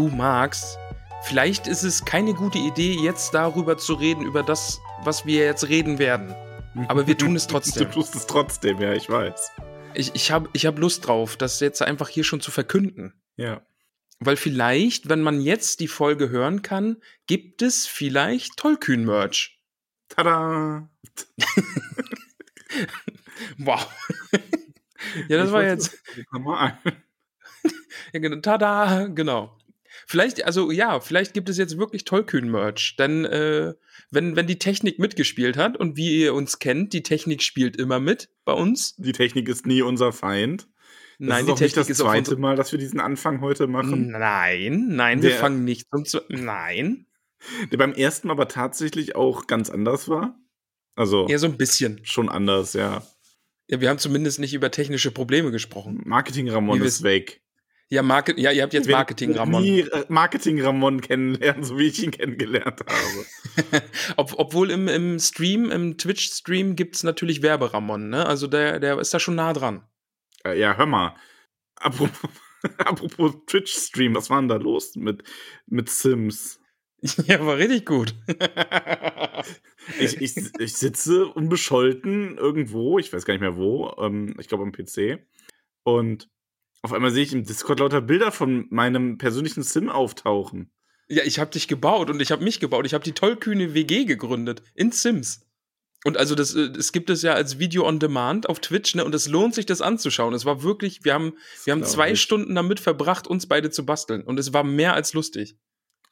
du magst, vielleicht ist es keine gute Idee, jetzt darüber zu reden, über das, was wir jetzt reden werden. Aber wir tun es trotzdem. Du tust es trotzdem, ja, ich weiß. Ich, ich habe ich hab Lust drauf, das jetzt einfach hier schon zu verkünden. Ja. Weil vielleicht, wenn man jetzt die Folge hören kann, gibt es vielleicht Tollkühn-Merch. Tada! Wow. ja, das Ich war jetzt. Normal. Ja, genau. Tada, genau. Vielleicht, also ja, vielleicht gibt es jetzt wirklich Tollkühn-Merch. Denn äh, wenn, wenn die Technik mitgespielt hat und wie ihr uns kennt, die Technik spielt immer mit bei uns. Die Technik ist nie unser Feind. Das Nein, ist die auch nicht Technik das zweite Mal, dass wir diesen Anfang heute machen. Nein, nein, wir Der- fangen nicht zum Nein. Der beim ersten Mal aber tatsächlich auch ganz anders war. Also Eher so ein bisschen. schon anders, ja. Ja, wir haben zumindest nicht über technische Probleme gesprochen. Marketing-Ramon Wie ist wir- weg. Ja, Market, ja ihr habt jetzt Marketing, Ramon. Nie äh, Marketing-Ramon kennenlernen, so wie ich ihn kennengelernt habe. Ob, obwohl im, im Stream, im Twitch-Stream gibt's natürlich Werberamon, ne? Also der, der ist da schon nah dran. Äh, ja, hör mal. Apropos, apropos Twitch-Stream, was war denn da los mit, mit Sims? ja, war richtig gut. Ich, ich, ich sitze unbescholten irgendwo, ich weiß gar nicht mehr wo, ähm, ich glaube am PC. Und auf einmal sehe ich im Discord lauter Bilder von meinem persönlichen Sim auftauchen. Ja, ich habe dich gebaut und ich habe mich gebaut. Ich habe die tollkühne WG gegründet in Sims. Und also das, äh, das gibt es ja als Video on Demand auf Twitch, ne? Und es lohnt sich, das anzuschauen. Es war wirklich, wir haben, wir haben zwei ich. Stunden damit verbracht, uns beide zu basteln. Und es war mehr als lustig.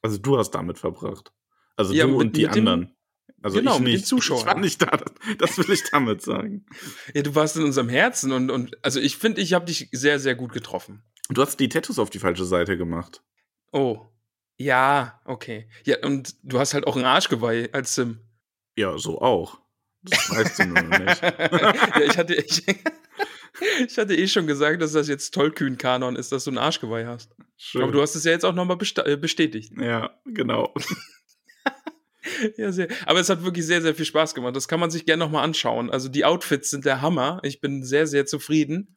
Also du hast damit verbracht. Also Ja, du mit- und die mit dem- anderen. Also genau, ich mit den nicht. Zuschauern. Ich war nicht da. Das will ich damit sagen. Ja, du warst in unserem Herzen und, und also ich finde, ich habe dich sehr, sehr gut getroffen. Du hast die Tattoos auf die falsche Seite gemacht. Oh. Ja, okay. Ja, und du hast halt auch ein Arschgeweih als Sim. Ja, so auch. Das weißt du nur noch nicht. ja, ich hatte, ich, ich hatte eh schon gesagt, dass das jetzt Tollkühn-Kanon ist, dass du ein Arschgeweih hast. Schön. Aber du hast es ja jetzt auch nochmal bestätigt. ja, genau. Ja, sehr. Aber es hat wirklich sehr, sehr viel Spaß gemacht. Das kann man sich gerne nochmal anschauen. Also die Outfits sind der Hammer. Ich bin sehr, sehr zufrieden.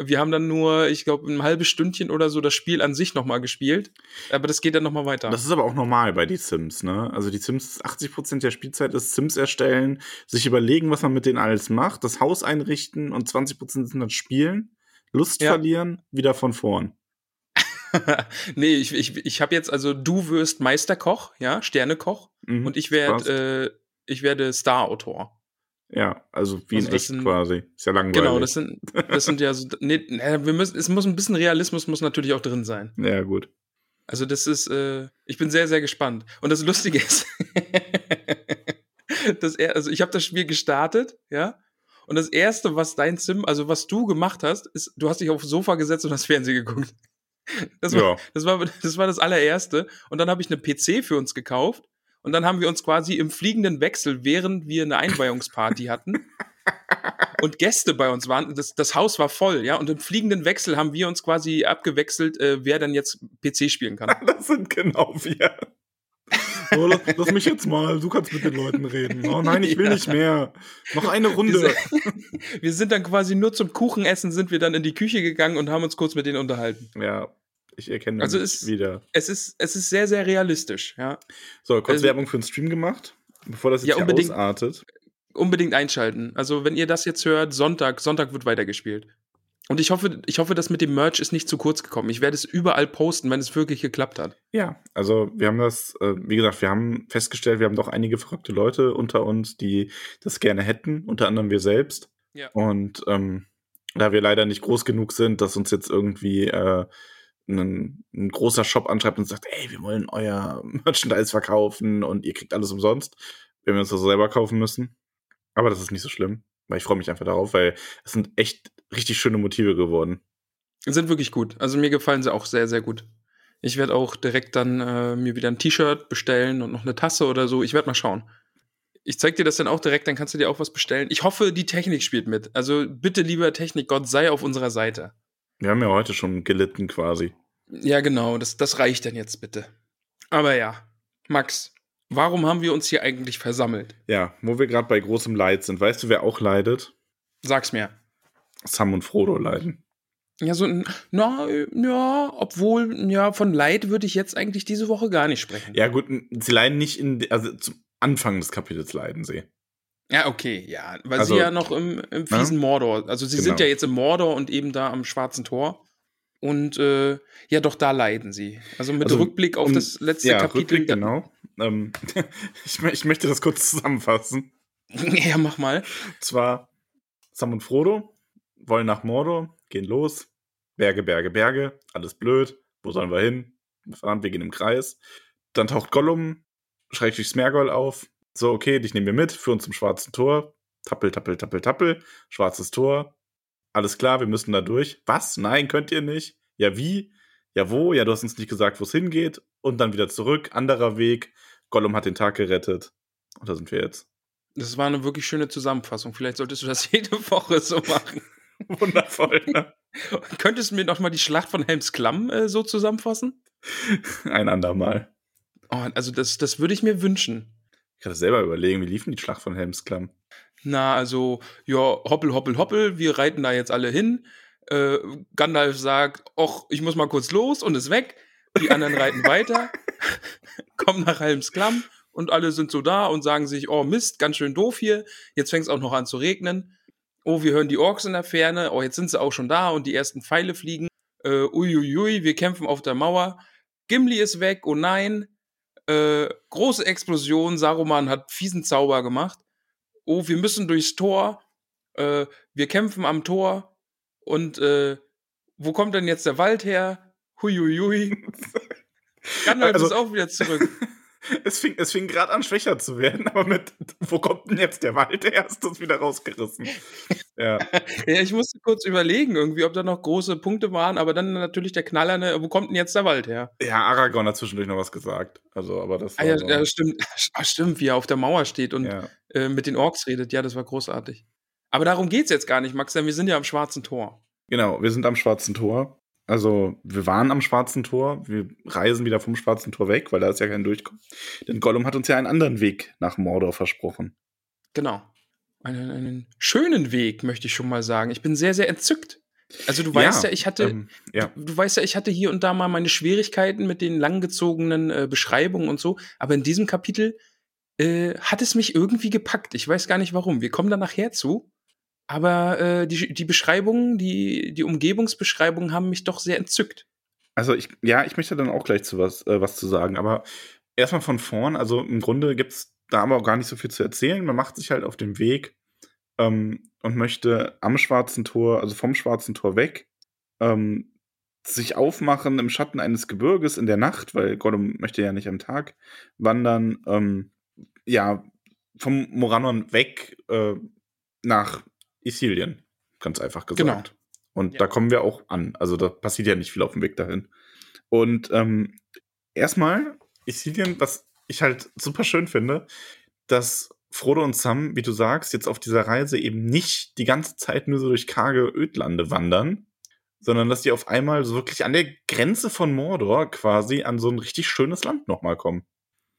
Wir haben dann nur, ich glaube, ein halbes Stündchen oder so das Spiel an sich nochmal gespielt. Aber das geht dann nochmal weiter. Das ist aber auch normal bei die Sims, ne? Also die Sims, 80% der Spielzeit ist Sims erstellen, sich überlegen, was man mit denen alles macht, das Haus einrichten und 20% sind dann Spielen, Lust Ja. verlieren, wieder von vorn. nee, ich, ich, ich habe jetzt, also du wirst Meisterkoch, ja, Sternekoch. Mhm, Und ich werde, äh, ich werde Star-Autor. Ja, also wie Also in das echt sind- quasi. Ist ja langweilig. Genau, das sind, das sind ja so, nee, nee, wir müssen, es muss ein bisschen Realismus muss natürlich auch drin sein. ja, gut. Also das ist, äh, ich bin sehr, sehr gespannt. Und das Lustige ist, dass er, also ich habe das Spiel gestartet, ja. Und das erste, was dein Sim, also was du gemacht hast, ist, du hast dich aufs Sofa gesetzt und hast Fernsehen geguckt. Das war, Ja. das war, das war das allererste. Und dann habe ich eine PC für uns gekauft. Und dann haben wir uns quasi im fliegenden Wechsel, während wir eine Einweihungsparty hatten und Gäste bei uns waren, das, das Haus war voll, ja. Und im fliegenden Wechsel haben wir uns quasi abgewechselt, äh, wer dann jetzt PC spielen kann. Das sind genau wir. Oh, lass, lass mich jetzt mal, du kannst mit den Leuten reden. Oh nein, ich will Ja. nicht mehr. Noch eine Runde. Wir, wir sind dann quasi nur zum Kuchenessen sind wir dann in die Küche gegangen und haben uns kurz mit denen unterhalten. Ja, ich erkenne Also es- wieder. Es ist, es ist sehr, sehr realistisch, ja. So, kurz also- Werbung für den Stream gemacht, bevor das jetzt Ja, unbedingt. ausartet. Unbedingt einschalten. Also, wenn ihr das jetzt hört, Sonntag, Sonntag wird weitergespielt. Und ich hoffe, ich hoffe, das mit dem Merch ist nicht zu kurz gekommen. Ich werde es überall posten, wenn es wirklich geklappt hat. Ja, also wir haben das, äh, wie gesagt, wir haben festgestellt, wir haben doch einige verrückte Leute unter uns, die das gerne hätten, unter anderem wir selbst. Ja. Und ähm, da wir leider nicht groß genug sind, dass uns jetzt irgendwie äh, ein, ein großer Shop anschreibt und sagt, ey, wir wollen euer Merchandise verkaufen und ihr kriegt alles umsonst, wenn wir uns das selber kaufen müssen. Aber das ist nicht so schlimm, weil ich freue mich einfach darauf, weil es sind echt richtig schöne Motive geworden. Sind wirklich gut. Also mir gefallen sie auch sehr, sehr gut. Ich werde auch direkt dann äh, mir wieder ein T-Shirt bestellen und noch eine Tasse oder so. Ich werde mal schauen. Ich zeig dir das dann auch direkt, dann kannst du dir auch was bestellen. Ich hoffe, die Technik spielt mit. Also bitte, lieber Technik, Gott sei auf unserer Seite. Wir haben ja heute schon gelitten quasi. Ja, genau, das, das reicht dann jetzt bitte. Aber ja, Max, warum haben wir uns hier eigentlich versammelt? Ja, wo wir gerade bei großem Leid sind. Weißt du, wer auch leidet? Sag's mir. Sam und Frodo leiden. Ja, so ein, na, ja, obwohl, ja, von Leid würde ich jetzt eigentlich diese Woche gar nicht sprechen. Ja, gut, sie leiden nicht in, also zum Anfang des Kapitels leiden sie. Ja, okay, ja, weil Also, sie ja noch im, im fiesen Mordor, also sie Genau. sind ja jetzt im Mordor und eben da am Schwarzen Tor. Und äh, ja, doch, da leiden sie. Also mit Also, Rückblick auf um- das letzte ja, Kapitel. Rückblick, genau. Ähm, ich, ich möchte das kurz zusammenfassen. ja, mach mal. Und zwar Sam und Frodo wollen nach Mordor, gehen los. Berge, Berge, Berge, alles blöd. Wo sollen wir hin? Verdammt, wir gehen im Kreis. Dann taucht Gollum, schrägstrich Smergol auf. So, okay, dich nehmen wir mit, führen zum schwarzen Tor. Tappel, tappel, tappel, tappel. Schwarzes Tor. Alles klar, wir müssen da durch. Was? Nein, könnt ihr nicht. Ja, wie? Ja, wo? Ja, du hast uns nicht gesagt, wo es hingeht. Und dann wieder zurück. Anderer Weg. Gollum hat den Tag gerettet. Und da sind wir jetzt. Das war eine wirklich schöne Zusammenfassung. Vielleicht solltest du das jede Woche so machen. Wundervoll. Ne? Könntest du mir noch mal die Schlacht von Helms Klamm äh, so zusammenfassen? Ein andermal. Oh, also das, das würde ich mir wünschen. Ich kann das selber überlegen, wie liefen die Schlacht von Helmsklamm? Na, also, ja, hoppel, hoppel, hoppel, wir reiten da jetzt alle hin. Äh, Gandalf sagt, och, ich muss mal kurz los und ist weg. Die anderen reiten weiter, kommen nach Helms Klamm und alle sind so da und sagen sich, oh Mist, ganz schön doof hier. Jetzt fängt es auch noch an zu regnen. Oh, wir hören die Orks in der Ferne. Oh, jetzt sind sie auch schon da und die ersten Pfeile fliegen. Äh, uiuiui, wir kämpfen auf der Mauer. Gimli ist weg, oh nein. Äh, große Explosion, Saruman hat fiesen Zauber gemacht. Oh, wir müssen durchs Tor. Äh, wir kämpfen am Tor. Und äh, wo kommt denn jetzt der Wald her? Huiuiui. Gandalf Also- ist auch wieder zurück. Es fing, es fing gerade an, schwächer zu werden, aber mit, wo kommt denn jetzt der Wald? Der ist uns wieder rausgerissen. Ja, ja, ich musste kurz überlegen, irgendwie, ob da noch große Punkte waren, aber dann natürlich der Knaller, ne, wo kommt denn jetzt der Wald her? ja Aragorn hat zwischendurch noch was gesagt. Also, aber das Ah, ja, ja, stimmt. Stimmt, wie er auf der Mauer steht und ja. äh, mit den Orks redet. Ja, das war großartig. Aber darum geht's jetzt gar nicht, Max, denn wir sind ja am Schwarzen Tor. Genau, wir sind am Schwarzen Tor. Also, wir waren am Schwarzen Tor. Wir reisen wieder vom Schwarzen Tor weg, weil da ist ja kein Durchkommen. Denn Gollum hat uns ja einen anderen Weg nach Mordor versprochen. Genau. Einen, einen schönen Weg, möchte ich schon mal sagen. Ich bin sehr, sehr entzückt. Also du weißt ja, ich hatte, ähm, ja. du, du weißt ja, ich hatte hier und da mal meine Schwierigkeiten mit den langgezogenen äh, Beschreibungen und so, aber in diesem Kapitel äh, hat es mich irgendwie gepackt. Ich weiß gar nicht warum. Wir kommen da nachher zu. Aber äh, die, die Beschreibungen, die, die Umgebungsbeschreibungen haben mich doch sehr entzückt. Also ich, ja, ich möchte dann auch gleich zu was, äh, was zu sagen, aber erstmal von vorn, also im Grunde gibt's da aber auch gar nicht so viel zu erzählen. Man macht sich halt auf den Weg ähm, und möchte am Schwarzen Tor, also vom Schwarzen Tor weg, ähm, sich aufmachen im Schatten eines Gebirges in der Nacht, weil Gollum möchte ja nicht am Tag wandern, ähm, ja, vom Morannon weg äh, nach Isilien, ganz einfach gesagt. Genau. Und Ja. da kommen wir auch an. Also da passiert ja nicht viel auf dem Weg dahin. Und ähm, erstmal Isilien, was ich halt super schön finde, dass Frodo und Sam, wie du sagst, jetzt auf dieser Reise eben nicht die ganze Zeit nur so durch karge Ödlande wandern, sondern dass die auf einmal so wirklich an der Grenze von Mordor quasi an so ein richtig schönes Land nochmal kommen.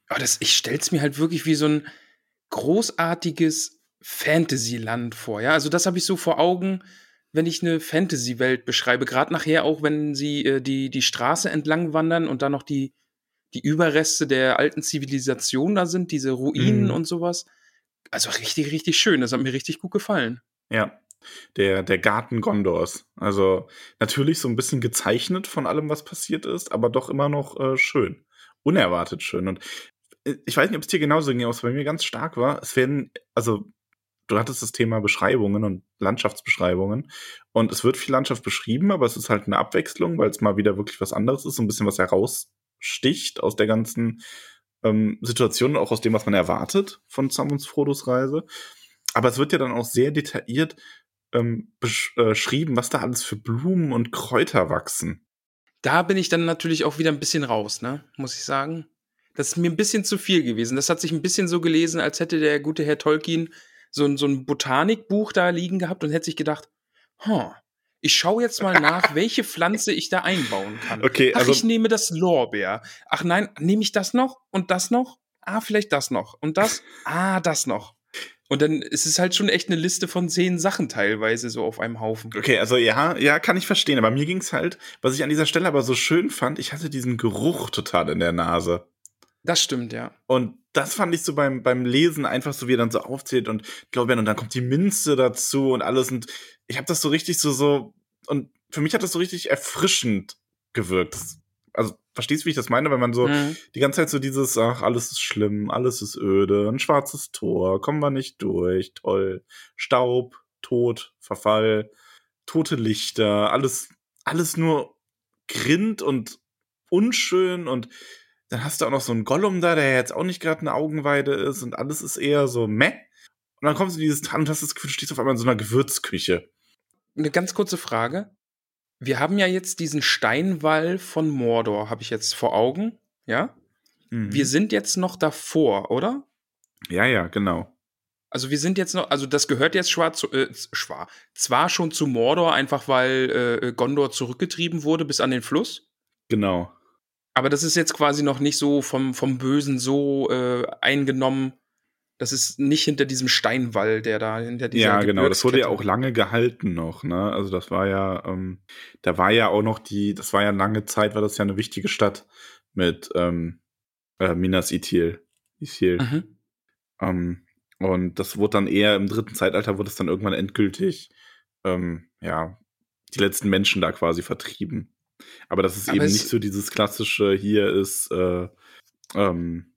Aber das, ich stell's mir halt wirklich wie so ein großartiges Fantasyland vor. Ja, also das habe ich so vor Augen, wenn ich eine Fantasy-Welt beschreibe. Gerade nachher auch, wenn sie äh, die, die Straße entlang wandern und da noch die, die Überreste der alten Zivilisation da sind, diese Ruinen Mhm. und sowas. Also richtig, richtig schön. Das hat mir richtig gut gefallen. Ja. Der, der Garten Gondors. Also natürlich so ein bisschen gezeichnet von allem, was passiert ist, aber doch immer noch äh, schön. Unerwartet schön. Und äh, ich weiß nicht, ob es dir genauso ging, aber was bei mir ganz stark war. Es werden, also du hattest das Thema Beschreibungen und Landschaftsbeschreibungen. Und es wird viel Landschaft beschrieben, aber es ist halt eine Abwechslung, weil es mal wieder wirklich was anderes ist, so ein bisschen was heraussticht aus der ganzen ähm, Situation, auch aus dem, was man erwartet von Sam und Frodos Reise. Aber es wird ja dann auch sehr detailliert ähm, beschrieben, was da alles für Blumen und Kräuter wachsen. Da bin ich dann natürlich auch wieder ein bisschen raus, ne? Muss ich sagen. Das ist mir ein bisschen zu viel gewesen. Das hat sich ein bisschen so gelesen, als hätte der gute Herr Tolkien so ein, so ein Botanikbuch da liegen gehabt und hätte sich gedacht, huh, ich schaue jetzt mal nach, welche Pflanze ich da einbauen kann. Okay, Ach, also ich nehme das Lorbeer. Ach nein, nehme ich das noch und das noch? Ah, vielleicht das noch. Und das? Ah, das noch. Und dann ist es halt schon echt eine Liste von zehn Sachen teilweise so auf einem Haufen. Okay, also ja, ja, kann ich verstehen. Aber mir ging's halt, was ich an dieser Stelle aber so schön fand, ich hatte diesen Geruch total in der Nase. Das stimmt, ja. Und das fand ich so beim, beim Lesen einfach so, wie er dann so aufzählt und Glauben und dann kommt die Minze dazu und alles. Und ich habe das so richtig so, so, und für mich hat das so richtig erfrischend gewirkt. Also, verstehst du, wie ich das meine? Wenn man so Mhm. die ganze Zeit so dieses, ach, alles ist schlimm, alles ist öde, ein schwarzes Tor, kommen wir nicht durch, toll. Staub, Tod, Verfall, tote Lichter, alles, alles nur grind und unschön und dann hast du auch noch so einen Gollum da, der jetzt auch nicht gerade eine Augenweide ist und alles ist eher so meh. Und dann kommst du in dieses Tal und hast das Gefühl, du stehst auf einmal in so einer Gewürzküche. Eine ganz kurze Frage. Wir haben ja jetzt diesen Steinwall von Mordor, habe ich jetzt vor Augen, ja? Mhm. Wir sind jetzt noch davor, oder? ja, ja, genau. Also wir sind jetzt noch, also das gehört jetzt schwar zu, äh, schwar, zwar schon zu Mordor, einfach weil äh, Gondor zurückgetrieben wurde bis an den Fluss, Genau. Aber das ist jetzt quasi noch nicht so vom, vom Bösen so äh, eingenommen. Das ist nicht hinter diesem Steinwall, der da hinter dieser Ja, genau. Das wurde ja auch lange gehalten noch, ne? Also das war ja, ähm, da war ja auch noch die, das war ja lange Zeit, war das ja eine wichtige Stadt mit ähm, äh, Minas Ithil. Ithil. Mhm. Ähm, und das wurde dann eher im dritten Zeitalter, wurde es dann irgendwann endgültig, ähm, ja, die letzten Menschen da quasi vertrieben. Aber das ist Aber eben nicht so dieses klassische, hier ist, äh, ähm,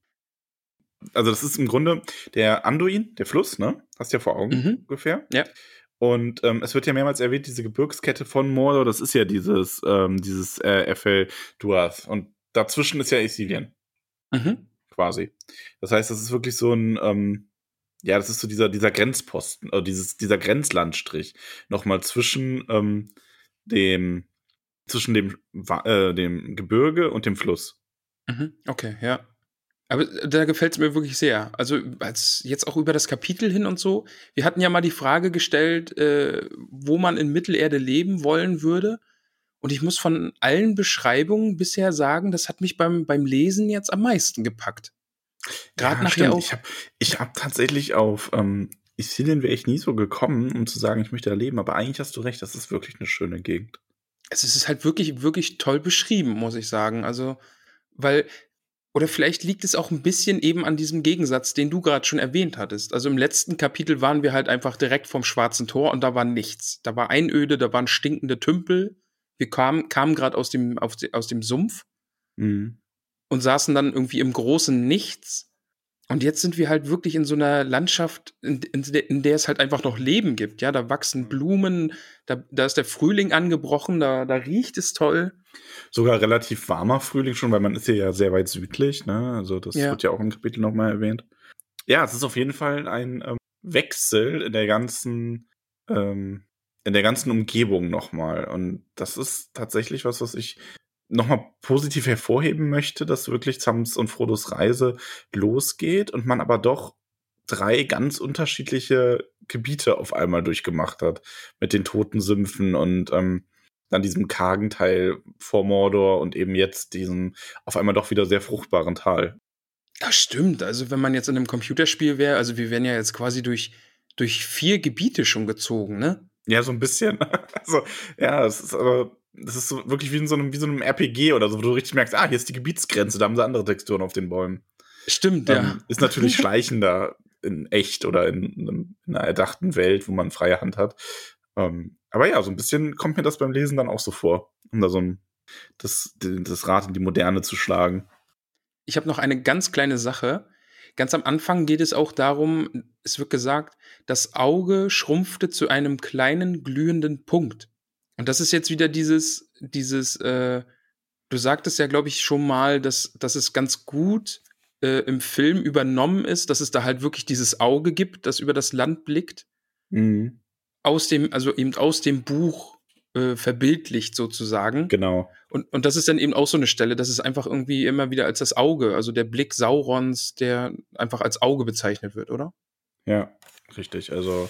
also das ist im Grunde der Anduin, der Fluss, ne? Hast du ja vor Augen Mhm. ungefähr. Ja. Und ähm, es wird ja mehrmals erwähnt, diese Gebirgskette von Mordor, das ist ja dieses, ähm, dieses äh, Efel Duath. Und dazwischen ist ja Isilien Mhm. quasi. Das heißt, das ist wirklich so ein, ähm, ja, das ist so dieser, dieser Grenzposten, oder dieses, dieser Grenzlandstrich. Nochmal zwischen ähm, dem, zwischen dem, äh, dem Gebirge und dem Fluss. Mhm. Okay, ja. Aber da gefällt es mir wirklich sehr. Also als jetzt auch über das Kapitel hin und so. Wir hatten ja mal die Frage gestellt, äh, wo man in Mittelerde leben wollen würde. Und ich muss von allen Beschreibungen bisher sagen, das hat mich beim, beim Lesen jetzt am meisten gepackt. Gerade Ja, nachher stimmt. auch. Ich habe ich hab tatsächlich auf ähm, Isilien wäre ich nie so gekommen, um zu sagen, ich möchte da leben. Aber eigentlich hast du recht, das ist wirklich eine schöne Gegend. Es ist halt wirklich, wirklich toll beschrieben, muss ich sagen. Also, weil, oder vielleicht liegt es auch ein bisschen eben an diesem Gegensatz, den du gerade schon erwähnt hattest. Also im letzten Kapitel waren wir halt einfach direkt vom Schwarzen Tor und da war nichts. Da war Einöde, da waren stinkende Tümpel. Wir kamen, kamen gerade aus dem, aus dem Sumpf Mhm. und saßen dann irgendwie im großen Nichts. Und jetzt sind wir halt wirklich in so einer Landschaft, in, in, der- in der es halt einfach noch Leben gibt. Ja, da wachsen Blumen, da, da ist der Frühling angebrochen, da, da riecht es toll. Sogar relativ warmer Frühling schon, weil man ist hier ja sehr weit südlich. Ne? Also das Ja. wird ja auch im Kapitel nochmal erwähnt. Ja, es ist auf jeden Fall ein ähm, Wechsel in der ganzen, ähm, in der ganzen Umgebung nochmal. Und das ist tatsächlich was, was ich nochmal positiv hervorheben möchte, dass wirklich Sams und Frodos Reise losgeht und man aber doch drei ganz unterschiedliche Gebiete auf einmal durchgemacht hat. Mit den toten Sümpfen und ähm, dann diesem kargen Teil vor Mordor und eben jetzt diesem auf einmal doch wieder sehr fruchtbaren Tal. Das stimmt. Also, wenn man jetzt in einem Computerspiel wäre, also wir wären ja jetzt quasi durch, durch vier Gebiete schon gezogen, ne? Ja, so ein bisschen. Also, ja, es ist aber, das ist so wirklich wie in so einem, wie so einem RPG oder so, wo du richtig merkst, ah, hier ist die Gebietsgrenze, da haben sie andere Texturen auf den Bäumen. Stimmt, ja. Ähm, ist natürlich schleichender in echt oder in, in einer erdachten Welt, wo man freie Hand hat. Ähm, aber ja, so ein bisschen kommt mir das beim Lesen dann auch so vor, um da so ein, das, das Rad in die Moderne zu schlagen. Ich habe noch eine ganz kleine Sache. ganz am Anfang geht es auch darum, es wird gesagt, das Auge schrumpfte zu einem kleinen glühenden Punkt. Und das ist jetzt wieder dieses, dieses, äh, du sagtest ja, glaube ich, schon mal, dass, dass es ganz gut äh, im Film übernommen ist, dass es da halt wirklich dieses Auge gibt, das über das Land blickt. Mhm. Aus dem, also eben aus dem Buch äh, verbildlicht sozusagen. Genau. Und, und das ist dann eben auch so eine Stelle, dass es einfach irgendwie immer wieder als das Auge, also der Blick Saurons, der einfach als Auge bezeichnet wird, oder? Ja, richtig. Also,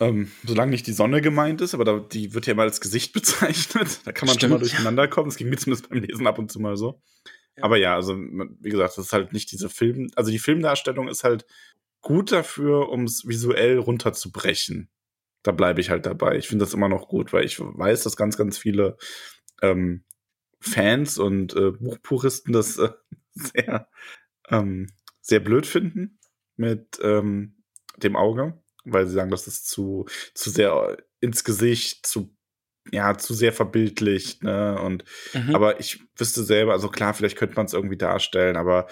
ähm, solange nicht die Sonne gemeint ist, aber da, die wird ja mal als Gesicht bezeichnet, da kann man schon mal durcheinander kommen. Das ging mir zumindest beim Lesen ab und zu mal so. Ja. Aber ja, also, wie gesagt, das ist halt nicht diese Film, also die Filmdarstellung ist halt gut dafür, um es visuell runterzubrechen. Da bleibe ich halt dabei. Ich finde das immer noch gut, weil ich weiß, dass ganz, ganz viele ähm, Fans und äh, Buchpuristen das äh, sehr, ähm, sehr blöd finden mit ähm, dem Auge, weil sie sagen, das ist zu, zu sehr ins Gesicht, zu, ja, zu sehr verbildlicht, ne? Und Mhm. aber ich wüsste selber, also klar, vielleicht könnte man es irgendwie darstellen, aber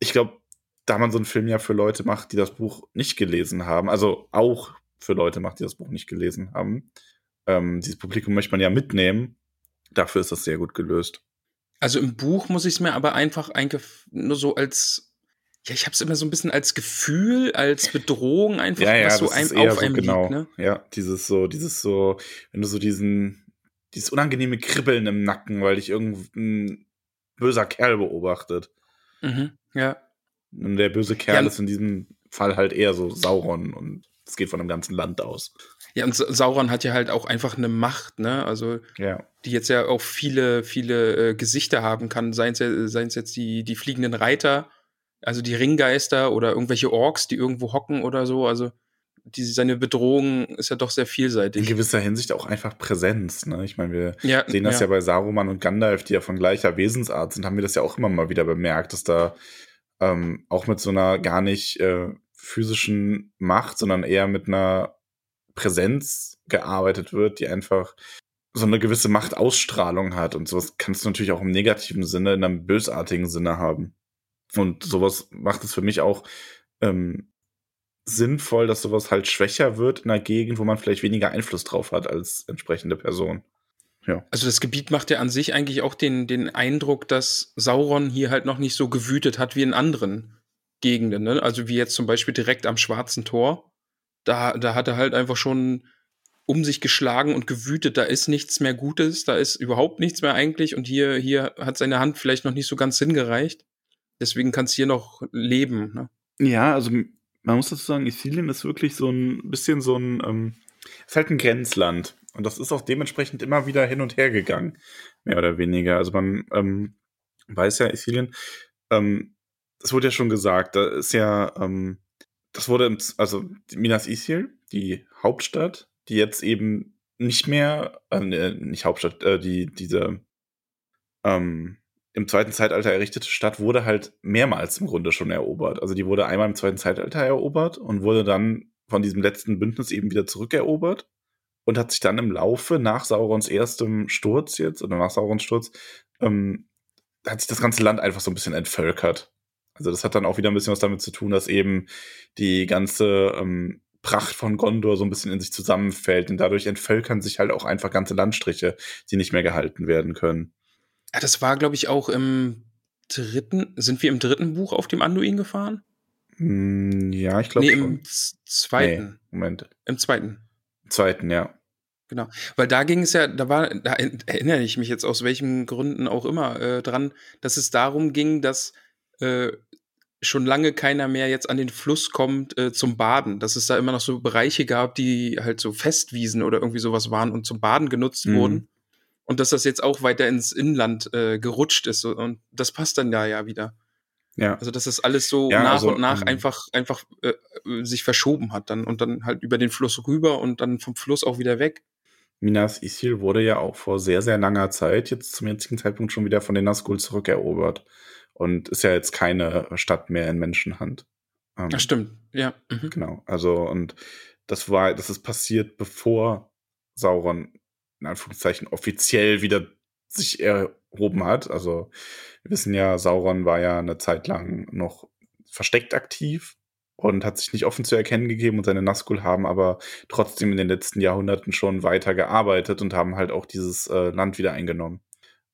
ich glaube, da man so einen Film ja für Leute macht, die das Buch nicht gelesen haben, also auch für Leute macht, die das Buch nicht gelesen haben, ähm, dieses Publikum möchte man ja mitnehmen. Dafür ist das sehr gut gelöst. Also im Buch muss ich es mir aber einfach nur so als, ja, ich habe es immer so ein bisschen als Gefühl, als Bedrohung einfach, was so einem auf einem genau. liegt, ne? Ja, dieses so, dieses so, wenn du so diesen, dieses unangenehme Kribbeln im Nacken, weil dich irgendein böser Kerl beobachtet. Mhm. Ja. Und der böse Kerl Ja. ist in diesem Fall halt eher so Sauron und es geht von einem ganzen Land aus. Ja, und Sa- Sauron hat ja halt auch einfach eine Macht, ne? Also, Ja. die jetzt ja auch viele, viele äh, Gesichter haben kann, seien es ja, jetzt die, die fliegenden Reiter, also die Ringgeister oder irgendwelche Orks, die irgendwo hocken oder so. Also, die, seine Bedrohung ist ja doch sehr In vielseitig. gewisser Hinsicht auch einfach Präsenz. Ne? Ich meine, wir Ja, sehen das ja. ja. bei Saruman und Gandalf, die ja von gleicher Wesensart sind, haben wir das ja auch immer mal wieder bemerkt, dass da ähm, auch mit so einer gar nicht äh, physischen Macht, sondern eher mit einer Präsenz gearbeitet wird, die einfach so eine gewisse Machtausstrahlung hat. Und sowas kannst du natürlich auch im negativen Sinne, in einem bösartigen Sinne haben. Und sowas macht es für mich auch ähm, sinnvoll, dass sowas halt schwächer wird in einer Gegend, wo man vielleicht weniger Einfluss drauf hat als entsprechende Person. Also das Gebiet macht ja an sich eigentlich auch den, den Eindruck, dass Sauron hier halt noch nicht so gewütet hat wie in anderen Gegenden. Ne? Also wie jetzt zum Beispiel direkt am Schwarzen Tor. Da, da hat er halt einfach schon um sich geschlagen und gewütet. Da ist nichts mehr Gutes, da ist überhaupt nichts mehr eigentlich. Und hier, hier hat seine Hand vielleicht noch nicht so ganz hingereicht. Deswegen kann es hier noch leben. Ne? Ja, also man muss dazu sagen, Isilien ist wirklich so ein bisschen so ein, ähm, ist halt ein Grenzland. Und das ist auch dementsprechend immer wieder hin und her gegangen, mehr oder weniger. Also man ähm, weiß ja, Isilien, ähm, das wurde ja schon gesagt, da ist ja, ähm, das wurde, im, also Minas Isil, die Hauptstadt, die jetzt eben nicht mehr, äh, ne, nicht Hauptstadt, äh, die, diese, ähm, im zweiten Zeitalter errichtete Stadt wurde halt mehrmals im Grunde schon erobert. Also die wurde einmal im zweiten Zeitalter erobert und wurde dann von diesem letzten Bündnis eben wieder zurückerobert und hat sich dann im Laufe nach Saurons erstem Sturz jetzt oder nach Saurons Sturz ähm, hat sich das ganze Land einfach so ein bisschen entvölkert. Also das hat dann auch wieder ein bisschen was damit zu tun, dass eben die ganze ähm, Pracht von Gondor so ein bisschen in sich zusammenfällt und dadurch entvölkern sich halt auch einfach ganze Landstriche, die nicht mehr gehalten werden können. Ja, das war, glaube ich, auch im dritten. Sind wir im dritten Buch auf dem Anduin gefahren? Hm, ja, ich glaube Nee, schon. im zweiten. Nee, Moment. Im zweiten. Im zweiten, ja. Genau, weil da ging es ja, da war, da erinnere ich mich jetzt aus welchen Gründen auch immer äh, dran, dass es darum ging, dass äh, schon lange keiner mehr jetzt an den Fluss kommt äh, zum Baden, dass es da immer noch so Bereiche gab, die halt so Festwiesen oder irgendwie sowas waren und zum Baden genutzt Mhm. wurden und dass das jetzt auch weiter ins Inland äh, gerutscht ist und das passt dann da ja wieder. Ja. Also dass das alles so Ja, nach also, und nach ähm, einfach einfach äh, sich verschoben hat dann und dann halt über den Fluss rüber und dann vom Fluss auch wieder weg. Minas Isil wurde ja auch vor sehr, sehr langer Zeit jetzt zum jetzigen Zeitpunkt schon wieder von den Nazgul zurückerobert. Und ist ja jetzt keine Stadt mehr in Menschenhand. Ähm, Ach, stimmt, ja. Mhm. Genau. Also, und das war, das ist passiert, bevor Sauron in Anführungszeichen offiziell wieder sich erhoben hat. Also, wir wissen ja, Sauron war ja eine Zeit lang noch versteckt aktiv und hat sich nicht offen zu erkennen gegeben und seine Nazgul haben aber trotzdem in den letzten Jahrhunderten schon weiter gearbeitet und haben halt auch dieses äh, Land wieder eingenommen.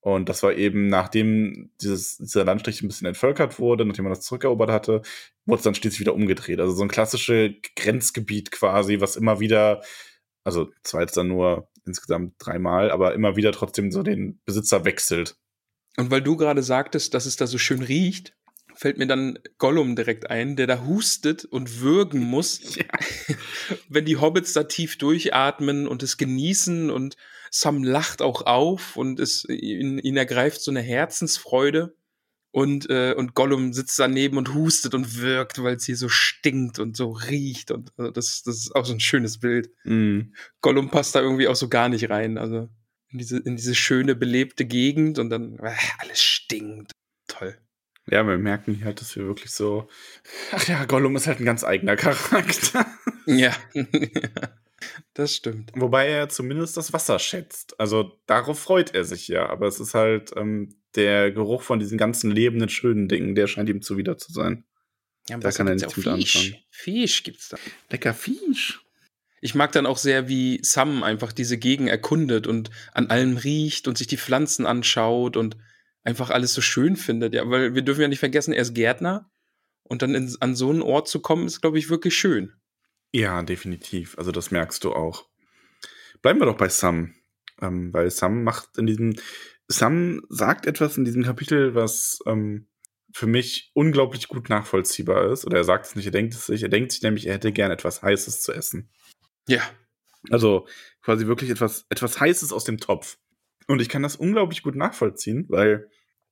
Und das war eben, nachdem dieses, dieser Landstrich ein bisschen entvölkert wurde, nachdem man das zurückerobert hatte, wurde es dann schließlich wieder umgedreht. Also so ein klassisches Grenzgebiet quasi, was immer wieder, also zwar jetzt dann nur insgesamt dreimal, aber immer wieder trotzdem so den Besitzer wechselt. Und weil du gerade sagtest, dass es da so schön riecht, fällt mir dann Gollum direkt ein, der da hustet und würgen muss, ja. wenn die Hobbits da tief durchatmen und es genießen und Sam lacht auch auf und es, ihn, ihn ergreift so eine Herzensfreude. Und, äh, und Gollum sitzt daneben und hustet und wirkt, weil es hier so stinkt und so riecht. Und also das, das ist auch so ein schönes Bild. Mm. Gollum passt da irgendwie auch so gar nicht rein. Also in diese, in diese schöne, belebte Gegend und dann äh, alles stinkt. Toll. Ja, wir merken hier halt, dass wir wirklich so. Ach ja, Gollum ist halt ein ganz eigener Charakter. Ja. Das stimmt. Wobei er zumindest das Wasser schätzt. Also darauf freut er sich ja. Aber es ist halt ähm, der Geruch von diesen ganzen lebenden, schönen Dingen, der scheint ihm zuwider zu sein. Ja, da kann er nichts mit Fisch. anfangen. Fisch gibt's da. Lecker Fisch. Ich mag dann auch sehr, wie Sam einfach diese Gegend erkundet und an allem riecht und sich die Pflanzen anschaut und einfach alles so schön findet. Ja, weil wir dürfen ja nicht vergessen, er ist Gärtner und dann in, an so einen Ort zu kommen, ist, glaube ich, wirklich schön. Ja, definitiv. Also das merkst du auch. Bleiben wir doch bei Sam. Ähm, weil Sam macht in diesem, Sam sagt etwas in diesem Kapitel, was ähm, für mich unglaublich gut nachvollziehbar ist. Oder er sagt es nicht, er denkt es sich. Er denkt sich nämlich, er hätte gern etwas Heißes zu essen. Ja. Also quasi wirklich etwas, etwas Heißes aus dem Topf. Und ich kann das unglaublich gut nachvollziehen, weil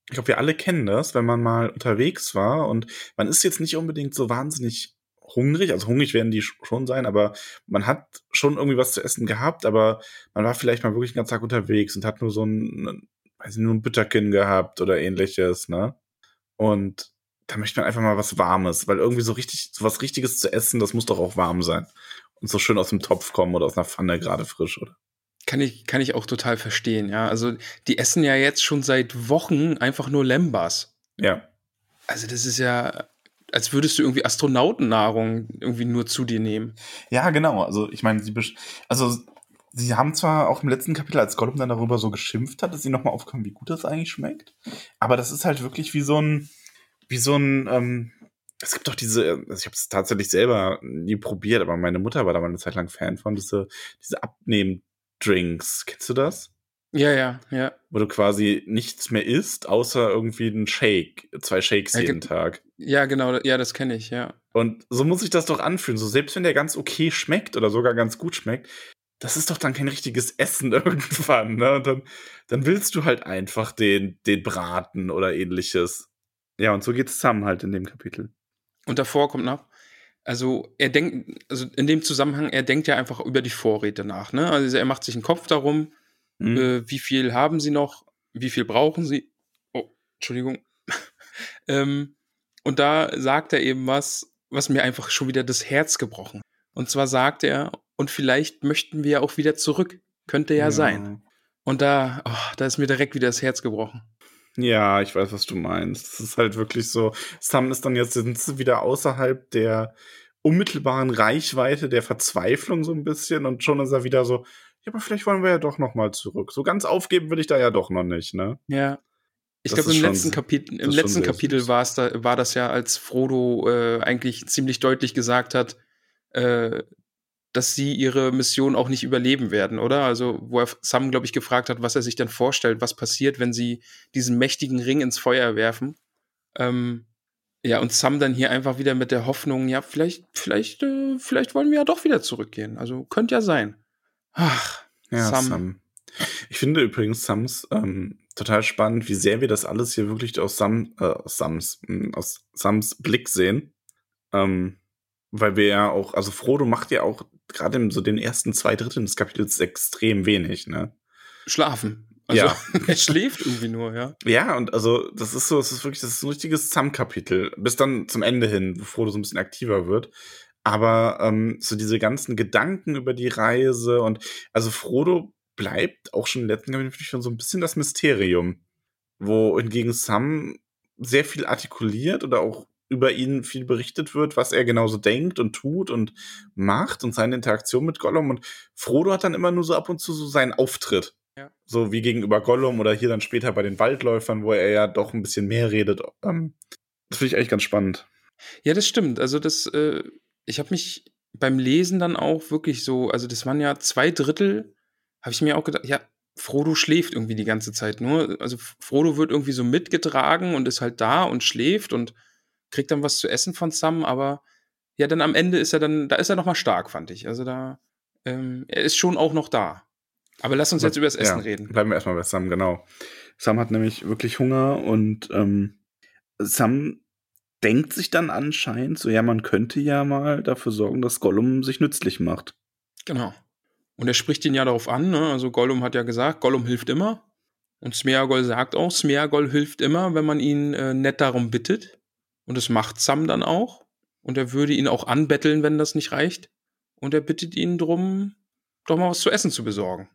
ich glaube, wir alle kennen das, wenn man mal unterwegs war und man ist jetzt nicht unbedingt so wahnsinnig hungrig, also hungrig werden die schon sein, aber man hat schon irgendwie was zu essen gehabt, aber man war vielleicht mal wirklich den ganzen Tag unterwegs und hat nur so ein, weiß nicht, nur ein Bütterkin gehabt oder ähnliches, ne? Und da möchte man einfach mal was Warmes, weil irgendwie so richtig, so was Richtiges zu essen, das muss doch auch warm sein. Und so schön aus dem Topf kommen oder aus einer Pfanne gerade frisch, oder? Kann ich, kann ich auch total verstehen, ja. Also, die essen ja jetzt schon seit Wochen einfach nur Lembas. Ja. Also, das ist ja, als würdest du irgendwie Astronautennahrung irgendwie nur zu dir nehmen. Ja, genau. Also ich meine, sie also sie haben zwar auch im letzten Kapitel, als Gollum dann darüber so geschimpft hat, dass sie nochmal aufkommen, wie gut das eigentlich schmeckt. Aber das ist halt wirklich wie so ein, wie so ein, ähm, es gibt doch diese, also ich habe es tatsächlich selber nie probiert, aber meine Mutter war da mal eine Zeit lang Fan von, diese, diese Abnehm-Drinks. Kennst du das? Ja, ja, ja. Wo du quasi nichts mehr isst, außer irgendwie einen Shake, zwei Shakes ja, jeden Tag. Ja, genau, ja, das kenne ich, ja. Und so muss sich das doch anfühlen. So, selbst wenn der ganz okay schmeckt oder sogar ganz gut schmeckt, das ist doch dann kein richtiges Essen irgendwann, ne? Und dann, dann willst du halt einfach den, den Braten oder ähnliches. Ja, und so geht's zusammen halt in dem Kapitel. Und davor kommt noch, also er denkt, also in dem Zusammenhang, er denkt ja einfach über die Vorräte nach, ne? Also er macht sich einen Kopf darum, Mhm. Äh, wie viel haben sie noch? Wie viel brauchen sie? Oh, Entschuldigung. ähm, und da sagt er eben was, was mir einfach schon wieder das Herz gebrochen. Und zwar sagt er, und vielleicht möchten wir auch wieder zurück. Könnte ja, ja. sein. Und da, oh, da ist mir direkt wieder das Herz gebrochen. Ja, ich weiß, was du meinst. Es ist halt wirklich so, Sam ist dann jetzt sind wieder außerhalb der unmittelbaren Reichweite der Verzweiflung so ein bisschen und schon ist er wieder so, ja, aber vielleicht wollen wir ja doch noch mal zurück. So ganz aufgeben will ich da ja doch noch nicht, ne? Ja. Ich glaube, im letzten Kapitel, im letzten Kapitel war es da, war das ja, als Frodo äh, eigentlich ziemlich deutlich gesagt hat, äh, dass sie ihre Mission auch nicht überleben werden, oder? Also, wo er Sam, glaube ich, gefragt hat, was er sich denn vorstellt, was passiert, wenn sie diesen mächtigen Ring ins Feuer werfen. Ähm, ja, und Sam dann hier einfach wieder mit der Hoffnung, ja, vielleicht, vielleicht, äh, vielleicht wollen wir ja doch wieder zurückgehen. Also, könnte ja sein. Ach, ja, Sam. Sam. Ich finde übrigens Sams ähm, total spannend, wie sehr wir das alles hier wirklich aus, Sam, äh, aus Sams, hm, aus Sams Blick sehen. Ähm, weil wir ja auch, also Frodo macht ja auch gerade in so den ersten zwei Dritteln des Kapitels extrem wenig, ne? Schlafen. Also, ja. er schläft irgendwie nur, ja. Ja, und also, das ist so, es ist wirklich, das ist ein richtiges Sam-Kapitel. Bis dann zum Ende hin, wo Frodo so ein bisschen aktiver wird. Aber ähm, so diese ganzen Gedanken über die Reise und also Frodo bleibt auch schon im letzten Kapitel schon so ein bisschen das Mysterium, wo hingegen Sam sehr viel artikuliert oder auch über ihn viel berichtet wird, was er genauso denkt und tut und macht und seine Interaktion mit Gollum. Und Frodo hat dann immer nur so ab und zu so seinen Auftritt. Ja. So wie gegenüber Gollum oder hier dann später bei den Waldläufern, wo er ja doch ein bisschen mehr redet. Ähm, das finde ich eigentlich ganz spannend. Ja, das stimmt. Also das, äh, ich habe mich beim Lesen dann auch wirklich so, also das waren ja zwei Drittel, habe ich mir auch gedacht, ja, Frodo schläft irgendwie die ganze Zeit nur. Also Frodo wird irgendwie so mitgetragen und ist halt da und schläft und kriegt dann was zu essen von Sam, aber ja, dann am Ende ist er dann, da ist er nochmal stark, fand ich. Also da, ähm, er ist schon auch noch da. Aber lass uns jetzt über das Essen ja, reden. Bleiben wir erstmal bei Sam, genau. Sam hat nämlich wirklich Hunger und ähm, Sam denkt sich dann anscheinend so, ja, man könnte ja mal dafür sorgen, dass Gollum sich nützlich macht. Genau. Und er spricht ihn ja darauf an, ne? Also Gollum hat ja gesagt, Gollum hilft immer. Und Smeagol sagt auch, Smeagol hilft immer, wenn man ihn äh, nett darum bittet. Und das macht Sam dann auch. Und er würde ihn auch anbetteln, wenn das nicht reicht. Und er bittet ihn drum, doch mal was zu essen zu besorgen.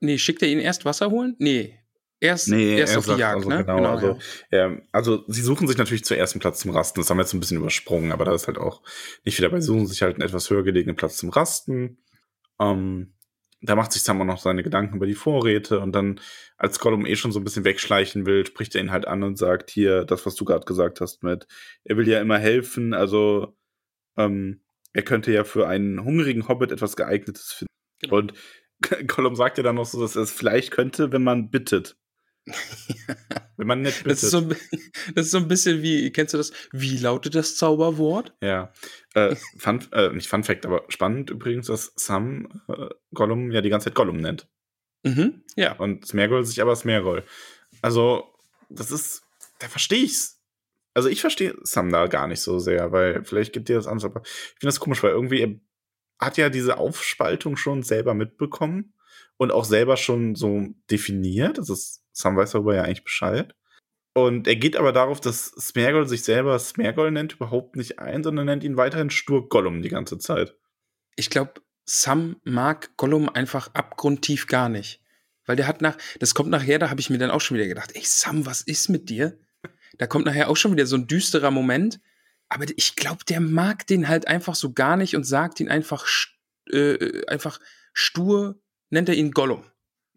Nee, schickt er ihn erst Wasser holen? Nee. Erst, Nee, erst er auf die Jagd, also, ne? Genau, also, ja. ja, also sie suchen sich natürlich zuerst einen Platz zum Rasten. Das haben wir jetzt ein bisschen übersprungen, aber da ist halt auch nicht wieder bei suchen sich halt einen etwas höher gelegenen Platz zum Rasten. Ähm, da macht sich Sam auch noch seine Gedanken über die Vorräte und dann, als Gollum eh schon so ein bisschen wegschleichen will, spricht er ihn halt an und sagt, hier, das, was du gerade gesagt hast mit, er will ja immer helfen, also ähm, er könnte ja für einen hungrigen Hobbit etwas geeignetes finden. Genau. Und Gollum sagt ja dann noch so, dass er es vielleicht könnte, wenn man bittet. wenn man nicht bittet. Das ist, so, das ist so ein bisschen wie, kennst du das? Wie lautet das Zauberwort? Ja. Äh, Fun, äh, nicht Fun Fact, aber spannend übrigens, dass Sam äh, Gollum ja die ganze Zeit Gollum nennt. Mhm, ja. Und Smeargol sich aber Smeargol. Also, das ist, da verstehe ich's. Also, ich verstehe Sam da gar nicht so sehr, weil vielleicht gibt dir das anders, aber ich finde das komisch, weil irgendwie er hat ja diese Aufspaltung schon selber mitbekommen und auch selber schon so definiert. Das ist, Sam weiß darüber ja eigentlich Bescheid. Und er geht aber darauf, dass Smeargol sich selber Smeargol nennt, überhaupt nicht ein, sondern nennt ihn weiterhin stur Gollum die ganze Zeit. Ich glaube, Sam mag Gollum einfach abgrundtief gar nicht. Weil der hat nach, das kommt nachher, da habe ich mir dann auch schon wieder gedacht, ey Sam, was ist mit dir? Da kommt nachher auch schon wieder so ein düsterer Moment. Aber ich glaube, der mag den halt einfach so gar nicht und sagt ihn einfach, st- äh, einfach stur, nennt er ihn Gollum.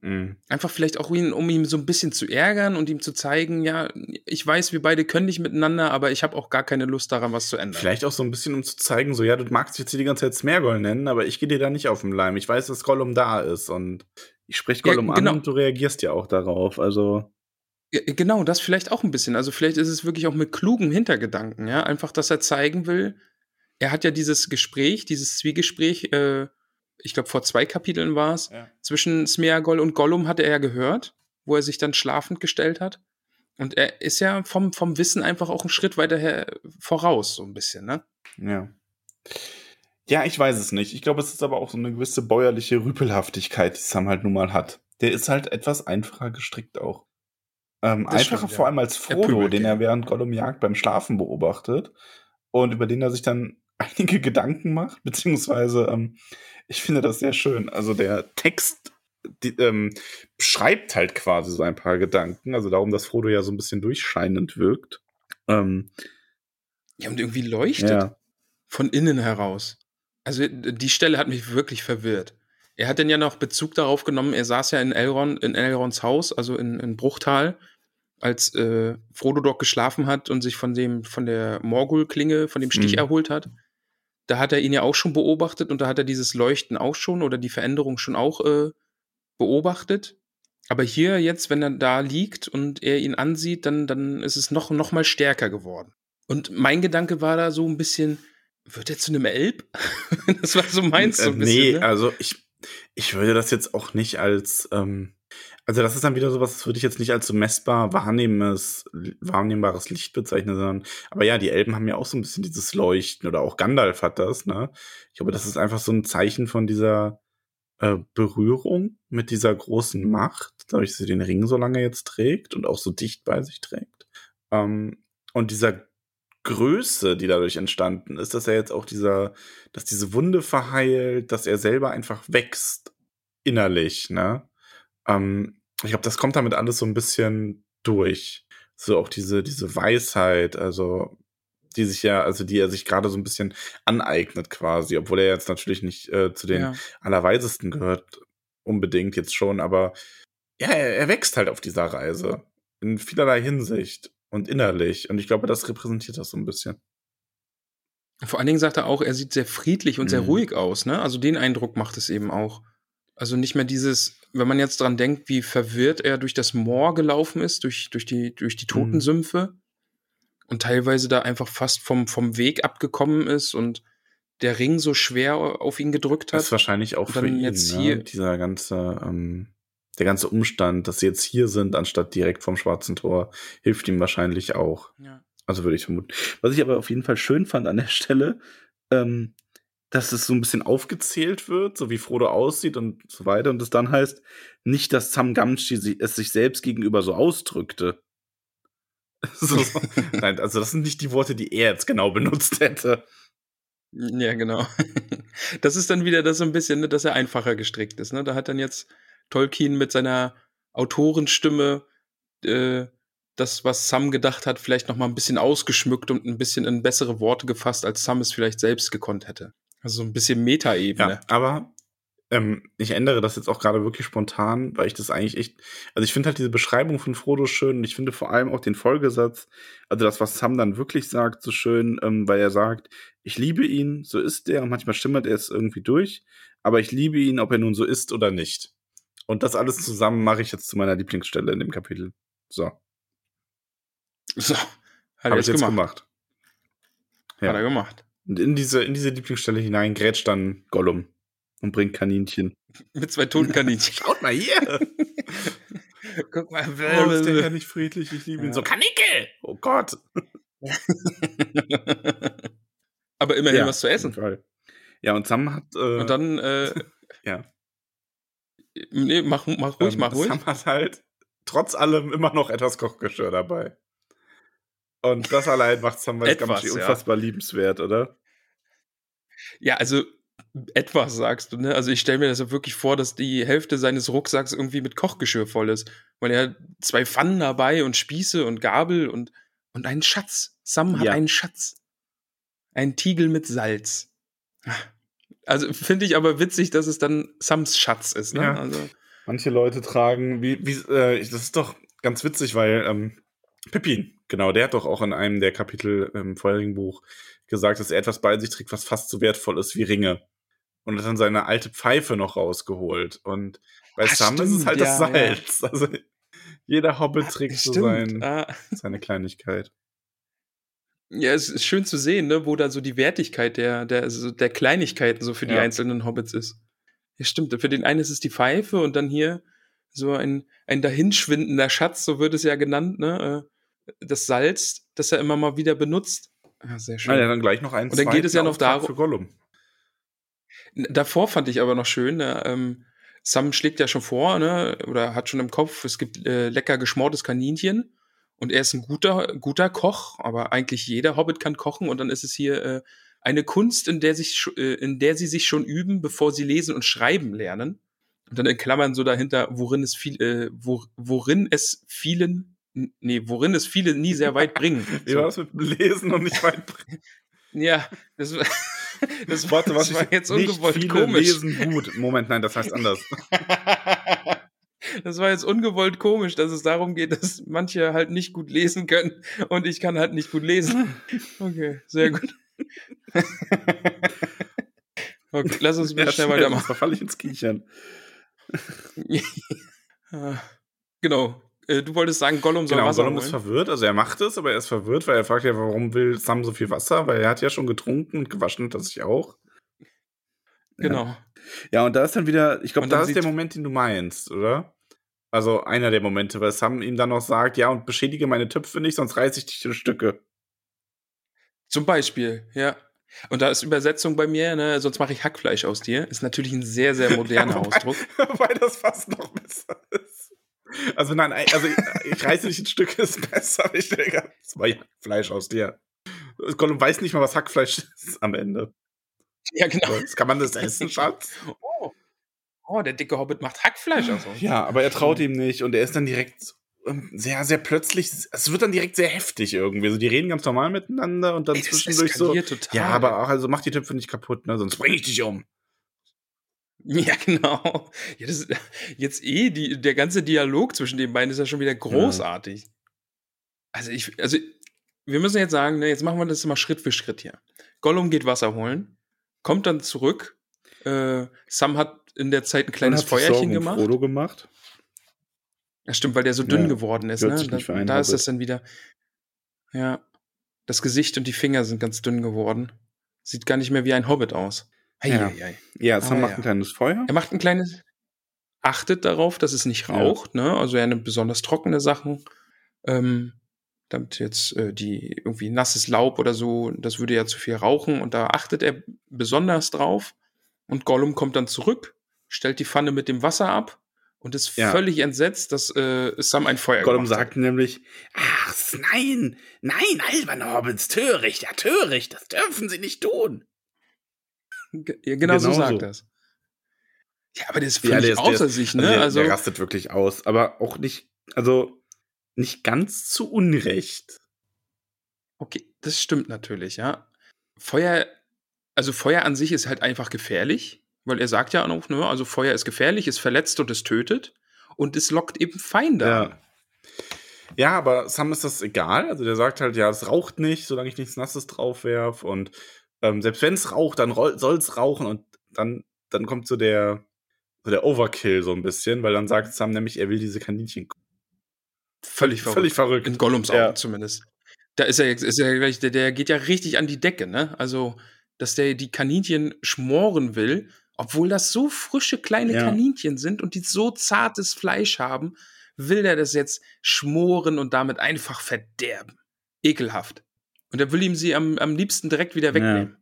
Mhm. Einfach vielleicht auch ihn, um ihn so ein bisschen zu ärgern und ihm zu zeigen, ja, ich weiß, wir beide können nicht miteinander, aber ich habe auch gar keine Lust daran, was zu ändern. Vielleicht auch so ein bisschen, um zu zeigen, so, ja, du magst dich jetzt hier die ganze Zeit Smeargol nennen, aber ich gehe dir da nicht auf den Leim. Ich weiß, dass Gollum da ist und ich spreche Ja, Gollum genau. an und du reagierst ja auch darauf. Also, Ja, Genau, das vielleicht auch ein bisschen. Also vielleicht ist es wirklich auch mit klugem Hintergedanken, ja. Einfach, dass er zeigen will, er hat ja dieses Gespräch, dieses Zwiegespräch, äh, ich glaube vor zwei Kapiteln war es, Ja. zwischen Smeagol und Gollum hatte er ja gehört, wo er sich dann schlafend gestellt hat. Und er ist ja vom, vom Wissen einfach auch einen Schritt weiter her, voraus, so ein bisschen, ne? ja. Ja, ich weiß es nicht. Ich glaube, es ist aber auch so eine gewisse bäuerliche Rüpelhaftigkeit, die Sam halt nun mal hat. Der ist halt etwas einfacher gestrickt auch. Ähm, einfacher stimmt, ja. vor allem als Er Frodo, pöbelt den er während Gollum jagt beim Schlafen beobachtet und über den er sich dann einige Gedanken macht, beziehungsweise ähm, ich finde das sehr schön. Also der Text die, ähm, beschreibt halt quasi so ein paar Gedanken, also darum, dass Frodo ja so ein bisschen durchscheinend wirkt. Ähm, Ja, und irgendwie leuchtet ja. von innen heraus. Also die Stelle hat mich wirklich verwirrt. Er hat dann ja noch Bezug darauf genommen, er saß ja in Elrond, in Elronds Haus, also in, in Bruchtal, als äh, Frodo dort geschlafen hat und sich von dem, von der Morgul-Klinge, von dem Stich Mhm. erholt hat. Da hat er ihn ja auch schon beobachtet und da hat er dieses Leuchten auch schon oder die Veränderung schon auch äh, beobachtet. Aber hier jetzt, wenn er da liegt und er ihn ansieht, dann, dann ist es noch, noch mal stärker geworden. Und mein Gedanke war da so ein bisschen, wird er zu einem Elb? das war so meins so ein Äh, bisschen. nee, ne? also ich, ich würde das jetzt auch nicht als, ähm, also das ist dann wieder sowas, das würde ich jetzt nicht als so messbar wahrnehmendes, wahrnehmbares Licht bezeichnen, sondern, aber ja, die Elben haben ja auch so ein bisschen dieses Leuchten oder auch Gandalf hat das, ne? Ich glaube, das ist einfach so ein Zeichen von dieser äh, Berührung mit dieser großen Macht, dadurch, dass sie den Ring so lange jetzt trägt und auch so dicht bei sich trägt. Ähm, und dieser Größe, die dadurch entstanden ist, dass er jetzt auch dieser, dass diese Wunde verheilt, dass er selber einfach wächst innerlich, ne? Ähm, ich glaube, das kommt damit alles so ein bisschen durch. So auch diese, diese Weisheit, also die sich ja, also die er sich gerade so ein bisschen aneignet quasi, obwohl er jetzt natürlich nicht äh, zu den Ja. Allerweisesten gehört, unbedingt jetzt schon, aber ja, er, er wächst halt auf dieser Reise in vielerlei Hinsicht und innerlich und ich glaube, das repräsentiert das so ein bisschen. Vor allen Dingen sagt er auch, er sieht sehr friedlich und sehr Mhm. ruhig aus, ne? Also den Eindruck macht es eben auch. Also nicht mehr dieses, wenn man jetzt dran denkt, wie verwirrt er durch das Moor gelaufen ist, durch, durch die, durch die Mhm. Totensümpfe und teilweise da einfach fast vom, vom Weg abgekommen ist und der Ring so schwer auf ihn gedrückt Das hat. ist wahrscheinlich auch für ihn, jetzt ne? hier- dieser ganze, ähm, der ganze Umstand, dass sie jetzt hier sind, anstatt direkt vom Schwarzen Tor, hilft ihm wahrscheinlich auch. Ja. Also würde ich vermuten. Was ich aber auf jeden Fall schön fand an der Stelle, ähm, dass es so ein bisschen aufgezählt wird, so wie Frodo aussieht und so weiter. Und es dann heißt, nicht, dass Sam Gamgee es sich selbst gegenüber so ausdrückte. so, so. Nein, also das sind nicht die Worte, die er jetzt genau benutzt hätte. Ja, genau. Das ist dann wieder das so ein bisschen, ne, dass er einfacher gestrickt ist. Ne? Da hat dann jetzt Tolkien mit seiner Autorenstimme äh, das, was Sam gedacht hat, vielleicht noch mal ein bisschen ausgeschmückt und ein bisschen in bessere Worte gefasst, als Sam es vielleicht selbst gekonnt hätte. Also so ein bisschen Metaebene. Ja, aber ähm, ich ändere das jetzt auch gerade wirklich spontan, weil ich das eigentlich echt. Also ich finde halt diese Beschreibung von Frodo schön und ich finde vor allem auch den Folgesatz, also das, was Sam dann wirklich sagt, so schön, ähm, weil er sagt, ich liebe ihn, so ist er und manchmal stimmert er es irgendwie durch, aber ich liebe ihn, ob er nun so ist oder nicht. Und das alles zusammen mache ich jetzt zu meiner Lieblingsstelle in dem Kapitel. So, So, hat er habe ich jetzt jetzt gemacht. gemacht. Ja. Hat er gemacht. Und in diese, in diese Lieblingsstelle hinein grätscht dann Gollum und bringt Kaninchen. Mit zwei toten Kaninchen. Schaut mal hier! Guck mal. Oh, ist der ja nicht friedlich, ich liebe ihn Ja. so. Kanickel! Oh Gott! Aber immerhin Ja, was zu essen. Ja, und Sam hat. Äh, Und dann, äh, ja. nee, mach, mach ruhig, ähm, mach ruhig. Sam hat halt trotz allem immer noch etwas Kochgeschirr dabei. Und das allein macht Sam weiß Etwas, ganz ja. unfassbar liebenswert, oder? Ja, also etwas sagst du, ne? Also ich stelle mir das ja wirklich vor, dass die Hälfte seines Rucksacks irgendwie mit Kochgeschirr voll ist. Weil er hat zwei Pfannen dabei und Spieße und Gabel und, und einen Schatz. Sam hat Ja. einen Schatz. Ein Tiegel mit Salz. Also finde ich aber witzig, dass es dann Sams Schatz ist, ne? Ja. Also, Manche Leute tragen, wie, wie, äh, das ist doch ganz witzig, weil ähm, Pippin, genau, der hat doch auch in einem der Kapitel im vorherigen Buch gesagt, dass er etwas bei sich trägt, was fast so wertvoll ist wie Ringe. Und hat dann seine alte Pfeife noch rausgeholt. Und bei Ah, Sam ist es stimmt, halt das ja, ja. Salz. Also jeder Hobbit trägt so stimmt. sein, Ah, seine Kleinigkeit. ja, es ist schön zu sehen, ne, wo da so die Wertigkeit der, der, so der Kleinigkeiten so für die Ja. einzelnen Hobbits ist. Ja, stimmt. Für den einen ist es die Pfeife und dann hier so ein, ein dahinschwindender Schatz, so wird es ja genannt, ne? Das Salz, das er immer mal wieder benutzt. Ah, sehr schön. Ah, ja, dann gleich noch einen Und dann geht es ja noch darum- für Gollum. Davor fand ich aber noch schön, ne, ähm, Sam schlägt ja schon vor, ne, oder hat schon im Kopf, es gibt äh, lecker geschmortes Kaninchen und er ist ein guter, guter Koch, aber eigentlich jeder Hobbit kann kochen und dann ist es hier äh, eine Kunst, in der, sich, äh, in der sie sich schon üben, bevor sie lesen und schreiben lernen. Und dann in Klammern so dahinter, worin es viel, äh, wo, worin es vielen, nee, worin es viele nie sehr weit bringen. War das mit Lesen und nicht weit bringen? Ja, das, war- das, Warte, das was war ich, jetzt nicht ungewollt viele komisch. lesen gut. Moment, nein, das heißt anders. Das war jetzt ungewollt komisch, dass es darum geht, dass manche halt nicht gut lesen können und ich kann halt nicht gut lesen. Okay, sehr gut. Okay, lass uns mal Ja, schnell weitermachen. sonst verfalle ich ins Kichern. Ah, genau. Äh, Du wolltest sagen, Gollum soll Genau, Wasser Gollum ist holen. verwirrt. Also er macht es, aber er ist verwirrt, weil er fragt ja, warum will Sam so viel Wasser? Weil er hat ja schon getrunken und gewaschen hat er sich auch. Genau. Ja, und da ist dann wieder, ich glaube, da ist der Moment, den du meinst, oder? Also einer der Momente, weil Sam ihm dann noch sagt, ja, und beschädige meine Töpfe nicht, sonst reiße ich dich in Stücke. Zum Beispiel, ja. Und da ist Übersetzung bei mir, ne, sonst mache ich Hackfleisch aus dir. Ist natürlich ein sehr, sehr moderner Ja, wobei- Ausdruck. Weil das fast noch besser ist. Also nein, also ich, ich reiße dich in Stücke ist besser. Ich denke, das war Fleisch aus dir. Gollum weiß nicht mal, was Hackfleisch ist am Ende. Ja, genau. Das kann man das essen, Schatz? Oh, oh der dicke Hobbit macht Hackfleisch aus uns. Ja, aber er traut ihm nicht und er ist dann direkt ähm, sehr, sehr plötzlich, es wird dann direkt sehr heftig irgendwie. Also die reden ganz normal miteinander und dann Ey, zwischendurch so. total. Ja, aber auch, also mach die Töpfe nicht kaputt, ne? Sonst bring ich dich um. Ja, genau. Ja, das, jetzt eh, die, der ganze Dialog zwischen den beiden ist ja schon wieder großartig. Also ich, also wir müssen jetzt sagen, ne, jetzt machen wir das mal Schritt für Schritt hier. Gollum geht Wasser holen, kommt dann zurück. Äh, Sam hat in der Zeit ein kleines Feuerchen gemacht. Frodo gemacht. Ja, stimmt, weil der so dünn Ja, geworden ist. Ne? Da, da ist das dann wieder. Ja. Das Gesicht und die Finger sind ganz dünn geworden. Sieht gar nicht mehr wie ein Hobbit aus. Ja. Eieiei. Ja, Sam Ah, macht ja. ein kleines Feuer. Er macht ein kleines. Achtet darauf, dass es nicht Ja. raucht, ne? Also er nimmt besonders trockene Sachen. Ähm, damit jetzt äh, die irgendwie nasses Laub oder so, das würde ja zu viel rauchen. Und da achtet er besonders drauf. Und Gollum kommt dann zurück, stellt die Pfanne mit dem Wasser ab und ist Ja. völlig entsetzt, dass äh, Sam ein Feuer Gollum gemacht hat. sagt nämlich, ach, nein, nein, alberne Hobbits, töricht, ja, töricht, das dürfen sie nicht tun. Ge- Ja, genau, so Genau sagt so. das. Ja, aber der ist Ja, völlig der ist- außer ist- sich, Also ne? der, Also, der rastet wirklich aus, aber auch nicht, also nicht ganz zu Unrecht. okay, das stimmt natürlich, ja. Feuer, also Feuer an sich ist halt einfach gefährlich, weil er sagt ja auch, ne, also Feuer ist gefährlich, es verletzt und es tötet und es lockt eben Feinde an. Ja. Ja, aber Sam ist das egal. Also der sagt halt, ja, es raucht nicht, solange ich nichts Nasses drauf werf. Und ähm, selbst wenn es raucht, dann soll es rauchen. Und dann, dann kommt so der, so der Overkill so ein bisschen, weil dann sagt Sam nämlich, er will diese Kaninchen. Völlig verrückt. Völlig verrückt. In Gollums Augen Ja. zumindest. Da ist er, jetzt- ist er gleich, der, der geht ja richtig an die Decke, ne? Also, dass der die Kaninchen schmoren will, obwohl das so frische kleine Ja. Kaninchen sind und die so zartes Fleisch haben, will der das jetzt schmoren und damit einfach verderben. Ekelhaft. Und er will ihm sie am, am liebsten direkt wieder wegnehmen.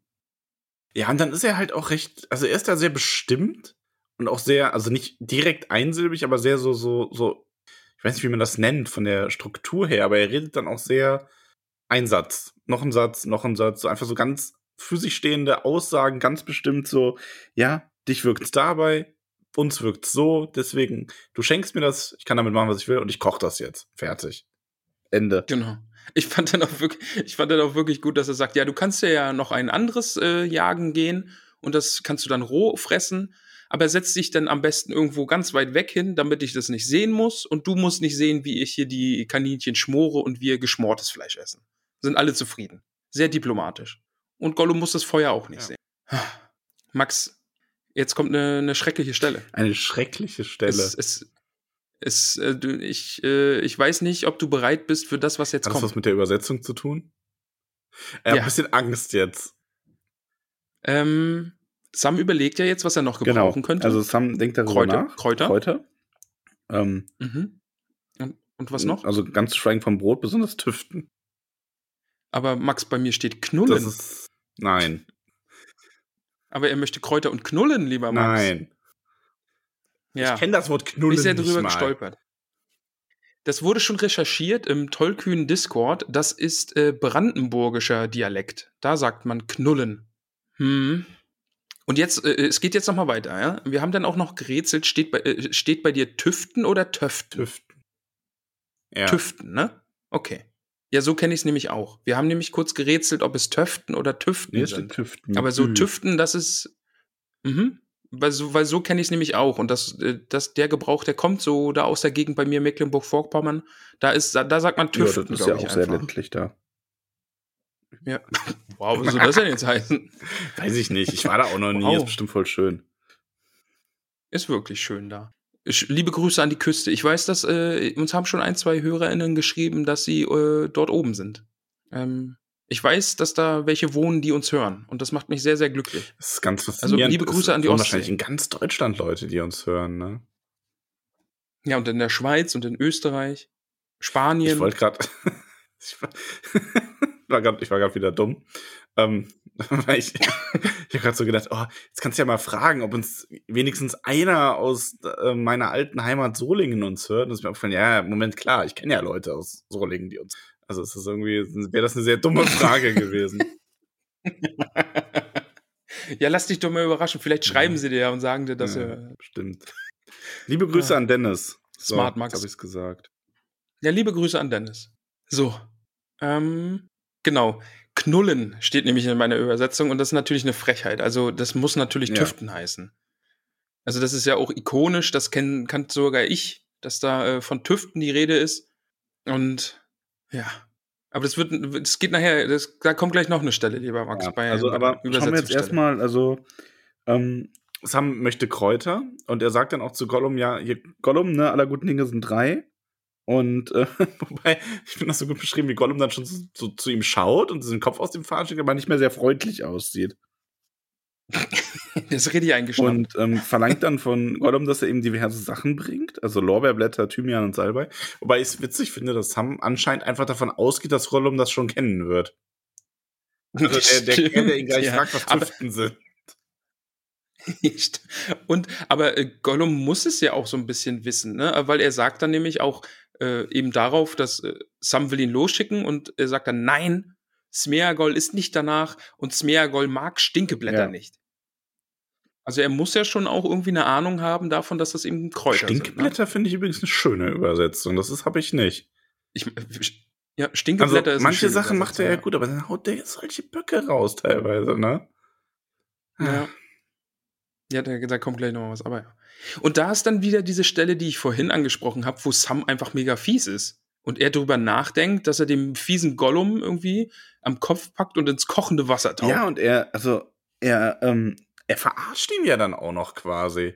Ja, und dann ist er halt auch recht, also er ist da sehr bestimmt und auch sehr, also nicht direkt einsilbig, aber sehr so, so, so, ich weiß nicht, wie man das nennt von der Struktur her, aber er redet dann auch sehr ein Satz, noch ein Satz, noch ein Satz, so einfach so ganz für sich stehende Aussagen, ganz bestimmt so, ja, dich wirkt's dabei, uns wirkt's so, deswegen, du schenkst mir das, ich kann damit machen, was ich will und ich koche das jetzt. Fertig. Ende. Genau. Ich fand dann auch wirklich, ich fand dann auch wirklich gut, dass er sagt, ja, du kannst ja, noch ein anderes äh, jagen gehen und das kannst du dann roh fressen, aber setz dich dann am besten irgendwo ganz weit weg hin, damit ich das nicht sehen muss und du musst nicht sehen, wie ich hier die Kaninchen schmore und wir geschmortes Fleisch essen. Sind alle zufrieden. Sehr diplomatisch. Und Gollum muss das Feuer auch nicht Ja. sehen. Max, jetzt kommt eine, eine schreckliche Stelle. Eine schreckliche Stelle. Es, es, es, äh, ich, äh, ich weiß nicht, ob du bereit bist für das, was jetzt Hat das kommt. was mit der Übersetzung zu tun? Er hat Ja. ein bisschen Angst jetzt. Ähm, Sam überlegt ja jetzt, was er noch gebrauchen könnte. Also Sam denkt darüber Kräuter, nach. Kräuter. Kräuter. Ähm, mhm. und, und was noch? Also ganz schweigen vom Brot, besonders Tüften. Aber Max, bei mir steht Das Knullen. ist. Nein. Aber er möchte Kräuter und Knullen, lieber Max. Nein. Ja. Ich kenne das Wort Knullen ich sehr nicht drüber mal. gestolpert. Das wurde schon recherchiert im tollkühnen Discord. Das ist äh, brandenburgischer Dialekt. Da sagt man Knullen. Hm. Und jetzt, äh, es geht jetzt noch mal weiter. Ja? Wir haben dann auch noch gerätselt. Steht bei, äh, steht bei dir Tüften oder Töften? Tüften. Ja. Tüften, ne? Okay. Ja, so kenne ich es nämlich auch. Wir haben nämlich kurz gerätselt, ob es Töften oder Tüften Nee, sind. Tüften. Aber so. Tüften, das ist. Mhm. Weil so, weil so kenne ich es nämlich auch. Und das, äh, das, der Gebrauch, der kommt so da aus der Gegend bei mir, Mecklenburg-Vorpommern. Da ist, da, da sagt man Ja, Tüften, das ist ja auch sehr ländlich da. Ja. Wow, was soll das denn jetzt heißen? Weiß ich nicht. Ich war da auch noch nie. Wow. Ist bestimmt voll schön. Ist wirklich schön da. Ich, liebe Grüße an die Küste. Ich weiß, dass äh, uns haben schon ein, zwei HörerInnen geschrieben, dass sie äh, dort oben sind. Ähm, ich weiß, dass da welche wohnen, die uns hören. Und das macht mich sehr, sehr glücklich. Das ist ganz faszinierend. Also, liebe Grüße an die Ostsee. wahrscheinlich in ganz Deutschland Leute, die uns hören. Ne? Ja, und in der Schweiz und in Österreich, Spanien. Ich wollte gerade. ich war, gerade wieder dumm. Ähm, weil ich ich habe gerade so gedacht, oh, jetzt kannst du ja mal fragen, ob uns wenigstens einer aus äh, meiner alten Heimat Solingen uns hört. Und es ist mir aufgefallen, ja, Moment, klar, ich kenne ja Leute aus Solingen, die uns. Also ist irgendwie, wäre das eine sehr dumme Frage gewesen. ja, lass dich doch mal überraschen. Vielleicht schreiben sie dir ja und sagen dir, dass ja, er. Stimmt. Liebe Grüße Ja. an Dennis. So, Smart Max. habe ich es gesagt. Ja, liebe Grüße an Dennis. So. Ähm, genau. Knullen steht nämlich in meiner Übersetzung und das ist natürlich eine Frechheit. Also, das muss natürlich Ja. Tüften heißen. Also, das ist ja auch ikonisch, das kenn, kann sogar ich, dass da äh, von Tüften die Rede ist. Und ja. Aber das wird, es geht nachher, das, da kommt gleich noch eine Stelle, lieber Max. Ja, bei- also, aber schauen wir jetzt erstmal, also ähm, Sam möchte Kräuter und er sagt dann auch zu Gollum, ja, hier, Gollum, ne, aller guten Dinge sind drei. Und äh, wobei, ich finde das so gut beschrieben, wie Gollum dann schon so, so zu ihm schaut und seinen Kopf aus dem Faden steckt, aber nicht mehr sehr freundlich aussieht. Das ist richtig eingeschnappt. Und ähm, verlangt dann von Gollum, dass er ihm diverse Sachen bringt, also Lorbeerblätter, Thymian und Salbei. Wobei ich es witzig finde, dass Sam anscheinend einfach davon ausgeht, dass Gollum das schon kennen wird. Also der, der, der ihn gleich ja. fragt, was Tüften sind. Nicht. Und aber äh, Gollum muss es ja auch so ein bisschen wissen, ne? Weil er sagt dann nämlich auch äh, eben darauf, dass äh, Sam will ihn losschicken und er sagt dann nein, Smeagol ist nicht danach und Smeagol mag Stinkeblätter Ja. nicht. Also er muss ja schon auch irgendwie eine Ahnung haben davon, dass das eben Kräuter sind. Ne? Stinkblätter finde ich übrigens eine schöne Übersetzung. Das ist habe ich nicht. Ich, ja, Also Stinkeblätter ist manche Sachen macht er ja Übersetzung, gut, aber dann haut der jetzt solche Böcke raus teilweise, ne? Ja. Ja, da, da kommt gleich noch was, aber ja. Und da ist dann wieder diese Stelle, die ich vorhin angesprochen habe, wo Sam einfach mega fies ist. Und er darüber nachdenkt, dass er dem fiesen Gollum irgendwie am Kopf packt und ins kochende Wasser taucht. Ja, und er, also, er, ähm, er verarscht ihn ja dann auch noch quasi.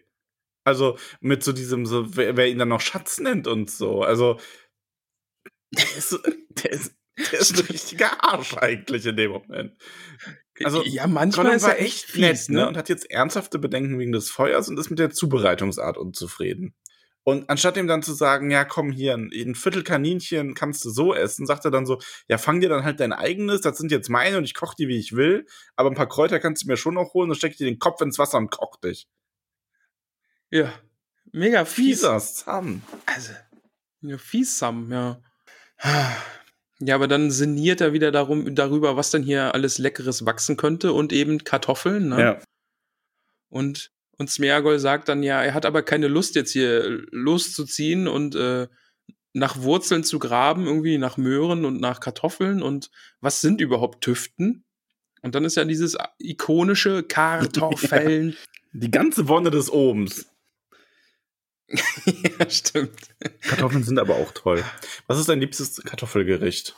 Also mit so diesem, so, wer, wer ihn dann noch Schatz nennt und so. Also, der ist, der ist, der ist ein richtiger Arsch eigentlich in dem Moment. Also, ja, manchmal Gollum ist war er echt echt nett, fies, ne? Und hat jetzt ernsthafte Bedenken wegen des Feuers und ist mit der Zubereitungsart unzufrieden. Und anstatt ihm dann zu sagen, ja, komm hier, ein, ein Viertel Kaninchen kannst du so essen, sagt er dann so, ja, fang dir dann halt dein eigenes, das sind jetzt meine und ich koch die, wie ich will, aber ein paar Kräuter kannst du mir schon noch holen und steck dir den Kopf ins Wasser und koch dich. Ja. Mega fies. Fieser Sam. Also, ja, fies Sam, ja. Ja, aber dann sinniert er wieder darum, darüber, was denn hier alles Leckeres wachsen könnte und eben Kartoffeln, ne? Ja. Und, und Smeagol sagt dann ja, er hat aber keine Lust, jetzt hier loszuziehen und äh, nach Wurzeln zu graben, irgendwie nach Möhren und nach Kartoffeln und was sind überhaupt Tüften? Und dann ist ja dieses ikonische Kartoffeln. Die ganze Wonne des Obens. ja, stimmt. Kartoffeln sind aber auch toll. Was ist dein liebstes Kartoffelgericht?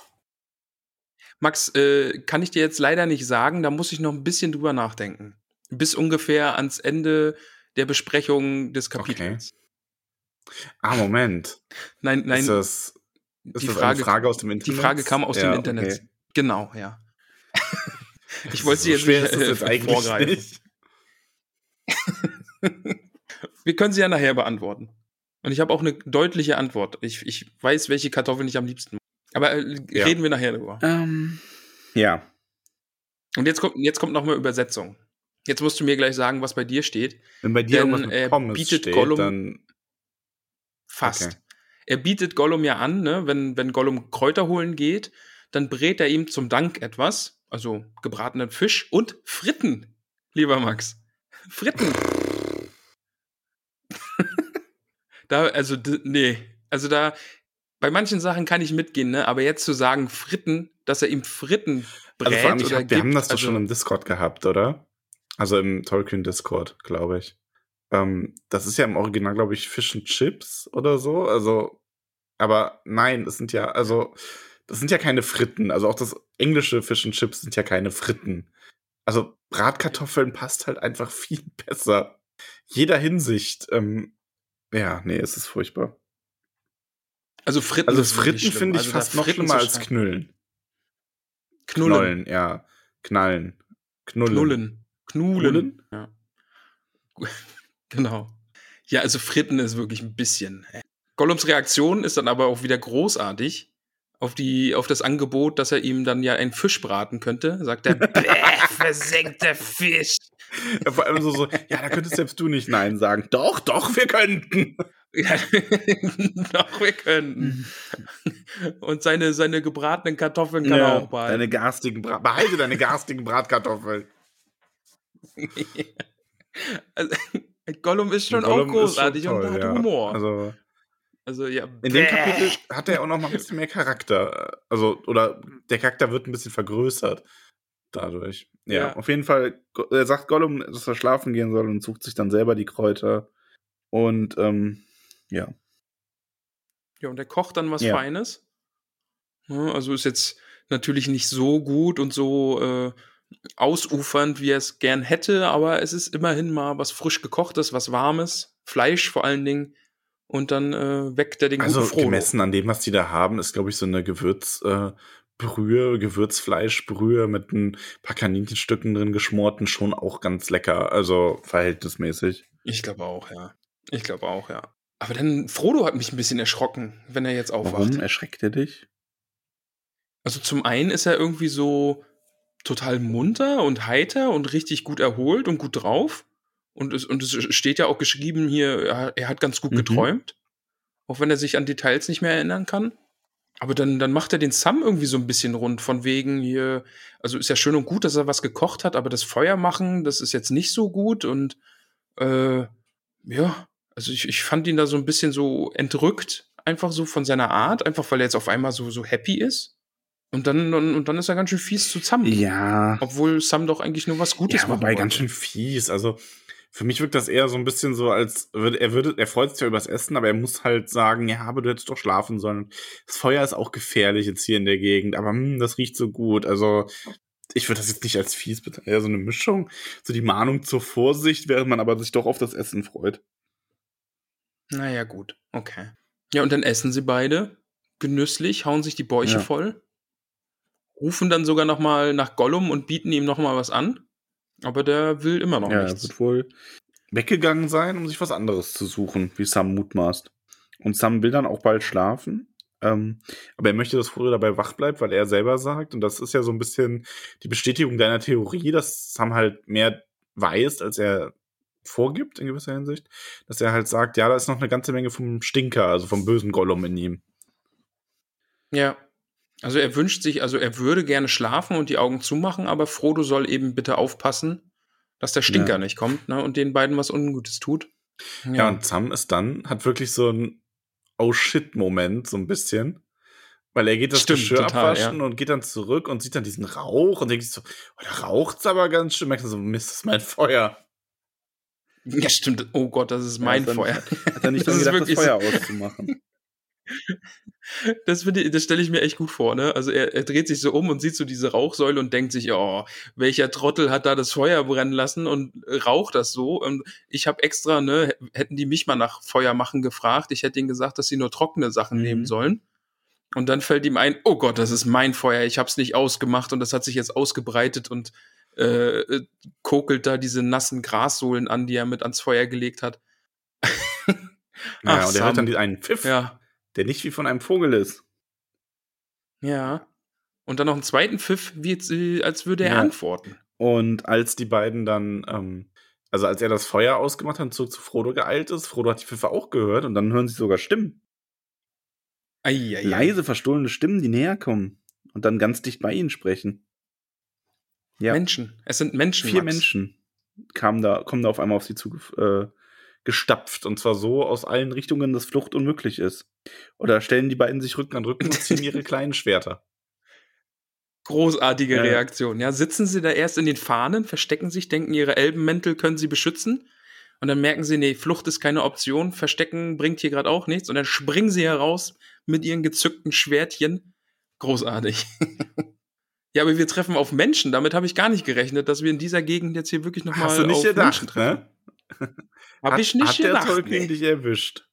Max, äh, kann ich dir jetzt leider nicht sagen, da muss ich noch ein bisschen drüber nachdenken. Bis ungefähr ans Ende der Besprechung des Kapitels. Ah, Moment. Nein, nein, ist das, ist die das Frage- eine Frage aus dem Internet? die Frage kam aus Ja, dem Internet. okay. Genau, ja. ich wollte sie So jetzt schwer nicht äh, jetzt eigentlich vorgreifen. nicht. Wir können sie ja nachher beantworten. Und ich habe auch eine deutliche Antwort. Ich, ich weiß, welche Kartoffeln ich am liebsten mag. Aber äh, Ja. reden wir nachher darüber. Ähm, ja. Und jetzt kommt, jetzt kommt noch mal Übersetzung. Jetzt musst du mir gleich sagen, was bei dir steht. Wenn bei dir Denn, irgendwas mit äh, Pommes bietet steht, Gollum- dann Fast. Okay. Er bietet Gollum ja an, ne? wenn, wenn Gollum Kräuter holen geht, dann brät er ihm zum Dank etwas, also gebratenen Fisch und Fritten, lieber Max. Fritten. da, also, nee, also da, bei manchen Sachen kann ich mitgehen, ne? aber jetzt zu sagen Fritten, dass er ihm Fritten brät Also vor allem, ich oder hab, wir gibt, haben das doch also, schon im Discord gehabt, oder? Also im Tolkien Discord, glaube ich. Ähm, das ist ja im Original, glaube ich, Fish and Chips oder so. Also, aber nein, das sind ja, also, das sind ja keine Fritten. Also auch das englische Fish and Chips sind ja keine Fritten. Also Bratkartoffeln passt halt einfach viel besser. Jeder Hinsicht. Ähm, ja, nee, es ist furchtbar. Also Fritten, Also Fritten finde ich Also fast noch Fritten schlimmer als. Knüllen. Knullen. Knollen, ja. Knallen. Knullen. Knullen. Knulen. Ja. Genau. Ja, also Fritten ist wirklich ein bisschen. äh. Gollums Reaktion ist dann aber auch wieder großartig. Auf, die, auf das Angebot, dass er ihm dann ja einen Fisch braten könnte, sagt er, versenkter Fisch. Ja, vor allem so, so, ja, da könntest selbst du nicht Nein sagen. Doch, doch, wir könnten. Ja, doch, wir können. Und seine, seine gebratenen Kartoffeln kann er auch behalten. deine garstigen Brat Behalte deine garstigen Bratkartoffeln. Also, Gollum ist schon Gollum auch ist schon großartig und toll, hat ja. Humor. Also, Also ja. In dem Kapitel hat er auch noch mal ein bisschen mehr Charakter. Also, oder der Charakter wird ein bisschen vergrößert dadurch. Ja, Ja. auf jeden Fall. Er sagt Gollum, dass er schlafen gehen soll und sucht sich dann selber die Kräuter. Und ähm, ja. Ja, und er kocht dann was Ja. Feines. Also ist jetzt natürlich nicht so gut und so äh, ausufernd, wie er es gern hätte, aber es ist immerhin mal was frisch gekochtes, was warmes, Fleisch vor allen Dingen. Und dann äh, weckt er den Also guten Frodo. gemessen an dem, was die da haben, ist, glaube ich, so eine Gewürzbrühe, äh, Brühe, Gewürzfleischbrühe mit ein paar Kaninchenstücken drin geschmorten schon auch ganz lecker. Also verhältnismäßig. Ich glaube auch, ja. Ich glaube auch, ja. Aber dann, Frodo hat mich ein bisschen erschrocken, wenn er jetzt aufwacht. Warum erschreckt er dich? Also zum einen ist er irgendwie so total munter und heiter und richtig gut erholt und gut drauf. Und es, und es steht ja auch geschrieben hier, er, hat ganz gut Mhm. geträumt. Auch wenn er sich an Details nicht mehr erinnern kann. Aber dann, dann macht er den Sam irgendwie so ein bisschen rund, von wegen hier, also ist ja schön und gut, dass er was gekocht hat, aber das Feuer machen, das ist jetzt nicht so gut und äh, ja, also ich, ich fand ihn da so ein bisschen so entrückt, einfach so von seiner Art, einfach weil er jetzt auf einmal so, so happy ist. Und dann, und, und dann ist er ganz schön fies zu Sam. Ja. Obwohl Sam doch eigentlich nur was Gutes Ja, machen wobei ganz schön fies. Also für mich wirkt das eher so ein bisschen so, als würde er würde, er freut sich ja übers Essen, aber er muss halt sagen, ja, aber du hättest doch schlafen sollen. Das Feuer ist auch gefährlich jetzt hier in der Gegend, aber hm, das riecht so gut. Also ich würde das jetzt nicht als fies bezeichnen, eher so eine Mischung, so die Mahnung zur Vorsicht, während man aber sich doch auf das Essen freut. Naja, gut. Okay. Ja, und dann essen sie beide genüsslich, hauen sich die Bäuche Ja. voll, rufen dann sogar noch mal nach Gollum und bieten ihm noch mal was an. Aber der will immer noch ja, er nichts. wird wohl weggegangen sein, um sich was anderes zu suchen, wie Sam mutmaßt. Und Sam will dann auch bald schlafen. Ähm, aber er möchte, dass Frodo dabei wach bleibt, weil er selber sagt, und das ist ja so ein bisschen die Bestätigung deiner Theorie, dass Sam halt mehr weiß, als er vorgibt in gewisser Hinsicht, dass er halt sagt, ja, da ist noch eine ganze Menge vom Stinker, also vom bösen Gollum in ihm. Ja. Also er wünscht sich, also er würde gerne schlafen und die Augen zumachen, aber Frodo soll eben bitte aufpassen, dass der Stinker Ja. nicht kommt, ne, und den beiden was Ungutes tut. Ja, und Sam ist dann, hat wirklich so ein Oh shit-Moment, so ein bisschen. Weil er geht das Stimmt, Geschirr total, abwaschen ja. und geht dann zurück und sieht dann diesen Rauch und denkt sich so, oh, da raucht's aber ganz schön. Merkt er so, Mist, das ist mein Feuer. ja, stimmt. Oh Gott, das ist mein Ja, Feuer. Hat er nicht Das gedacht, das wirklich Feuer auszumachen. Das, ich- das stelle ich mir echt gut vor, ne? Also er, er dreht sich so um und sieht so diese Rauchsäule und denkt sich, oh, welcher Trottel hat da das Feuer brennen lassen und raucht das so. Und ich habe extra, ne, hätten die mich mal nach Feuer machen gefragt, ich hätte ihnen gesagt, dass sie nur trockene Sachen Mhm. nehmen sollen. Und dann fällt ihm ein, oh Gott, das ist mein Feuer, ich habe es nicht ausgemacht und das hat sich jetzt ausgebreitet und äh, äh, kokelt da diese nassen Grassohlen an, die er mit ans Feuer gelegt hat. Ja, Ach, und er hört dann einen Pfiff, Ja, der nicht wie von einem Vogel ist. Ja. Und dann noch einen zweiten Pfiff, wie äh, als würde er Ja. antworten. Und als die beiden dann, ähm, also als er das Feuer ausgemacht hat und zurück zu Frodo geeilt ist, Frodo hat die Pfiffe auch gehört und dann hören sie sogar Stimmen. Eieiei. Leise, verstohlene Stimmen, die näher kommen und dann ganz dicht bei ihnen sprechen. Ja. Menschen. Es sind Menschen. Vier Max. Menschen kamen da, kommen da auf einmal auf sie zu äh, gestapft. Und zwar so aus allen Richtungen, dass Flucht unmöglich ist. Oder stellen die beiden sich Rücken an Rücken und ziehen ihre kleinen Schwerter. Großartige Ja. Reaktion. Ja, sitzen sie da erst in den Fahnen, verstecken sich, denken, ihre Elbenmäntel können sie beschützen. Und dann merken sie, nee, Flucht ist keine Option, Verstecken bringt hier gerade auch nichts. Und dann springen sie heraus mit ihren gezückten Schwertchen. Großartig. ja, aber wir treffen auf Menschen. Damit habe ich gar nicht gerechnet, dass wir in dieser Gegend jetzt hier wirklich nochmal Hast du nicht auf Menschen gedacht, treffen. ne? Hab hat, ich nicht hat gedacht. der Tolkien nee. dich erwischt?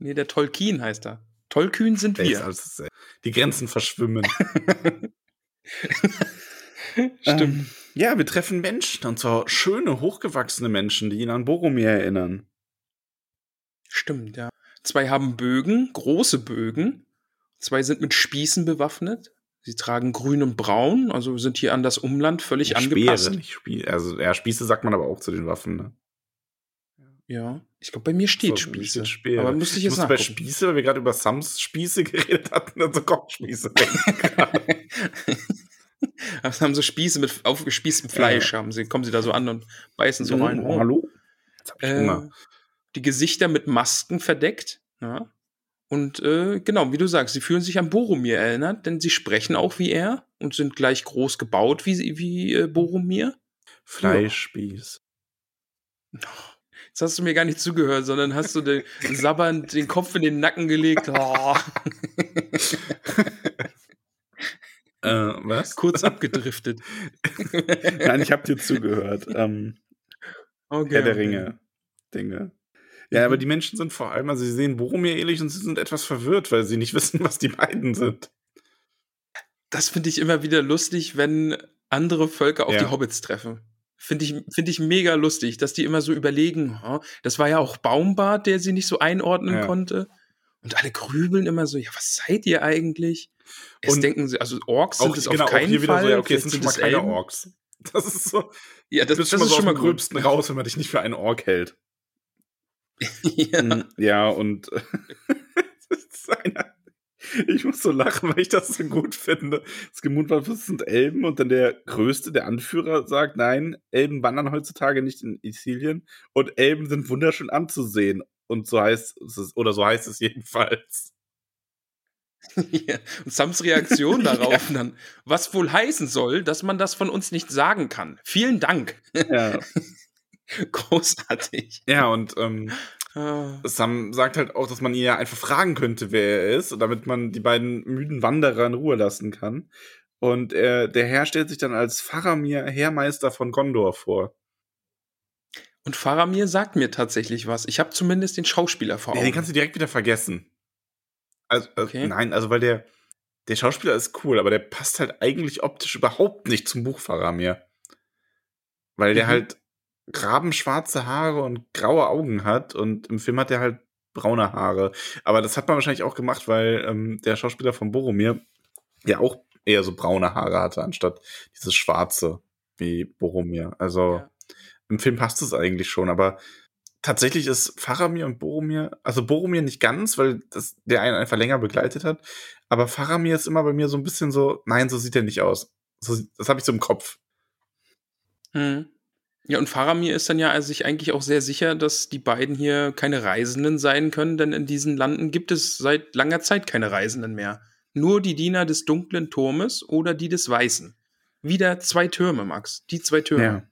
Nee, der Tolkien heißt er. Tollkühn sind Der wir. also, die Grenzen verschwimmen. Stimmt. Ähm, ja, wir treffen Menschen. Und zwar schöne, hochgewachsene Menschen, die ihn an Boromir erinnern. Stimmt, ja. Zwei haben Bögen, große Bögen. Zwei sind mit Spießen bewaffnet. Sie tragen grün und braun, also sind hier an das Umland völlig angepasst. Speere, nicht Spie also, ja, Spieße sagt man aber auch zu den Waffen, ne? Ja, ich glaube, bei mir steht So, Spieße. steht. Aber müsste ich jetzt musste bei nachgucken. Spieße, weil wir gerade über Sams Spieße geredet hatten, also Kochspieße. denken. Das haben so Spieße mit aufgespießtem Fleisch, haben sie, kommen sie da so an und beißen so rein. oh, hallo? Jetzt hab ich Äh, Hunger. die Gesichter mit Masken verdeckt. Ja. Und äh, genau, wie du sagst, sie fühlen sich an Boromir erinnert, denn sie sprechen auch wie er und sind gleich groß gebaut wie, wie äh, Boromir. Fleischspieß. Jetzt hast du mir gar nicht zugehört, sondern hast du den sabbernd den Kopf in den Nacken gelegt. Oh. Äh, was? Kurz abgedriftet. Nein, ich habe dir zugehört. Ähm, Okay, Herr der okay. Ringe. Dinge. Ja, aber Mhm. die Menschen sind vor allem, also sie sehen Boromir ähnlich und sie sind etwas verwirrt, weil sie nicht wissen, was die beiden sind. Das finde ich immer wieder lustig, wenn andere Völker auf Ja. die Hobbits treffen. Finde ich, finde ich mega lustig, dass die immer so überlegen, "Huh, das war ja auch Baumbart, der sie nicht so einordnen Ja. konnte. Und alle grübeln immer so, ja, was seid ihr eigentlich? Erst Und denken sie, also Orks sind Auch, es genau, auf auch keinen hier wieder Fall. so, ja, okay, es sind schon mal keine Elben. Orks. Das ist so, Ja, das, du das schon mal ist so schon mal. Gröbsten raus, wenn man dich nicht für einen Ork hält. ja. Mm, Ja, und das ist einer, ich muss so lachen, weil ich das so gut finde. Das Gemutwort es sind Elben und dann der Größte, der Anführer, sagt, nein, Elben wandern heutzutage nicht in Isilien und Elben sind wunderschön anzusehen. Und so heißt es, oder so heißt es jedenfalls. Ja. Und Sams Reaktion darauf dann, was wohl heißen soll, dass man das von uns nicht sagen kann. Vielen Dank. Ja, Großartig. ja und ähm, Ah. Sam sagt halt auch, dass man ihn ja einfach fragen könnte, wer er ist, damit man die beiden müden Wanderer in Ruhe lassen kann. Und äh, der Herr stellt sich dann als Faramir, Heermeister von Gondor vor. Und Faramir sagt mir tatsächlich was. Ich habe zumindest den Schauspieler vor Ja, Augen. den kannst du direkt wieder vergessen. Also, also Okay. nein, also weil der, der Schauspieler ist cool, aber der passt halt eigentlich optisch überhaupt nicht zum Buch Faramir. Weil der Mhm. halt rabenschwarze Haare und graue Augen hat und im Film hat er halt braune Haare. Aber das hat man wahrscheinlich auch gemacht, weil ähm, der Schauspieler von Boromir ja auch eher so braune Haare hatte, anstatt dieses schwarze wie Boromir. Also Ja. im Film passt es eigentlich schon, aber tatsächlich ist Faramir und Boromir, also Boromir nicht ganz, weil das, der einen einfach länger begleitet hat, aber Faramir ist immer bei mir so ein bisschen so, nein, so sieht er nicht aus. So, das habe ich so im Kopf. Hm. Ja, und Faramir ist dann ja sich eigentlich auch sehr sicher, dass die beiden hier keine Reisenden sein können, denn in diesen Landen gibt es seit langer Zeit keine Reisenden mehr. Nur die Diener des dunklen Turmes oder die des Weißen. Wieder zwei Türme, Max. Die zwei Türme. Ja.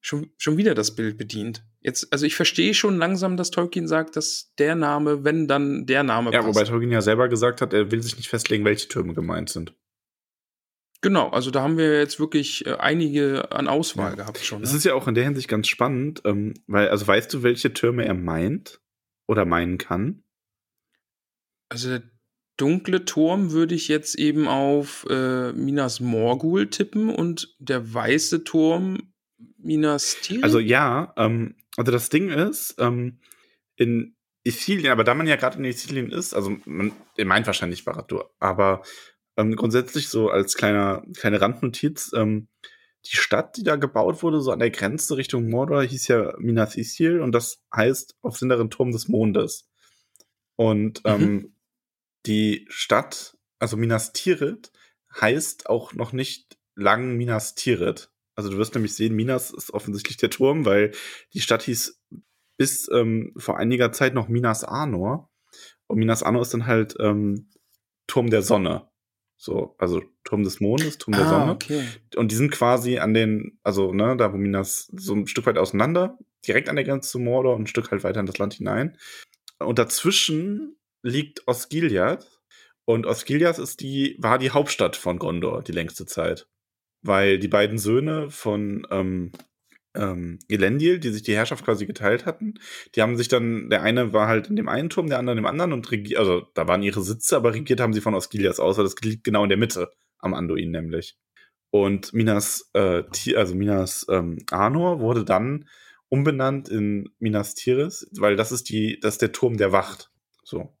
Schon, schon wieder das Bild bedient. Jetzt, also ich verstehe schon langsam, dass Tolkien sagt, dass der Name, wenn dann der Name Ja, passt. wobei Tolkien ja selber gesagt hat, er will sich nicht festlegen, welche Türme gemeint sind. Genau, also da haben wir jetzt wirklich äh, einige an Auswahl Ja. gehabt schon. Das Ne? ist ja auch in der Hinsicht ganz spannend, ähm, weil, also weißt du, welche Türme er meint oder meinen kann? Also der dunkle Turm würde ich jetzt eben auf äh, Minas Morgul tippen und der weiße Turm Minas Tirith. Also ja, ähm, also das Ding ist, ähm, in Isilien, aber da man ja gerade in Isilien ist, also man, er meint wahrscheinlich Baradur, aber ähm, grundsätzlich so als kleiner, kleine Randnotiz, ähm, die Stadt, die da gebaut wurde, so an der Grenze Richtung Mordor, hieß ja Minas Isil und das heißt auf Inneren Turm des Mondes. Und ähm, die Stadt, also Minas Tirith, heißt auch noch nicht lang Minas Tirith. Also du wirst nämlich sehen, Minas ist offensichtlich der Turm, weil die Stadt hieß bis ähm, vor einiger Zeit noch Minas Anor. Und Minas Anor ist dann halt ähm, Turm der Sonne. So, also Turm des Mondes, Turm der ah, Sonne. okay. Und die sind quasi an den, also ne, da wo Minas so ein Stück weit auseinander, direkt an der Grenze zu Mordor und ein Stück halt weiter in das Land hinein. Und dazwischen liegt Osgiliath. Und Osgiliath ist die, war die Hauptstadt von Gondor die längste Zeit. Weil die beiden Söhne von ähm, ähm, Elendil, die sich die Herrschaft quasi geteilt hatten, die haben sich dann, der eine war halt in dem einen Turm, der andere in dem anderen und regiert, also da waren ihre Sitze, aber regiert haben sie von Osgiliath aus, weil das liegt genau in der Mitte am Anduin nämlich. Und Minas, äh, also Minas ähm, Anor wurde dann umbenannt in Minas Tirith, weil das ist die, das ist der Turm, der wacht. So.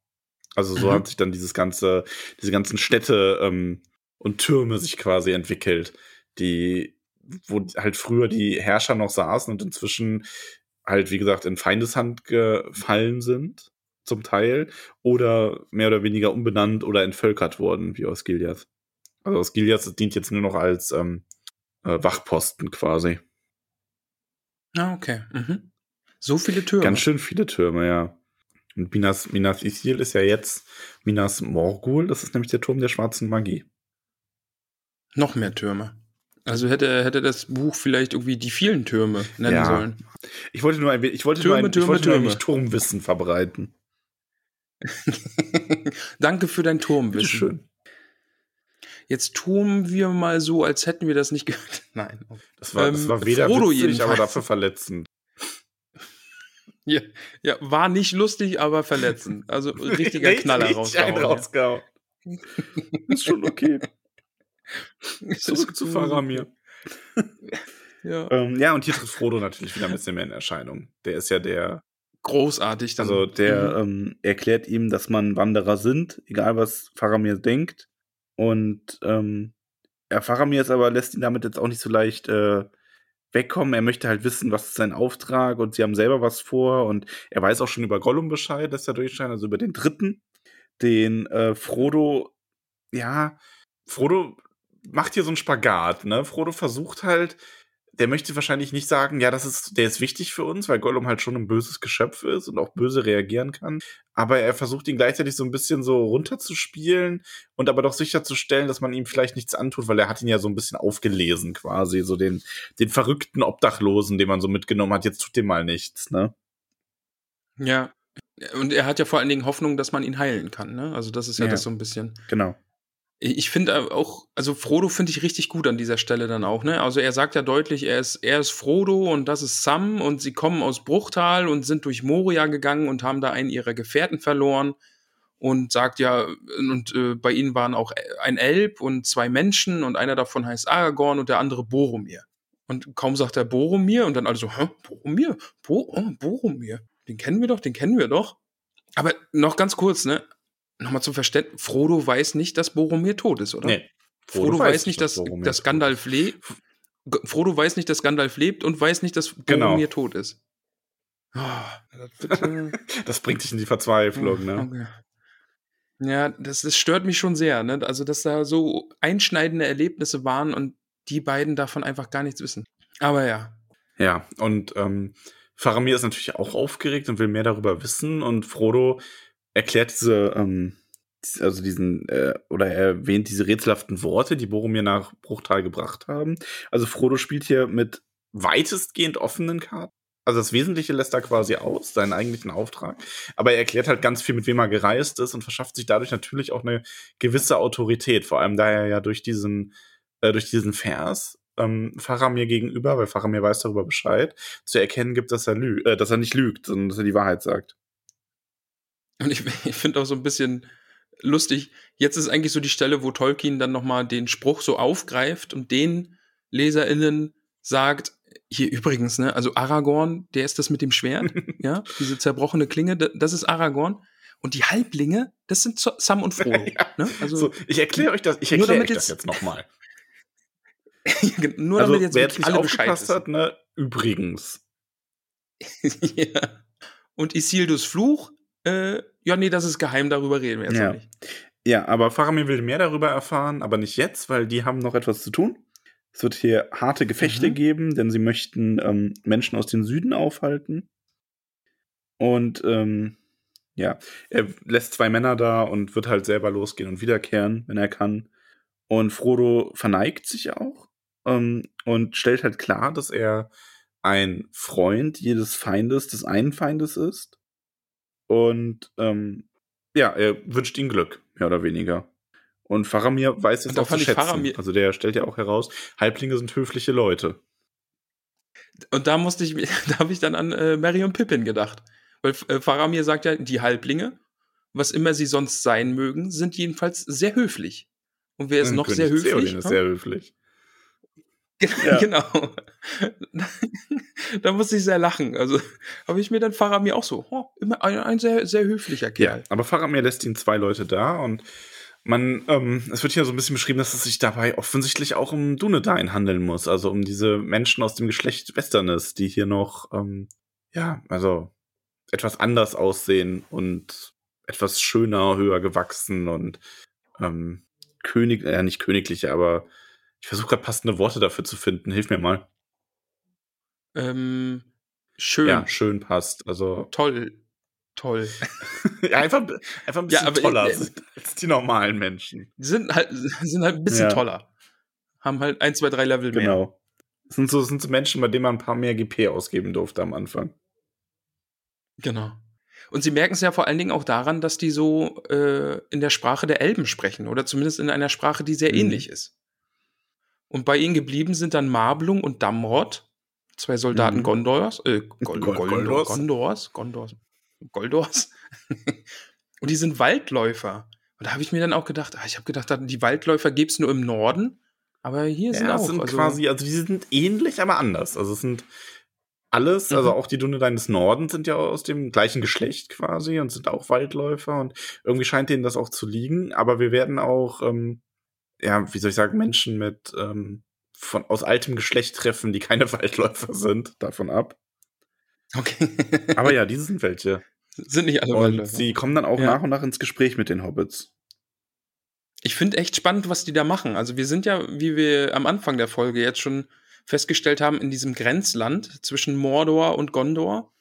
Also so Mhm. hat sich dann dieses ganze, diese ganzen Städte ähm, und Türme sich quasi entwickelt, die, wo halt früher die Herrscher noch saßen und inzwischen halt, wie gesagt, in Feindeshand gefallen sind, zum Teil, oder mehr oder weniger umbenannt oder entvölkert wurden, wie aus Gilead. Also aus Gilead dient jetzt nur noch als ähm, äh, Wachposten quasi. Ah, okay. Mhm. So viele Türme. Ganz schön viele Türme, ja. Und Minas, Minas Ithil ist ja jetzt Minas Morgul, das ist nämlich der Turm der schwarzen Magie. Noch mehr Türme. Also hätte, hätte das Buch vielleicht irgendwie die vielen Türme nennen Ja. sollen. Ich wollte nur ein, ich wollte Türme, nur ein, ich Türme, wollte nur ein Türme. Turmwissen verbreiten. Danke für dein Turmwissen. Bitteschön. Jetzt tun wir mal so, als hätten wir das nicht gehört. Nein. Das war, das Ähm, war weder Frodo witzig, aber jedenfalls. dafür verletzend. Ja, ja, war nicht lustig, aber verletzend. Also richtiger Richtig- Knaller rausgehauen. Ist schon okay. Zurück zu Faramir. Ja. Ähm, ja, und hier tritt Frodo natürlich wieder ein bisschen mehr in Erscheinung. Der ist ja der, Großartig. Dann. also der Mhm. ähm, erklärt ihm, dass man Wanderer sind, egal was Faramir denkt. Und ähm, ja, Faramir ist aber lässt ihn damit jetzt auch nicht so leicht äh, wegkommen. Er möchte halt wissen, was ist sein Auftrag und sie haben selber was vor und er weiß auch schon über Gollum Bescheid, dass er durchscheint, also über den dritten, den äh, Frodo, ja, Frodo macht hier so einen Spagat, ne? Frodo versucht halt, der möchte wahrscheinlich nicht sagen, ja, das ist, der ist wichtig für uns, weil Gollum halt schon ein böses Geschöpf ist und auch böse reagieren kann. Aber er versucht ihn gleichzeitig so ein bisschen so runterzuspielen und aber doch sicherzustellen, dass man ihm vielleicht nichts antut, weil er hat ihn ja so ein bisschen aufgelesen quasi, so den, den verrückten Obdachlosen, den man so mitgenommen hat, jetzt tut dem mal nichts, ne? Ja. Und er hat ja vor allen Dingen Hoffnung, dass man ihn heilen kann. Ne? Also das ist ja, Ja. das so ein bisschen. Genau. Ich finde auch, also Frodo finde ich richtig gut an dieser Stelle dann auch, ne? Also er sagt ja deutlich, er ist, er ist Frodo und das ist Sam und sie kommen aus Bruchtal und sind durch Moria gegangen und haben da einen ihrer Gefährten verloren und sagt ja, und äh, bei ihnen waren auch ein Elb und zwei Menschen und einer davon heißt Aragorn und der andere Boromir. Und kaum sagt er Boromir und dann alle so, hä, Boromir? Bo oh, Boromir? Den kennen wir doch, den kennen wir doch. Aber noch ganz kurz, ne? Nochmal zum Verständnis, Frodo weiß nicht, dass Boromir tot ist, oder? Nee. Frodo, weiß nicht, dass, Boromir dass Gandalf lebt. Frodo weiß nicht, dass Gandalf lebt und weiß nicht, dass Genau. Boromir tot ist. Ah, das Das bringt dich in die Verzweiflung, ne? okay. Ja, das, das stört mich schon sehr, ne? Also, dass da so einschneidende Erlebnisse waren und die beiden davon einfach gar nichts wissen. Aber ja. Ja, und ähm, Faramir ist natürlich auch aufgeregt und will mehr darüber wissen und Frodo erklärt diese, ähm, also diesen, äh, oder er erwähnt diese rätselhaften Worte, die Boromir nach Bruchtal gebracht haben. Also Frodo spielt hier mit weitestgehend offenen Karten. Also das Wesentliche lässt er quasi aus, seinen eigentlichen Auftrag. Aber er erklärt halt ganz viel, mit wem er gereist ist und verschafft sich dadurch natürlich auch eine gewisse Autorität. Vor allem da er ja durch diesen, äh, durch diesen Vers ähm, Faramir gegenüber, weil Faramir weiß darüber Bescheid, zu erkennen gibt, dass er, lü äh, dass er nicht lügt, sondern dass er die Wahrheit sagt. Und ich, ich finde auch so ein bisschen lustig, jetzt ist eigentlich so die Stelle, wo Tolkien dann nochmal den Spruch so aufgreift und den LeserInnen sagt, hier übrigens, ne, also Aragorn, der ist das mit dem Schwert, ja, diese zerbrochene Klinge, da- das ist Aragorn. Und die Halblinge, das sind Sam und Frodo. Ja. ne? Also So, ich erkläre euch das, ich erkläre euch das jetzt- nochmal. nur Also, damit jetzt wer jetzt nicht alle aufgepasst hat, ne, übrigens. ja. Und Isildurs Fluch, äh, ja, nee, das ist geheim, darüber reden wir jetzt Ja. noch nicht. Ja, aber Faramir will mehr darüber erfahren, aber nicht jetzt, weil die haben noch etwas zu tun. Es wird hier harte Gefechte Mhm. geben, denn sie möchten ähm, Menschen aus dem Süden aufhalten. Und ähm, ja, er lässt zwei Männer da und wird halt selber losgehen und wiederkehren, wenn er kann. Und Frodo verneigt sich auch ähm, und stellt halt klar, dass er ein Freund jedes Feindes des einen Feindes ist. Und ähm, ja, er wünscht ihm Glück, mehr oder weniger. Und Faramir weiß es auch zu schätzen. Faramir- also der stellt ja auch heraus, Halblinge sind höfliche Leute. Und da musste ich, da habe ich dann an äh, Mary und Pippin gedacht. Weil äh, Faramir sagt ja, die Halblinge, was immer sie sonst sein mögen, sind jedenfalls sehr höflich. Und wer ist Und noch König sehr höflich? Theoden ist sehr höflich. Genau. genau. da musste ich sehr lachen. Also habe ich mir dann Faramir auch so, oh, immer ein, ein sehr, sehr höflicher Ja, Kerl. aber Faramir lässt ihn zwei Leute da und man, ähm, es wird hier so ein bisschen beschrieben, dass es sich dabei offensichtlich auch um Dunedain handeln muss, also um diese Menschen aus dem Geschlecht Westernes, die hier noch, ähm, ja, also etwas anders aussehen und etwas schöner, höher gewachsen und ähm, König, äh, nicht königliche, aber ich versuche gerade passende Worte dafür zu finden. Hilf mir mal. Ähm, schön, Ja, schön passt. Also toll, Toll. ja, einfach, einfach ein bisschen Ja, toller äh, sind als die normalen Menschen. Die sind halt, sind halt ein bisschen Ja. toller. Haben halt ein, zwei, drei Level mehr. Genau. Sind so, sind so Menschen, bei denen man ein paar mehr GP ausgeben durfte am Anfang. Genau. Und sie merken es ja vor allen Dingen auch daran, dass die so äh, in der Sprache der Elben sprechen oder zumindest in einer Sprache, die sehr Mhm. ähnlich ist. Und bei ihnen geblieben sind dann Marblung und Damrod, zwei Soldaten Mhm. Gondors, äh, Gol Gol- Gol Goldors. Gondors, Gondors, Goldors. und die sind Waldläufer. Und da habe ich mir dann auch gedacht, ah, ich habe gedacht, die Waldläufer gäbe es nur im Norden, aber hier sind Ja, auch. es sind also, quasi, also die sind ähnlich, aber anders. Also es sind alles, also Mhm. auch die Dunne des Nordens sind ja aus dem gleichen Geschlecht quasi und sind auch Waldläufer und irgendwie scheint denen das auch zu liegen. Aber wir werden auch, ähm, ja, wie soll ich sagen, Menschen mit ähm, von aus altem Geschlecht treffen, die keine Waldläufer sind, davon ab. okay. Aber ja, diese sind welche. sind nicht alle Und Waldläufer. sie kommen dann auch Ja. nach und nach ins Gespräch mit den Hobbits. Ich finde echt spannend, was die da machen. Also wir sind ja, wie wir am Anfang der Folge jetzt schon festgestellt haben, in diesem Grenzland zwischen Mordor und Gondor.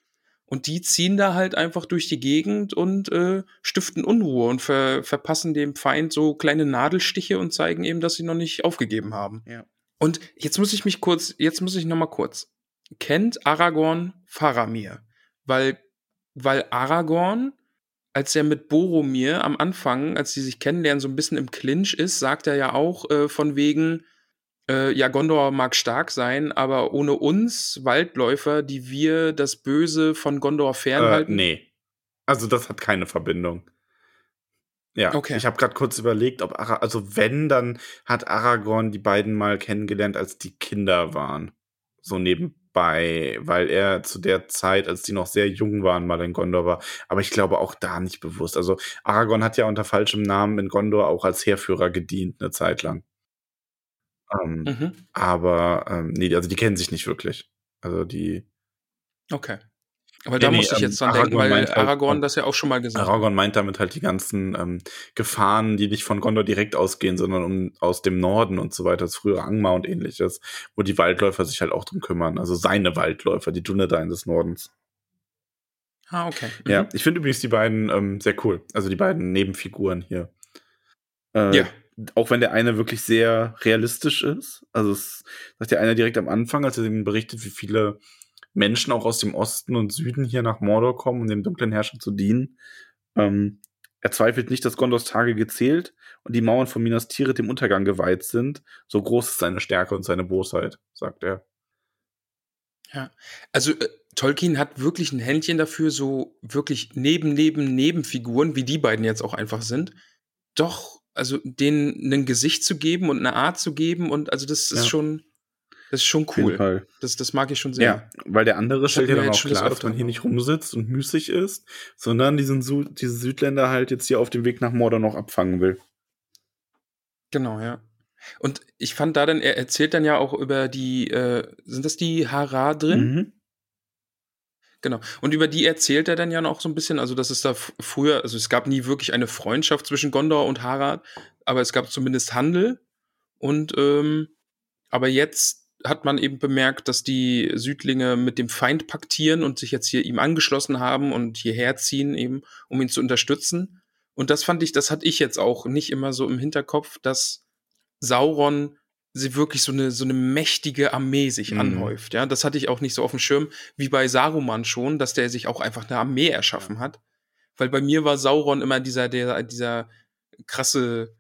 Und die ziehen da halt einfach durch die Gegend und äh, stiften Unruhe und ver verpassen dem Feind so kleine Nadelstiche und zeigen eben, dass sie noch nicht aufgegeben haben. Ja. Und jetzt muss ich mich kurz, jetzt muss ich noch mal kurz. Kennt Aragorn Faramir? Weil, weil Aragorn, als er mit Boromir am Anfang, als sie sich kennenlernen, so ein bisschen im Clinch ist, sagt er ja auch äh, von wegen, äh, ja, Gondor mag stark sein, aber ohne uns Waldläufer, die wir das Böse von Gondor Äh, fernhalten. nee. Also das hat keine Verbindung. Ja, Okay. ich habe gerade kurz überlegt, ob Ara also wenn, dann hat Aragorn die beiden mal kennengelernt, als die Kinder waren. So nebenbei, weil er zu der Zeit, als die noch sehr jung waren, mal in Gondor war. Aber ich glaube auch da nicht bewusst. Also Aragorn hat ja unter falschem Namen in Gondor auch als Heerführer gedient, eine Zeit lang. Ähm, Mhm. Aber ähm, nee, also die kennen sich nicht wirklich. Also die Okay. Aber Nee, da nee, muss ich ähm, jetzt dran Aragorn denken, weil halt- Aragorn das ja auch schon mal gesagt hat. Aragorn meint damit halt die ganzen ähm, Gefahren, die nicht von Gondor direkt ausgehen, sondern um, aus dem Norden und so weiter, das frühere Angmar und ähnliches, wo die Waldläufer sich halt auch drum kümmern. Also seine Waldläufer, die Dunedain des Nordens. Ah, okay. Mhm. Ja, ich finde übrigens die beiden ähm, sehr cool. Also die beiden Nebenfiguren hier. Äh, Ja. Auch wenn der eine wirklich sehr realistisch ist. Also es sagt der eine direkt am Anfang, als er ihm berichtet, wie viele Menschen auch aus dem Osten und Süden hier nach Mordor kommen, um dem dunklen Herrscher zu dienen. Ähm, er zweifelt nicht, dass Gondors Tage gezählt und die Mauern von Minas Tirith dem Untergang geweiht sind. So groß ist seine Stärke und seine Bosheit, sagt er. Ja. Also äh, Tolkien hat wirklich ein Händchen dafür, so wirklich neben, neben, Nebenfiguren, wie die beiden jetzt auch einfach sind, doch, also denen ein Gesicht zu geben und eine Art zu geben und also das ist Ja. schon, das ist schon cool. Fall. Das, das mag ich schon sehr. Ja, weil der andere stellt ja dann auch klar, dass man hier nicht rumsitzt und müßig ist, sondern diesen Su diese Südländer halt jetzt hier auf dem Weg nach Mordor noch abfangen will. Genau, ja. Und ich fand da dann, er erzählt dann ja auch über die, äh, sind das die Hara drin? Mhm. Genau. Und über die erzählt er dann ja noch so ein bisschen, also dass es da früher, also es gab nie wirklich eine Freundschaft zwischen Gondor und Harad, aber es gab zumindest Handel. Und ähm, aber jetzt hat man eben bemerkt, dass die Südlinge mit dem Feind paktieren und sich jetzt hier ihm angeschlossen haben und hierher ziehen, eben, um ihn zu unterstützen. Und das fand ich, das hatte ich jetzt auch nicht immer so im Hinterkopf, dass Sauron sie wirklich so eine, so eine mächtige Armee sich Mhm. anhäuft. Ja, das hatte ich auch nicht so auf dem Schirm wie bei Saruman schon, dass der sich auch einfach eine Armee erschaffen hat. Weil bei mir war Sauron immer dieser, der, dieser krasse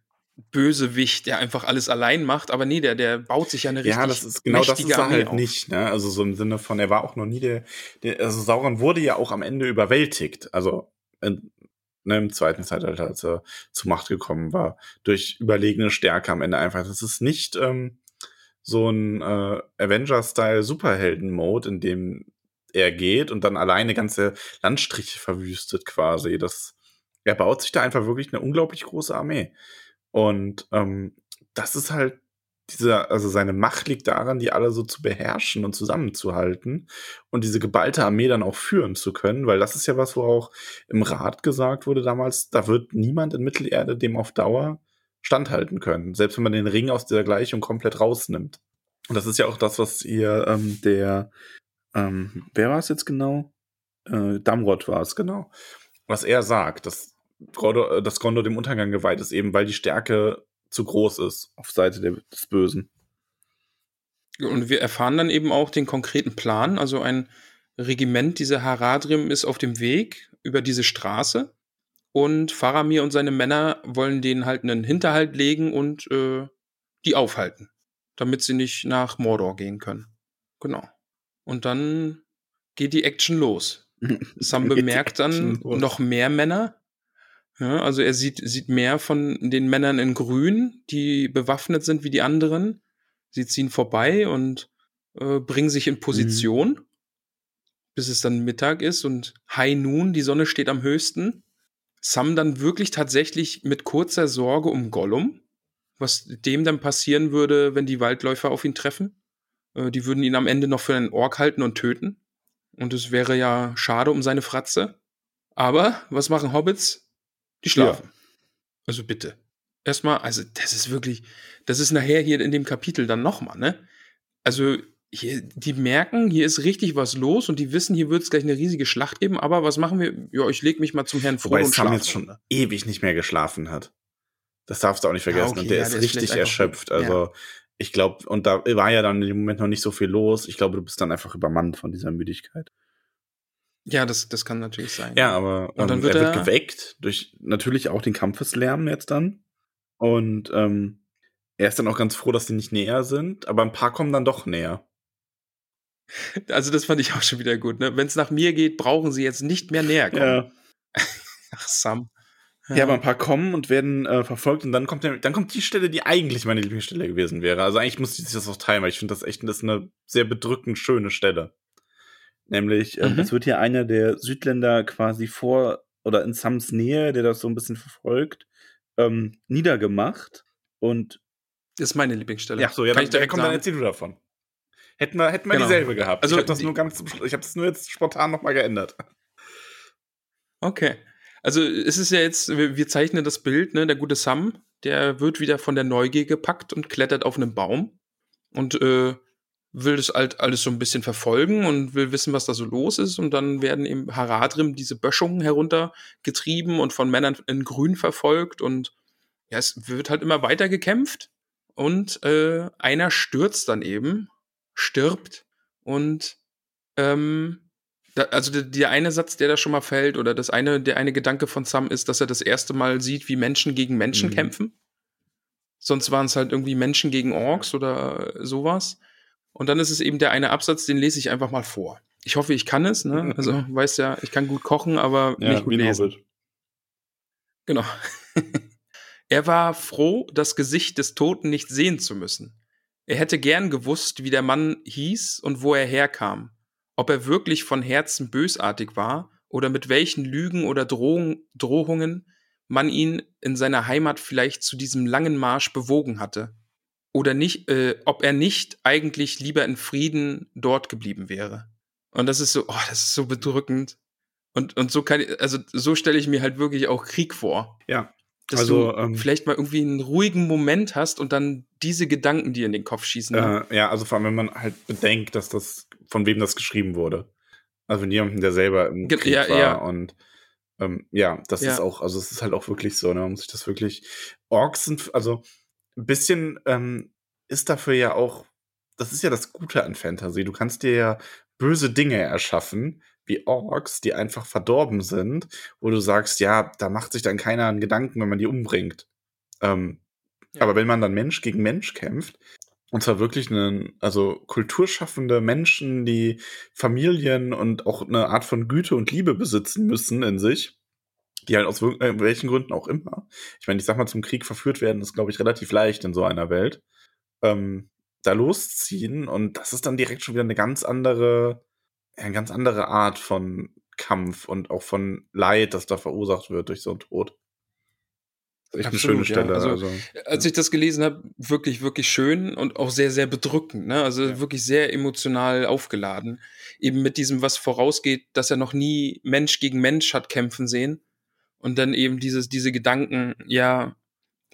Bösewicht, der einfach alles allein macht. Aber nee, der, der baut sich ja eine richtig Ja, das ist genau das ist er Armee halt auf. nicht, ne? Also so im Sinne von, er war auch noch nie der, der also Sauron wurde ja auch am Ende überwältigt. Also in, ne, im zweiten Zeitalter, als er zur Macht gekommen war, durch überlegene Stärke am Ende einfach. Das ist nicht ähm, so ein äh, Avenger-Style Superhelden-Mode, in dem er geht und dann alleine ganze Landstriche verwüstet quasi. Das, er baut sich da einfach wirklich eine unglaublich große Armee. Und ähm, das ist halt dieser, also seine Macht liegt daran, die alle so zu beherrschen und zusammenzuhalten und diese geballte Armee dann auch führen zu können, weil das ist ja was, wo auch im Rat gesagt wurde damals, da wird niemand in Mittelerde dem auf Dauer standhalten können, selbst wenn man den Ring aus dieser Gleichung komplett rausnimmt. Und das ist ja auch das, was hier ähm, der, ähm, wer war es jetzt genau? Äh, Damrod war es, genau. was er sagt, dass Gondor, dass Gondor dem Untergang geweiht ist, eben weil die Stärke zu groß ist auf Seite der, des Bösen. Und wir erfahren dann eben auch den konkreten Plan. Also ein Regiment dieser Haradrim ist auf dem Weg über diese Straße und Faramir und seine Männer wollen denen halt einen Hinterhalt legen und äh, die aufhalten, damit sie nicht nach Mordor gehen können. Genau. Und dann geht die Action los. Sam bemerkt dann noch mehr Männer. Ja, also er sieht, sieht mehr von den Männern in Grün, die bewaffnet sind wie die anderen. Sie ziehen vorbei und äh, bringen sich in Position, mhm. bis es dann Mittag ist und High Noon, die Sonne steht am höchsten. Sam dann wirklich tatsächlich mit kurzer Sorge um Gollum, was dem dann passieren würde, wenn die Waldläufer auf ihn treffen. Äh, die würden ihn am Ende noch für einen Ork halten und töten. Und es wäre ja schade um seine Fratze. Aber was machen Hobbits? Die schlafen. Ja. Also bitte. Erstmal, also das ist wirklich, das ist nachher hier in dem Kapitel dann nochmal, ne? Also hier, die merken, hier ist richtig was los und die wissen, hier wird es gleich eine riesige Schlacht geben, aber was machen wir? Ja, ich leg mich mal zum Herrn Frodo Wobei und Sam jetzt schon ne? ewig nicht mehr geschlafen hat. Das darfst du auch nicht vergessen. Ja, okay, und der ja, ist der richtig ist erschöpft. Also ja. ich glaube, und da war ja dann im Moment noch nicht so viel los. Ich glaube, du bist dann einfach übermannt von dieser Müdigkeit. Ja, das, das kann natürlich sein. Ja, aber und dann ähm, wird er, wird geweckt durch natürlich auch den Kampfeslärm jetzt dann. Und ähm, er ist dann auch ganz froh, dass sie nicht näher sind, aber ein paar kommen dann doch näher. Also das fand ich auch schon wieder gut. Ne? Wenn es nach mir geht, brauchen sie jetzt nicht mehr näher kommen. Ja. Ach, Sam. Ja. ja. aber ein paar kommen und werden äh, verfolgt und dann kommt, der, dann kommt die Stelle, die eigentlich meine Lieblingsstelle gewesen wäre. Also eigentlich muss ich das auch teilen, weil ich finde das echt das ist eine sehr bedrückend schöne Stelle. Nämlich, ähm, mhm. es wird hier einer der Südländer quasi vor oder in Sams Nähe, der das so ein bisschen verfolgt, ähm, niedergemacht und das ist meine Lieblingsstelle. Ja, so, ja, Kann dann, ich direkt komm, dann erzähl du davon. Hätten wir, hätten wir genau. dieselbe gehabt. Also, ich habe das nur ganz, ich habe das nur jetzt spontan nochmal geändert. Okay. Also es ist ja jetzt, wir zeichnen das Bild, ne, der gute Sam, der wird wieder von der Neugier gepackt und klettert auf einen Baum und äh, will das halt alles so ein bisschen verfolgen und will wissen, was da so los ist. Und dann werden im Haradrim diese Böschungen heruntergetrieben und von Männern in Grün verfolgt. Und ja, es wird halt immer weiter gekämpft. Und äh, einer stürzt dann eben stirbt und ähm, da, also der, der, eine Satz, der da schon mal fällt, oder das eine, der eine Gedanke von Sam ist, dass er das erste Mal sieht, wie Menschen gegen Menschen mhm. kämpfen. Sonst waren es halt irgendwie Menschen gegen Orks oder sowas. Und dann ist es eben der eine Absatz, den lese ich einfach mal vor. Ich hoffe, ich kann es, ne? Also, weißt ja, ich kann gut kochen, aber ja, nicht gut lesen. Hobbit. Genau. er war froh, das Gesicht des Toten nicht sehen zu müssen. Er hätte gern gewusst, wie der Mann hieß und wo er herkam, ob er wirklich von Herzen bösartig war oder mit welchen Lügen oder Drohung, Drohungen man ihn in seiner Heimat vielleicht zu diesem langen Marsch bewogen hatte. Oder nicht, äh, ob er nicht eigentlich lieber in Frieden dort geblieben wäre. Und das ist so, oh, das ist so bedrückend. Und, und so kann ich, also so stelle ich mir halt wirklich auch Krieg vor. Ja. Dass also, du ähm, vielleicht mal irgendwie einen ruhigen Moment hast und dann diese Gedanken dir in den Kopf schießen. Äh, ja, also vor allem, wenn man halt bedenkt, dass das, von wem das geschrieben wurde. Also von jemandem, der selber im Krieg ja, war. Ja. Und ähm, ja, das ja. ist auch, also es ist halt auch wirklich so, ne? Man muss sich das wirklich. Orks sind, also ein bisschen ähm, ist dafür ja auch, das ist ja das Gute an Fantasy. Du kannst dir ja böse Dinge erschaffen, wie Orks, die einfach verdorben sind, wo du sagst, ja, da macht sich dann keiner einen Gedanken, wenn man die umbringt. Ähm, ja. Aber wenn man dann Mensch gegen Mensch kämpft, und zwar wirklich einen, also kulturschaffende Menschen, die Familien und auch eine Art von Güte und Liebe besitzen müssen in sich, die halt aus äh, welchen Gründen auch immer. Ich meine, ich sag mal, zum Krieg verführt werden, ist, glaube ich, relativ leicht in so einer Welt. Ähm, da losziehen und das ist dann direkt schon wieder eine ganz andere eine ganz andere Art von Kampf und auch von Leid, das da verursacht wird durch so einen Tod. Das ist echt Absolut, eine schöne Stelle. Ja. Also, also, als ich das gelesen habe, wirklich, wirklich schön und auch sehr, sehr bedrückend. Ne? Also ja. wirklich sehr emotional aufgeladen. Eben mit diesem, was vorausgeht, dass er noch nie Mensch gegen Mensch hat kämpfen sehen. Und dann eben dieses, diese Gedanken, ja,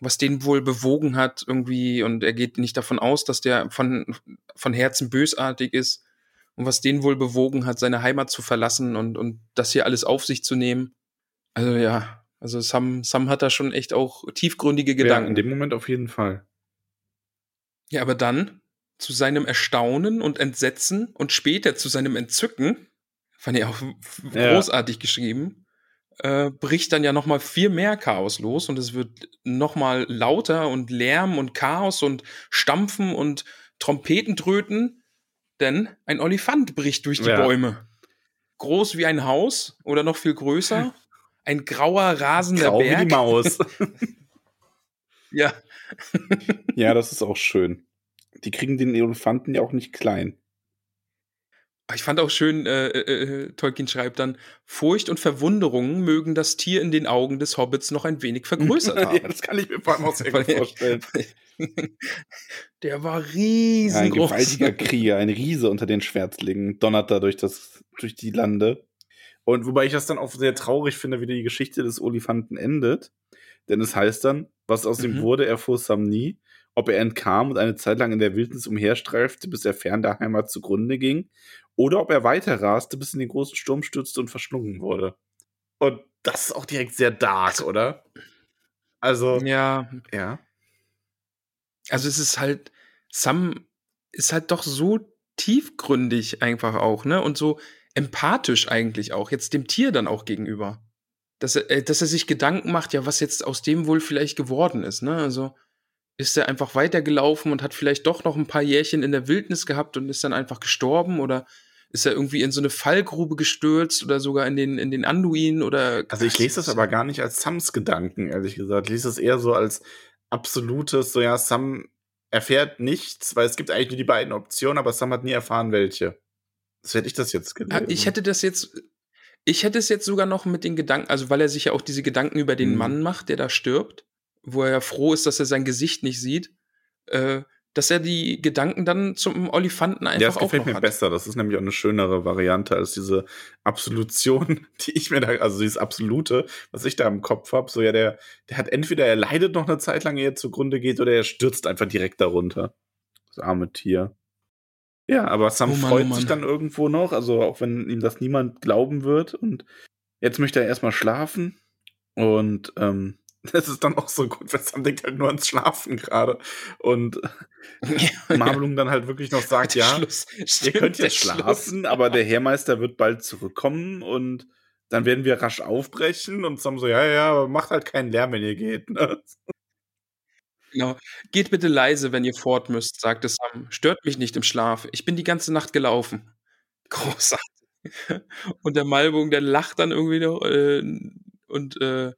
was den wohl bewogen hat irgendwie. Und er geht nicht davon aus, dass der von, von Herzen bösartig ist und was den wohl bewogen hat, seine Heimat zu verlassen und, und das hier alles auf sich zu nehmen. Also ja, also Sam, Sam hat da schon echt auch tiefgründige Ja, Gedanken. in dem Moment auf jeden Fall. Ja, aber dann zu seinem Erstaunen und Entsetzen und später zu seinem Entzücken, fand ich auch Ja. großartig geschrieben, äh, bricht dann ja noch mal viel mehr Chaos los und es wird noch mal lauter und Lärm und Chaos und Stampfen und Trompetentröten, denn ein Olifant bricht durch die Ja. Bäume. Groß wie ein Haus oder noch viel größer. Ein grauer, rasender Grau wie Berg. die Maus. Ja, ja, das ist auch schön. Die kriegen den Elefanten ja auch nicht klein. Ich fand auch schön, äh, äh, Tolkien schreibt dann, Furcht und Verwunderung mögen das Tier in den Augen des Hobbits noch ein wenig vergrößert ja, haben. das kann ich mir vor allem auch sehr gut vorstellen. Der war Ja, ein riesengroß. gewaltiger Krieger, ein Riese unter den Schwertlingen, donnert da durch, das, durch die Lande. Und wobei ich das dann auch sehr traurig finde, wie die Geschichte des Olifanten endet. Denn es heißt dann, was aus ihm Mhm. wurde, erfuhr Sam nie. Ob er entkam und eine Zeit lang in der Wildnis umherstreifte, bis er fern der Heimat zugrunde ging, oder ob er weiter raste, bis in den großen Sturm stürzte und verschlungen wurde. Und das ist auch direkt sehr dark, oder? Also, Ja, ja. also es ist halt, Sam ist halt doch so tiefgründig einfach auch, ne? Und so empathisch eigentlich auch, jetzt dem Tier dann auch gegenüber. Dass er, äh, dass er sich Gedanken macht, ja, was jetzt aus dem wohl vielleicht geworden ist, ne? Also ist er einfach weitergelaufen und hat vielleicht doch noch ein paar Jährchen in der Wildnis gehabt und ist dann einfach gestorben oder ist er irgendwie in so eine Fallgrube gestürzt oder sogar in den, in den Anduin oder. Also ich lese das aber gar nicht als Sams Gedanken, ehrlich gesagt. Ich lese das eher so als absolutes, so ja, Sam erfährt nichts, weil es gibt eigentlich nur die beiden Optionen, aber Sam hat nie erfahren, welche. So hätte ich das jetzt Ah, gelesen. Ich hätte das jetzt, ich hätte es jetzt sogar noch mit den Gedanken, also weil er sich ja auch diese Gedanken über den Mhm. Mann macht, der da stirbt, wo er ja froh ist, dass er sein Gesicht nicht sieht, äh, dass er die Gedanken dann zum Olifanten einfach ja, das gefällt mir hat. besser. Das ist nämlich auch eine schönere Variante als diese Absolution, die ich mir da, also dieses Absolute, was ich da im Kopf habe. So, ja, der, der hat entweder er leidet noch eine Zeit lang, ehe er zugrunde geht, oder er stürzt einfach direkt darunter. Das arme Tier. Ja, aber Sam Oh Mann, freut oh sich dann irgendwo noch, also auch wenn ihm das niemand glauben wird. Und jetzt möchte er erstmal schlafen. Und ähm, das ist dann auch so gut, weil Sam denkt halt nur ans Schlafen gerade. Und Marmelung dann halt wirklich noch sagt, ja, Schluss. ihr Stimmt, könnt jetzt schlafen, aber der Heermeister wird bald zurückkommen und dann werden wir rasch aufbrechen und Sam so, ja, ja, aber macht halt keinen Lärm, wenn ihr geht. Ne? Genau. Geht bitte leise, wenn ihr fort müsst, sagte Sam. Stört mich nicht im Schlaf. Ich bin die ganze Nacht gelaufen. Großartig. Und der Malbung, der lacht dann irgendwie noch äh, und äh,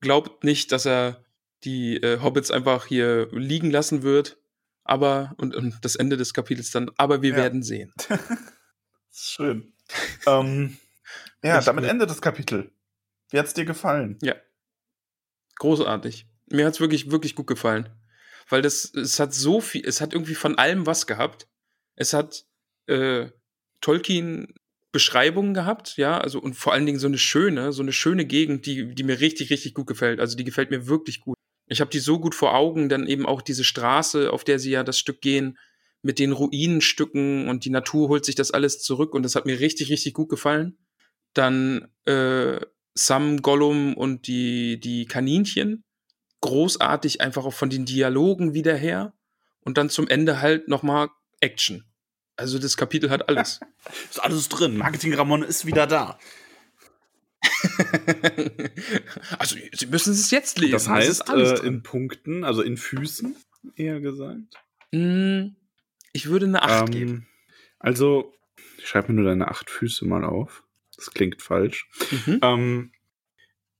glaubt nicht, dass er die äh, Hobbits einfach hier liegen lassen wird. Aber, und, und das Ende des Kapitels dann, aber wir Ja. werden sehen. Schön. ähm, ja, Echt damit endet das Kapitel. Wie hat's dir gefallen? Ja. Großartig. Mir hat's wirklich, wirklich gut gefallen. Weil das, es hat so viel, es hat irgendwie von allem was gehabt. Es hat äh, Tolkien Beschreibungen gehabt, ja, also und vor allen Dingen so eine schöne, so eine schöne Gegend, die, die mir richtig, richtig gut gefällt. Also die gefällt mir wirklich gut. Ich habe die so gut vor Augen, dann eben auch diese Straße, auf der sie ja das Stück gehen, mit den Ruinenstücken und die Natur holt sich das alles zurück und das hat mir richtig, richtig gut gefallen. Dann äh, Sam, Gollum und die, die Kaninchen. Großartig einfach auch von den Dialogen wieder her. Und dann zum Ende halt nochmal Action. Also das Kapitel hat alles. Ist alles drin. Marketing Ramon ist wieder da. also Sie müssen es jetzt lesen. Das heißt, alles äh, in Punkten, also in Füßen, eher gesagt. Mm, ich würde eine 8 geben. Ähm, also, ich schreibe mir nur deine acht Füße mal auf. Das klingt falsch. Mhm. Ähm,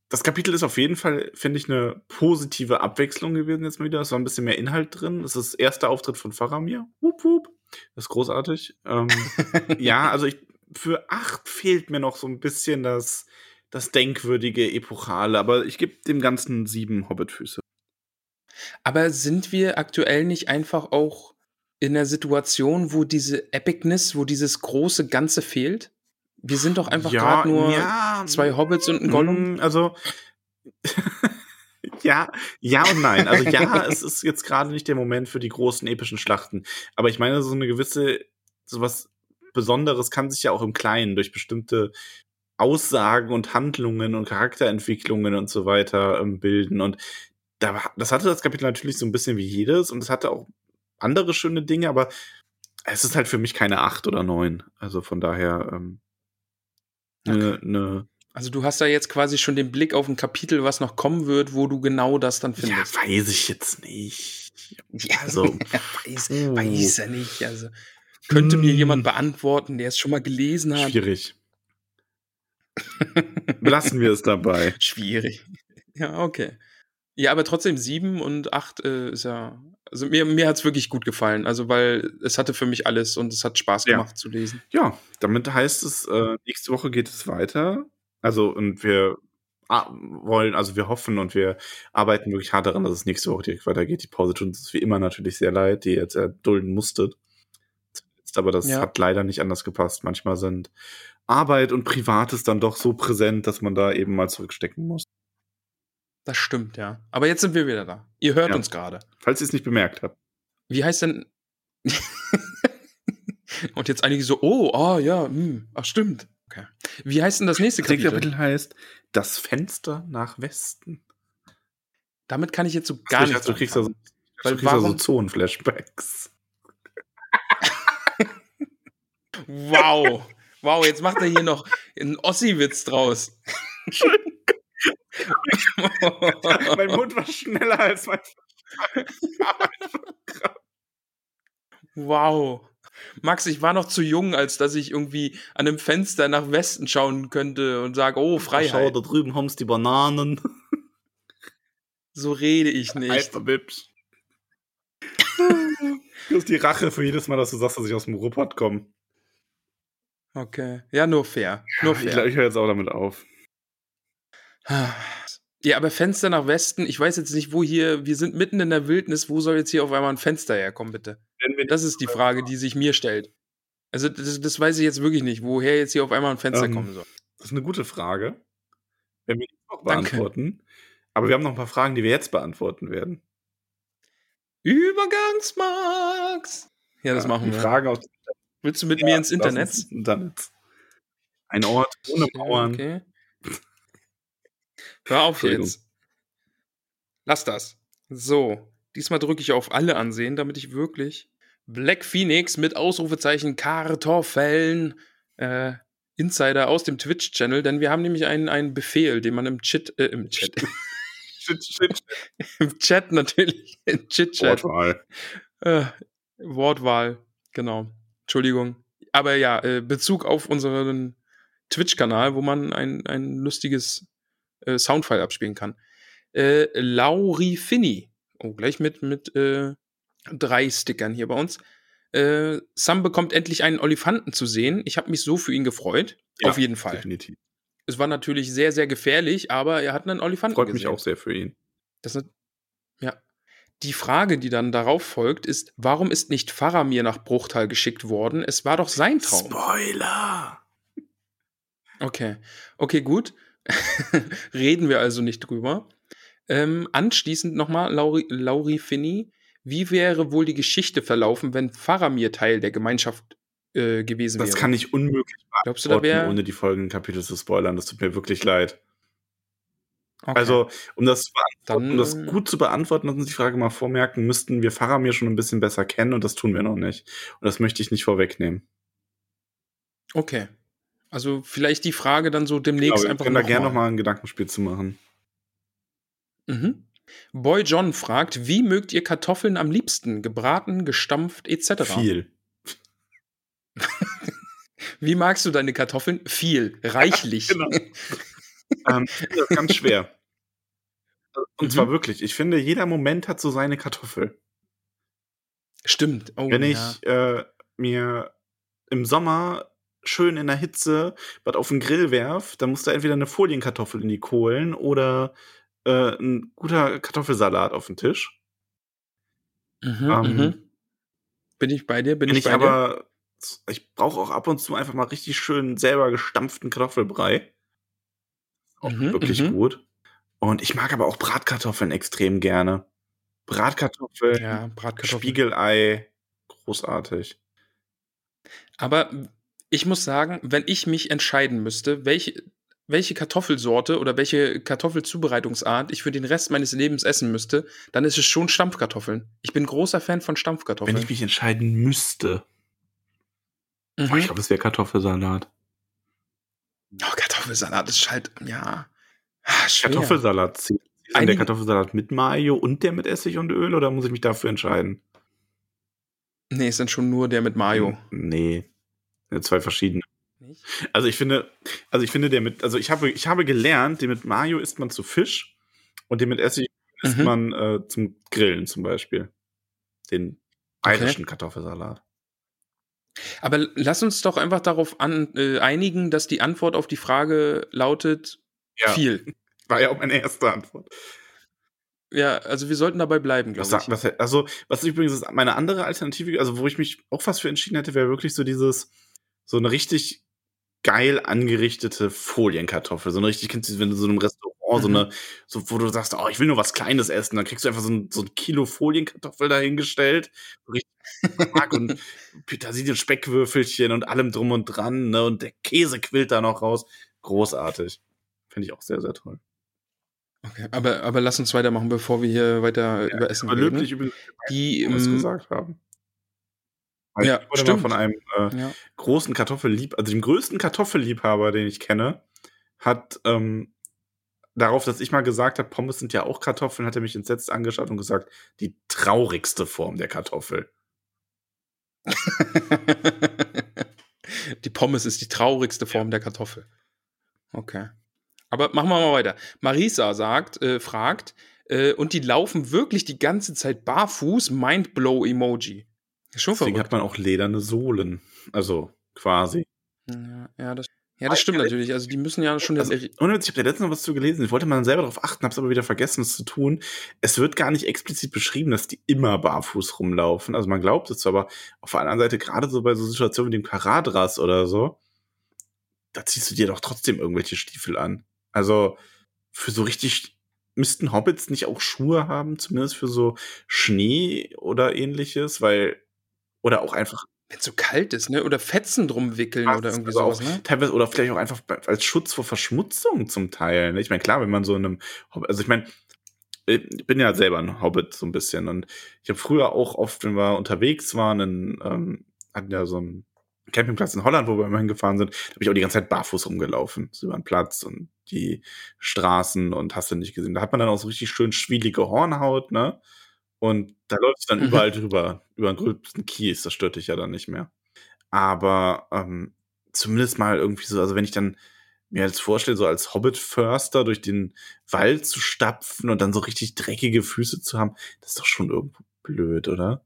das Kapitel ist auf jeden Fall, finde ich, eine positive Abwechslung gewesen jetzt mal wieder. Es war ein bisschen mehr Inhalt drin. Es ist das erste Auftritt von Faramir. Wup, wup. Das ist großartig. Ähm, ja, also ich, für acht fehlt mir noch so ein bisschen das, das denkwürdige, epochale. Aber ich gebe dem Ganzen sieben Hobbitfüße. Aber sind wir aktuell nicht einfach auch in der Situation, wo diese Epicness, wo dieses große Ganze fehlt? Wir sind doch einfach gerade nur ja, zwei Hobbits und ein Gollum. mm, Also, ja, ja und nein. Also ja, es ist jetzt gerade nicht der Moment für die großen epischen Schlachten. Aber ich meine, so eine gewisse, sowas Besonderes kann sich ja auch im Kleinen durch bestimmte Aussagen und Handlungen und Charakterentwicklungen und so weiter ähm, bilden. Und da, war- das hatte das Kapitel natürlich so ein bisschen wie jedes und es hatte auch andere schöne Dinge, aber es ist halt für mich keine acht oder neun. Also von daher ähm, ne, ne, Also du hast da jetzt quasi schon den Blick auf ein Kapitel, was noch kommen wird, wo du genau das dann ja, findest. weiß ich jetzt nicht. Ja, Also, weiß, weiß er nicht. Also könnte mir Hm. jemand beantworten, der es schon mal gelesen hat. schwierig. Lassen wir es dabei. Schwierig. Ja, okay. Ja, aber trotzdem sieben und acht äh, ist ja. Also mir, mir hat es wirklich gut gefallen. Also, weil es hatte für mich alles und es hat Spaß Ja. gemacht zu lesen. Ja, damit heißt es, äh, nächste Woche geht es weiter. Also, und wir wollen, also wir hoffen und wir arbeiten wirklich hart daran, dass es nächste Woche direkt weitergeht. Die Pause tut uns wie immer natürlich sehr leid, die ihr jetzt erdulden musstet. Aber das Ja. hat leider nicht anders gepasst. Manchmal sind Arbeit und Privates dann doch so präsent, dass man da eben mal zurückstecken muss. Das stimmt, ja. Aber jetzt sind wir wieder da. Ihr hört Ja. uns gerade. Falls ihr es nicht bemerkt habt. Wie heißt denn. und jetzt einige so, oh, ah, ja, hm, ach, stimmt. Okay. Wie heißt denn das nächste Das nächste Kapitel? Kapitel heißt Das Fenster nach Westen. Damit kann ich jetzt so gar nicht. du kriegst da so, Weil du kriegst warum- Zonenflashbacks. Wow. Wow, jetzt macht er hier noch einen Ossi-Witz draus. mein Mund war schneller als mein Wow. Max, ich war noch zu jung, als dass ich irgendwie an einem Fenster nach Westen schauen könnte und sage, oh, Schau, Freiheit. da drüben haben's die Bananen. So rede ich nicht. Alter Bips. Das ist die Rache für jedes Mal, dass du sagst, dass ich aus dem Ruhrpott komme. Okay. Ja, nur fair. Nur Ich fair. glaube, ich höre jetzt auch damit auf. Ja, aber Fenster nach Westen, ich weiß jetzt nicht, wo hier, wir sind mitten in der Wildnis, wo soll jetzt hier auf einmal ein Fenster herkommen, bitte? Das ist die Frage, die sich mir stellt. Also, das, das weiß ich jetzt wirklich nicht, woher jetzt hier auf einmal ein Fenster Ähm, kommen soll. Das ist eine gute Frage. Wenn wir die noch Danke. beantworten. Aber wir haben noch ein paar Fragen, die wir jetzt beantworten werden. Übergangsmax! Ja, das Ja, machen wir. Fragen aus Willst du mit Ja, mir Internet? ins Internet. Ein Ort ohne Mauern. Okay. Hör auf jetzt. Lass das. So, diesmal drücke ich auf alle ansehen, damit ich wirklich Black Phoenix mit Ausrufezeichen Kartoffeln äh, Insider aus dem Twitch-Channel, denn wir haben nämlich einen, einen Befehl, den man im Chat, äh, im Chat, Shit, shit, im Chat natürlich, im Chit-Chat, Wortwahl. äh, Wortwahl, genau. Entschuldigung. Aber ja, äh, Bezug auf unseren Twitch-Kanal, wo man ein, ein lustiges äh, Soundfile abspielen kann. Äh, Lauri Finny. Oh, gleich mit, mit äh, drei Stickern hier bei uns. Äh, Sam bekommt endlich einen Olifanten zu sehen. Ich habe mich so für ihn gefreut. Ja, auf jeden Fall. Definitiv. Es war natürlich sehr, sehr gefährlich, aber er hat einen Olifanten Freut mich gesehen. auch sehr für ihn. Das ja. Die Frage, die dann darauf folgt, ist, warum ist nicht Faramir nach Bruchtal geschickt worden? Es war doch sein Traum. Spoiler! Okay. Okay, gut. Reden wir also nicht drüber. Ähm, anschließend nochmal, Lauri, Lauri Finney. Wie wäre wohl die Geschichte verlaufen, wenn Faramir Teil der Gemeinschaft äh, gewesen Das wäre? kann ich unmöglich Glaubst du, da wäre. ohne die folgenden Kapitel zu spoilern. Das tut mir wirklich leid. Okay. Also, um das, Dann, um das gut zu beantworten und uns die Frage mal vormerken, müssten wir Faramir schon ein bisschen besser kennen und das tun wir noch nicht. Und das möchte ich nicht vorwegnehmen. Okay. Also vielleicht die Frage dann so demnächst wir einfach können da noch gerne mal. nochmal ein Gedankenspiel zu machen. Mhm. Boy John fragt, wie mögt ihr Kartoffeln am liebsten? Gebraten, gestampft, etc. Viel. Wie magst du deine Kartoffeln? Viel, reichlich. Genau. ähm, ganz schwer. Und Mhm. zwar wirklich, ich finde, jeder Moment hat so seine Kartoffel. Stimmt. Oh, Wenn ja. ich äh, mir im Sommer schön in der Hitze was auf den Grill werf, dann muss da entweder eine Folienkartoffel in die Kohlen oder äh, ein guter Kartoffelsalat auf den Tisch. Mhm, ähm, mhm. Bin ich bei dir? Bin Wenn ich ich bei dir? aber, ich brauche auch ab und zu einfach mal richtig schön selber gestampften Kartoffelbrei. Auch Mhm, wirklich mhm. gut. Und ich mag aber auch Bratkartoffeln extrem gerne. Bratkartoffeln, Ja, Bratkartoffeln. Spiegelei, großartig. Aber Ich muss sagen, wenn ich mich entscheiden müsste, welche, welche Kartoffelsorte oder welche Kartoffelzubereitungsart ich für den Rest meines Lebens essen müsste, dann ist es schon Stampfkartoffeln. Ich bin großer Fan von Stampfkartoffeln. Wenn ich mich entscheiden müsste, mhm. oh, ich glaube, es wäre Kartoffelsalat. Oh, Kartoffelsalat ist halt, ja. Ah, schwer. Kartoffelsalat zieht. Ist dann der Kartoffelsalat mit Mayo und der mit Essig und Öl oder muss ich mich dafür entscheiden? Nee, ist dann schon nur der mit Mayo. Hm, Nee. Ja, zwei verschiedene. Nicht? Also ich finde, also ich finde, der mit, also ich habe, ich habe gelernt, den mit Mayo isst man zu Fisch und den mit Essig isst Mhm. man äh, zum Grillen zum Beispiel. Den bayerischen Kartoffelsalat. Aber lass uns doch einfach darauf an, äh, einigen, dass die Antwort auf die Frage lautet Ja. viel. War ja auch meine erste Antwort. Ja, also wir sollten dabei bleiben, glaube ich. was, also, was übrigens ist, meine andere Alternative, also wo ich mich auch fast für entschieden hätte, wäre wirklich so dieses, so eine richtig geil angerichtete Folienkartoffel. So eine richtig, kennst du, wenn du so in einem Restaurant, so Mhm. eine, so, wo du sagst, oh, ich will nur was Kleines essen, dann kriegst du einfach so ein, so ein Kilo Folienkartoffel dahingestellt. So richtig und Petersilien, Speckwürfelchen und allem drum und dran, ne, und der Käse quillt da noch raus. Großartig. Finde ich auch sehr, sehr toll. Okay, aber, aber lass uns weitermachen, bevor wir hier weiter über Essen reden. übrigens, Die, was ähm, gesagt haben. Weil Ja, ich wurde mal stimmt. von einem äh, ja. großen Kartoffellieb, also dem größten Kartoffelliebhaber, den ich kenne, hat ähm, darauf, dass ich mal gesagt habe, Pommes sind ja auch Kartoffeln, hat er mich entsetzt angeschaut und gesagt, die traurigste Form der Kartoffel. die Pommes ist die traurigste Form der Kartoffel. Okay. Aber machen wir mal weiter. Marisa sagt, äh, fragt, äh, und die laufen wirklich die ganze Zeit barfuß, Mindblow-Emoji. Schon Deswegen verrückt. hat man auch lederne Sohlen. Also quasi. Ja, ja, das, ja, das stimmt natürlich. Also die müssen ja schon. Also, ohne Witz, ich habe da letztens noch was zu gelesen. Ich wollte mal selber darauf achten, habe es aber wieder vergessen, es zu tun. Es wird gar nicht explizit beschrieben, dass die immer barfuß rumlaufen. Also man glaubt es, aber auf der anderen Seite, gerade so bei so Situationen wie dem Karadras oder so, da ziehst du dir doch trotzdem irgendwelche Stiefel an. Also für so richtig müssten Hobbits nicht auch Schuhe haben, zumindest für so Schnee oder ähnliches, weil oder auch einfach Wenn es so kalt ist, ne? Oder Fetzen drum wickeln oder irgendwie sowas, ne? Teilweise oder vielleicht auch einfach als Schutz vor Verschmutzung zum Teil. Ne? Ich meine, klar, wenn man so in einem, Hob- also ich meine, ich bin ja selber ein Hobbit so ein bisschen und ich habe früher auch oft, wenn wir unterwegs waren, in, ähm, hatten ja so einen Campingplatz in Holland, wo wir immer hingefahren sind, da habe ich auch die ganze Zeit barfuß rumgelaufen, so über den Platz und die Straßen und hast du nicht gesehen. Da hat man dann auch so richtig schön schwielige Hornhaut, ne? Und da läuft es dann Mhm. überall drüber, über den gröbsten Kies, das stört dich ja dann nicht mehr. Aber ähm, zumindest mal irgendwie so, also wenn ich dann mir jetzt vorstelle, so als Hobbit-Förster durch den Wald zu stapfen und dann so richtig dreckige Füße zu haben, das ist doch schon irgendwo blöd, oder?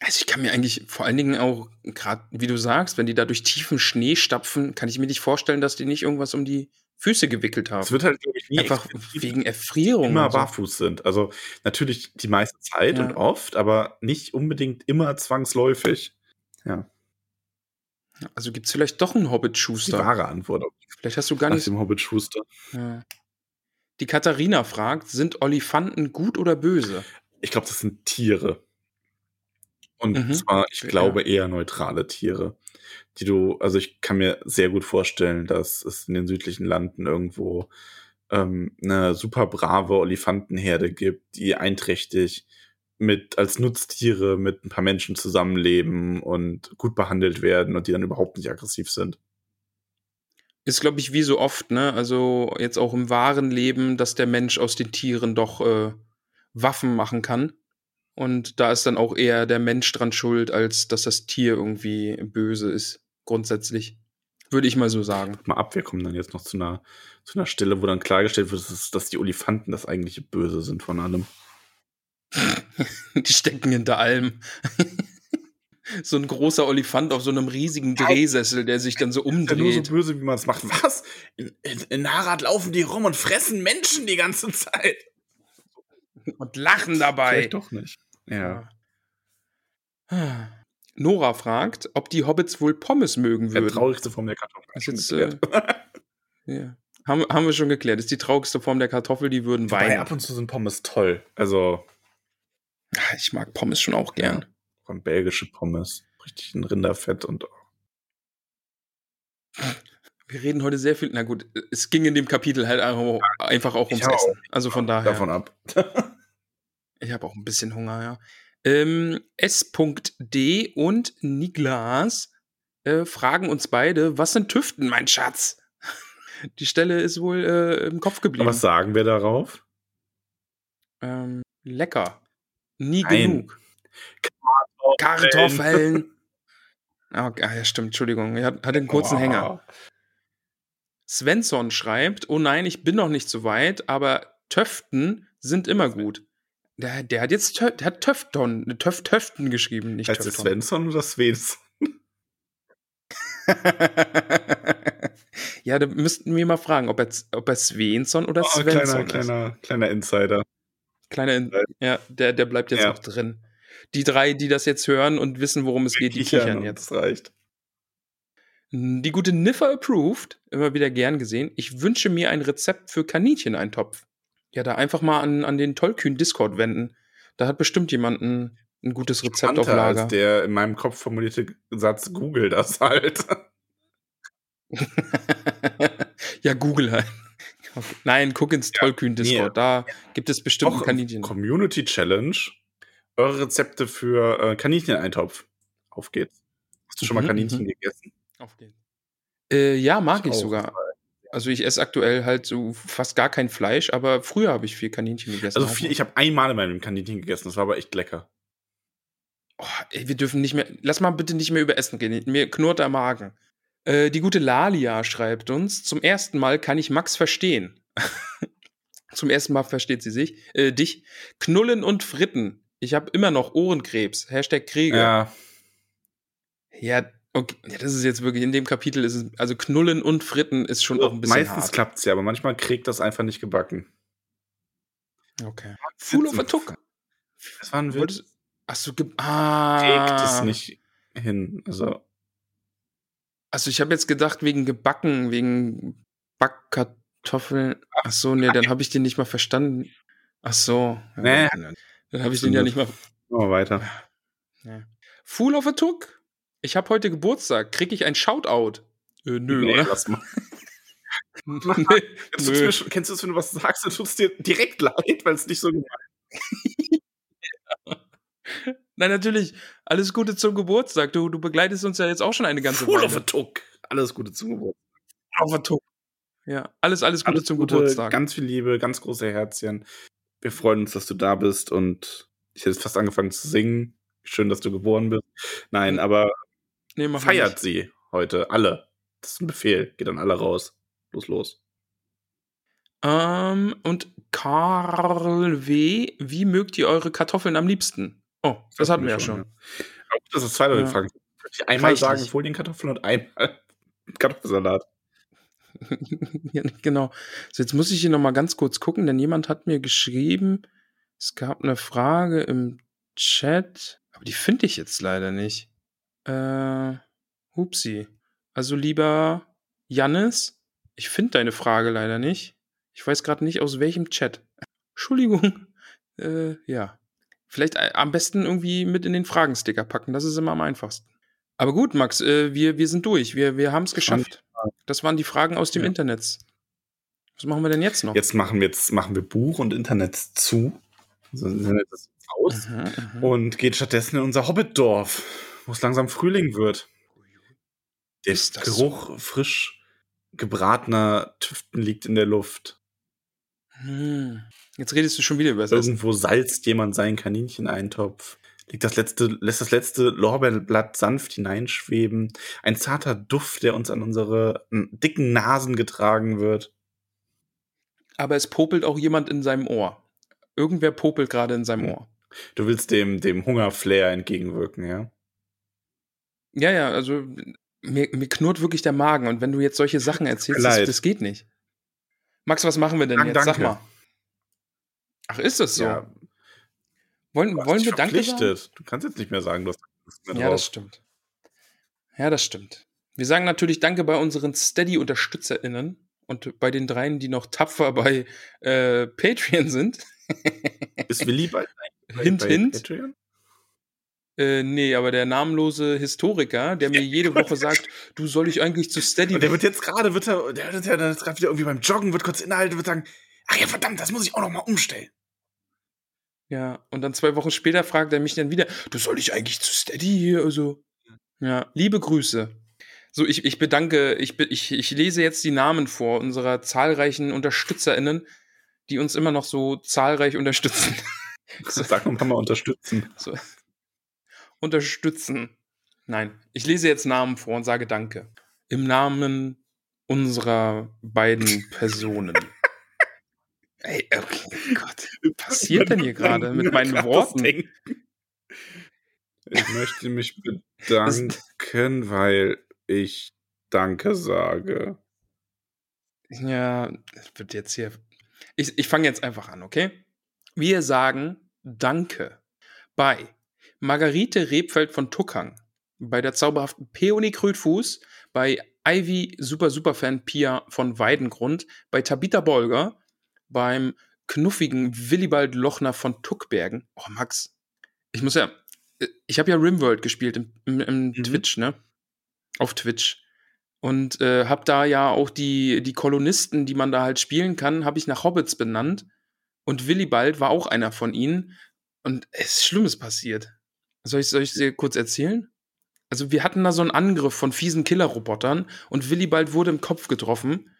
Also ich kann mir eigentlich vor allen Dingen auch, gerade wie du sagst, wenn die da durch tiefen Schnee stapfen, kann ich mir nicht vorstellen, dass die nicht irgendwas um die Füße gewickelt haben. Es wird halt, glaube ich, nie Einfach wegen Erfrierung. immer so. barfuß sind. Also natürlich die meiste Zeit Ja. und oft, aber nicht unbedingt immer zwangsläufig. Ja, Also gibt es vielleicht doch einen die Hobbit-Schuster. wahre Antwort Vielleicht hast du gar nach nicht. dem Hobbit Schuster. Ja. Die Katharina fragt: Sind Olifanten gut oder böse? Ich glaube, das sind Tiere. Und Mhm. zwar, ich Ja. glaube, eher neutrale Tiere. Die du, also ich kann mir sehr gut vorstellen, dass es in den südlichen Landen irgendwo ähm, eine super brave Olifantenherde gibt, die einträchtig mit als Nutztiere mit ein paar Menschen zusammenleben und gut behandelt werden und die dann überhaupt nicht aggressiv sind. Ist, glaube ich, wie so oft, ne? Also jetzt auch im wahren Leben, dass der Mensch aus den Tieren doch äh, Waffen machen kann. Und da ist dann auch eher der Mensch dran schuld, als dass das Tier irgendwie böse ist, grundsätzlich. Würde ich mal so sagen. Mal ab, wir kommen dann jetzt noch zu einer, zu einer Stelle, wo dann klargestellt wird, dass, dass die Olifanten das eigentliche Böse sind von allem. Die stecken hinter allem. so ein großer Olifant auf so einem riesigen Drehsessel, der sich dann so Ja, nur so umdreht. böse, wie man es macht. Was? In, in, in Narad laufen die rum und fressen Menschen die ganze Zeit. Und lachen dabei. Vielleicht doch nicht. Ja. Nora fragt, ob die Hobbits wohl Pommes mögen Der würden. traurigste Form der Kartoffel. Das ist, geklärt. Ja. Haben, haben wir schon geklärt. Ist die traurigste Form der Kartoffel, die würden Wobei weinen. ab und zu sind Pommes toll. Also, Ah, Ich mag Pommes schon auch gern. vor allem belgische Pommes. Richtig ein Rinderfett und Wir reden heute sehr viel. Na gut, es ging in dem Kapitel halt auch, einfach auch ums. Essen. Also von daher. Davon ab. Ich habe auch ein bisschen Hunger, ja. Ähm, S.D. und Niklas äh, fragen uns beide, was sind Tüften, mein Schatz? Die Stelle ist wohl äh, im Kopf geblieben. Was sagen wir darauf? Ähm, lecker. Nie Nein. genug. Kartoffeln. Ah, ah, ja, stimmt, Entschuldigung. Er hat, hat einen kurzen Oh. Hänger. Svensson schreibt, oh nein, ich bin noch nicht so weit, aber Töften sind immer gut. Der, der hat jetzt der hat Töfton, Töf, Töften geschrieben, nicht Heißt es Töfton. Svensson oder Svensson? ja, da müssten wir mal fragen, ob er, ob er Svensson oder Oh, Svensson kleiner, ist. kleiner, kleiner Insider. Kleiner, In- ja, der, der bleibt jetzt Ja. auch drin. Die drei, die das jetzt hören und wissen, worum es geht, die kichern jetzt. Das reicht. Die gute Niffer approved, immer wieder gern gesehen. Ich wünsche mir ein Rezept für Kanincheneintopf. Ja, da einfach mal an, an den tollkühn Discord wenden. Da hat bestimmt jemand ein, ein gutes Rezept auf Spannender als Lager. der in meinem Kopf formulierte Satz, google das halt. ja, Google halt. Nein, guck ins tollkühn Discord. Da gibt es bestimmt Auch Kaninchen. Community Challenge. Eure Rezepte für äh, Kanincheneintopf. Auf geht's. Hast du schon mal Mhm, Kaninchen mhm. gegessen? Auf geht's. Äh, ja, mag ich, auch. sogar. Also ich esse aktuell halt so fast gar kein Fleisch, aber früher habe ich viel Kaninchen gegessen. Also viel, ich habe einmal in meinem Leben Kaninchen gegessen. Das war aber echt lecker. Oh, ey, wir dürfen nicht mehr. Lass mal bitte nicht mehr über Essen reden. Mir knurrt der Magen. Äh, die gute Lalia schreibt uns: Zum ersten Mal kann ich Max verstehen. Zum ersten Mal versteht sie sich. Äh, dich. Knullen und Fritten. Ich habe immer noch Ohrenkrebs. Hashtag Kriege. Ja, Ja, okay. ja, das ist jetzt wirklich in dem Kapitel ist es. Also Knullen und Fritten ist schon auch ein bisschen meistens hart. klappt's ja, aber manchmal kriegt das einfach nicht gebacken. Okay. Full of a Tuck. Das war ein Witz. Wolltest- Ach so, ge- ah. Kriegt es nicht hin. Also, Also ich habe jetzt gedacht, wegen gebacken, wegen Backkartoffeln. Ach so, nee, dann habe ich den nicht mal verstanden. Ach so. Ja, Nee. Dann habe ich den ja nicht mal. machen wir weiter. Ja. Fool of a Tuck. Ich habe heute Geburtstag. Krieg ich ein Shoutout? Äh, nö, Nee, oder? lass mal. nee, nö. schon, kennst du es, wenn du was sagst, dann tut es dir direkt leid, weil es nicht so gemeint Nein, natürlich. Alles Gute zum Geburtstag. Du, du begleitest uns ja jetzt auch schon eine ganze Full of a Weile. Tuck. Alles Gute zum Geburtstag. Of a Tuck. Ja, alles, alles Gute Alles zum Gute, Geburtstag. Ganz viel Liebe, ganz große Herzchen. Wir freuen uns, dass du da bist und ich hätte fast angefangen zu singen. Schön, dass du geboren bist. Nein, aber nee, feiert sie heute. Alle. Das ist ein Befehl. Geht dann alle raus. Los, los. Ähm, und Karl W., wie mögt ihr eure Kartoffeln am liebsten? Oh, das hatten wir ja schon. Dass das zwei Leute Ja. fragen. Einmal Reichlich. sagen Folienkartoffeln und einmal Kartoffelsalat. ja, genau. So, jetzt muss ich hier noch mal ganz kurz gucken, denn jemand hat mir geschrieben, es gab eine Frage im Chat, aber die finde ich jetzt leider nicht. Äh, hupsi. Also lieber Jannis, ich finde deine Frage leider nicht. Ich weiß gerade nicht, aus welchem Chat. Entschuldigung. Äh, ja. Vielleicht äh, am besten irgendwie mit in den Fragensticker packen. Das ist immer am einfachsten. Aber gut, Max, äh, wir, wir sind durch. Wir, wir haben es geschafft. Das waren die Fragen aus dem Ja. Internet. Was machen wir denn jetzt noch? Jetzt machen wir, jetzt machen wir Buch und Internet zu. Also Internet ist aus. Mhm, mhm. Und geht stattdessen in unser Hobbitdorf, wo es langsam Frühling wird. Der Geruch frisch gebratener Tüften liegt in der Luft. Hm. Jetzt redest du schon wieder über das Essen. Irgendwo salzt jemand seinen Kanincheneintopf. Liegt das letzte, lässt das letzte Lorbeerblatt sanft hineinschweben. Ein zarter Duft, der uns an unsere mm, dicken Nasen getragen wird. Aber es popelt auch jemand in seinem Ohr. Irgendwer popelt gerade in seinem Ohr. Du willst dem, dem Hungerflair entgegenwirken, ja? Ja, ja, also mir, mir knurrt wirklich der Magen. Und wenn du jetzt solche Sachen erzählst, das, das geht nicht. Max, was machen wir denn Sag jetzt? Sag danke. mal. Ach, ist das so? Ja, wollen wollen wir Danke sagen? Du kannst jetzt nicht mehr sagen, du hast mehr Ja, drauf. das stimmt. Ja, das stimmt. Wir sagen natürlich Danke bei unseren Steady-UnterstützerInnen und bei den dreien, die noch tapfer bei äh, Patreon sind. Ist Willi bei, bei, Hint, bei hint. Patreon? Äh, nee, aber der namenlose Historiker, der mir jede Woche sagt, du soll ich eigentlich zu Steady. Und der wird jetzt gerade, wird er, der wird ja gerade wieder irgendwie beim Joggen, wird kurz innehalten, wird sagen, ach ja, verdammt, das muss ich auch noch mal umstellen. Ja, und dann zwei Wochen später fragt er mich dann wieder, du soll ich eigentlich zu Steady hier, also. Ja, liebe Grüße. So, ich, ich bedanke, ich, ich, ich lese jetzt die Namen vor unserer zahlreichen UnterstützerInnen, die uns immer noch so zahlreich unterstützen. Sag noch mal unterstützen. So. Unterstützen. Nein, ich lese jetzt Namen vor und sage Danke. Im Namen unserer beiden Personen. Ey, okay, Gott. Was passiert denn hier gerade mit meinen Worten? Ich möchte mich bedanken, weil ich Danke sage. Ja, es wird jetzt hier. Ich, ich fange jetzt einfach an, okay? Wir sagen Danke bei Margarete Rebfeld von Tuckang, bei der zauberhaften Peony Krötfuß, bei Ivy Super Super Fan Pia von Weidengrund, bei Tabitha Bolger, beim knuffigen Willibald Lochner von Tuckbergen. Oh, Max, ich muss ja, ich habe ja Rimworld gespielt im, im, im mhm. Twitch, ne? Auf Twitch. Und äh, habe da ja auch die, die Kolonisten, die man da halt spielen kann, habe ich nach Hobbits benannt. Und Willibald war auch einer von ihnen. Und es ist Schlimmes passiert. Soll ich, soll ich dir kurz erzählen? Also, wir hatten da so einen Angriff von fiesen Killerrobotern und Willibald wurde im Kopf getroffen.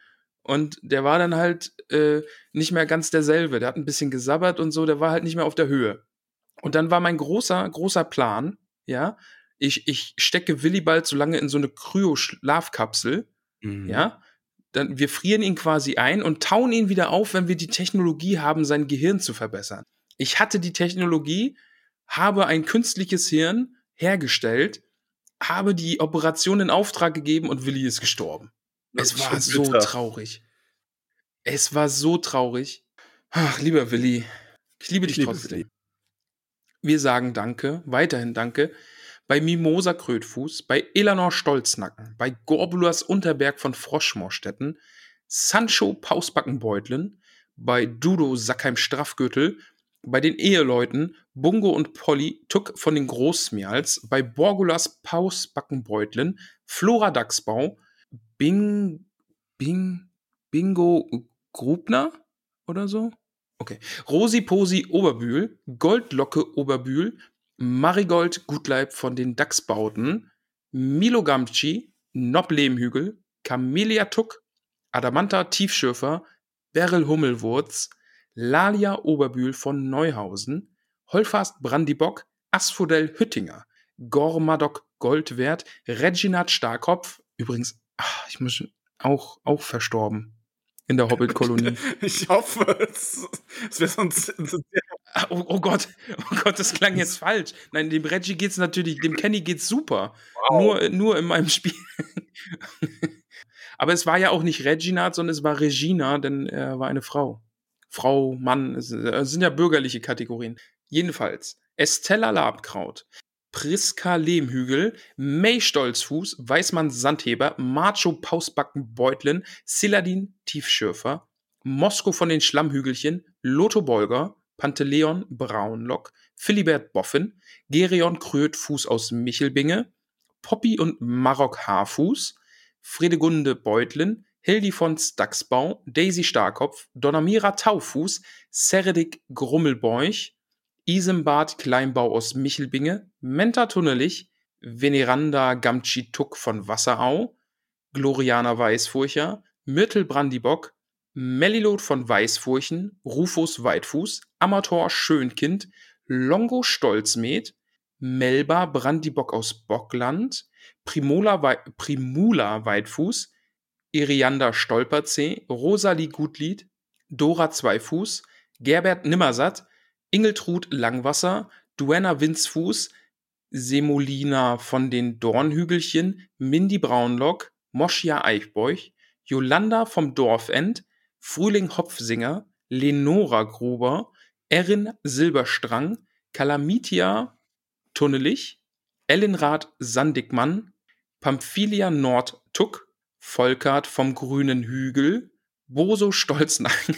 Und der war dann halt äh, nicht mehr ganz derselbe. Der hat ein bisschen gesabbert und so, der war halt nicht mehr auf der Höhe. Und dann war mein großer, großer Plan, ja, ich, ich stecke Willibald so lange in so eine Kryo-Schlafkapsel, mhm. ja, dann wir frieren ihn quasi ein und tauen ihn wieder auf, wenn wir die Technologie haben, sein Gehirn zu verbessern. Ich hatte die Technologie, habe ein künstliches Hirn hergestellt, habe die Operation in Auftrag gegeben und Willi ist gestorben. Es war so bitter. traurig. Es war so traurig. Ach, lieber Willi, ich liebe dich ich trotzdem. Liebe wir sagen Danke, weiterhin Danke bei Mimosa Krötfuß, bei Elanor Stolznacken, bei Gorbulas Unterberg von Froschmorstetten, Sancho Pausbackenbeutlen, bei Dudo Sackheim Straffgürtel, bei den Eheleuten Bungo und Polly Tuck von den Großmials, bei Borgulas Pausbackenbeutlen, Flora Dachsbau, Bing, Bing, Bingo Grubner oder so? Okay. Rosi Posi Oberbühl, Goldlocke Oberbühl, Marigold Gutleib von den Dachsbauten, Milo Gamci, Nob Lehmhügel, Camellia Tuck, Adamanta Tiefschürfer, Beryl Hummelwurz, Lalia Oberbühl von Neuhausen, Holfast Brandibock, Asphodel Hüttinger, Gormadok Goldwert, Reginat Starkopf, übrigens, ach, ich muss auch, auch verstorben in der Hobbit-Kolonie. Ich hoffe, es, es wäre sonst. Ah, oh, oh, Gott, oh Gott, das klang jetzt falsch. Nein, dem Reggie geht's natürlich, dem Kenny geht's super. Wow. Nur, nur in meinem Spiel. Aber es war ja auch nicht Reginat, sondern es war Regina, denn er war eine Frau. Frau, Mann, es sind ja bürgerliche Kategorien. Jedenfalls, Estella Labkraut, Priska Lehmhügel, May Stolzfuß, Weißmann Sandheber, Macho Pausbacken Beutlin, Siladin Tiefschürfer, Mosko von den Schlammhügelchen, Lotho Bolger, Panteleon Braunlock, Philibert Boffin, Gerion Krötfuß aus Michelbinge, Poppy und Marok Haarfuß, Fredegunde Beutlin, Hildi von Staxbau, Daisy Starkopf, Donamira Taufuß, Seredik Grummelbeuch, Isembad Kleinbau aus Michelbinge, Menta Tunnelich, Veneranda Gamtschi-Tuck von Wasserau, Gloriana Weißfurcher, Myrtle Brandibock, Mellilot von Weißfurchen, Rufus Weitfuß, Amator Schönkind, Longo Stolzmet, Melba Brandibock aus Bockland, Primula, Wei Primula Weitfuß, Irianda Stolperzeh, Rosalie Gutlied, Dora Zweifuß, Gerbert Nimmersatt, Ingeltrud Langwasser, Duenna Winzfuß, Semolina von den Dornhügelchen, Mindy Braunlock, Moschia Eichbeuch, Jolanda vom Dorfend, Frühling Hopfsinger, Lenora Gruber, Erin Silberstrang, Kalamitia Tunnelich, Ellenrad Sandigmann, Pamphilia Nord Tuck, Volkart vom grünen Hügel, Boso Stolznacken,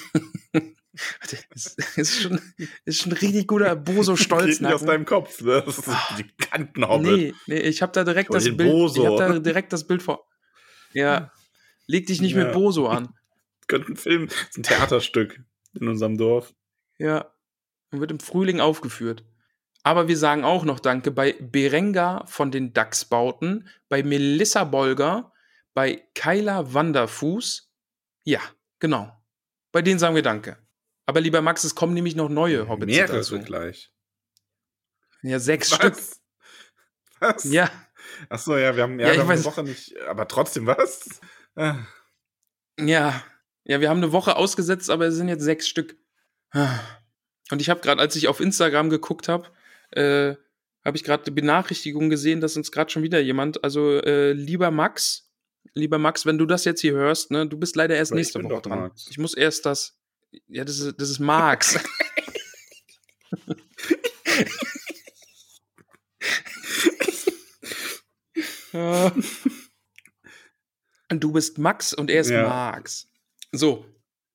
Das ist schon, ist schon ein richtig guter Boso Geht Stolz. nicht aus deinem Kopf. Ne? Das ist die Kantenhobbit. Nee, nee, ich habe da direkt das Bild. Boso. Ich habe da direkt das Bild vor. Ja. Leg dich nicht Ja. mit Boso an. Könnte ein Film, das ist ein Theaterstück in unserem Dorf. Ja. Und wird im Frühling aufgeführt. Aber wir sagen auch noch Danke bei Berenga von den Dachsbauten, bei Melissa Bolger, bei Kyla Wanderfuß. Ja, genau. Bei denen sagen wir Danke. Aber lieber Max, es kommen nämlich noch neue Hobbits Mehrere dazu. gleich. Ja, sechs Stück. Was? Was? Ja, Ach so, ja, wir haben, ja, Ja, wir haben eine Woche nicht, aber trotzdem was? Ah, ja. Ja, wir haben eine Woche ausgesetzt, aber es sind jetzt sechs Stück. Und ich habe gerade, als ich auf Instagram geguckt habe, äh, habe ich gerade eine Benachrichtigung gesehen, dass uns gerade schon wieder jemand, also äh, lieber Max, lieber Max, wenn du das jetzt hier hörst, ne, du bist leider erst ich nächste Woche dran. Max. Ich muss erst das, ja, das ist, das ist. Ja. Und du bist Max und er ist Ja. Max. So.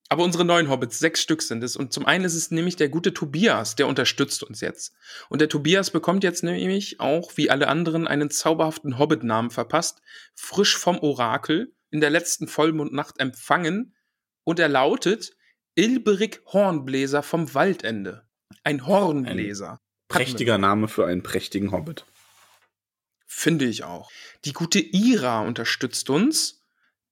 Aber unsere neuen Hobbits, sechs Stück sind es. Und zum einen ist es nämlich der gute Tobias, der unterstützt uns jetzt. Und der Tobias bekommt jetzt nämlich auch, wie alle anderen, einen zauberhaften Hobbit-Namen verpasst. Frisch vom Orakel, in der letzten Vollmondnacht empfangen. Und er lautet Ilberik Hornbläser vom Waldende. Ein Hornbläser. prächtiger Name für einen prächtigen Hobbit. Finde ich auch. Die gute Ira unterstützt uns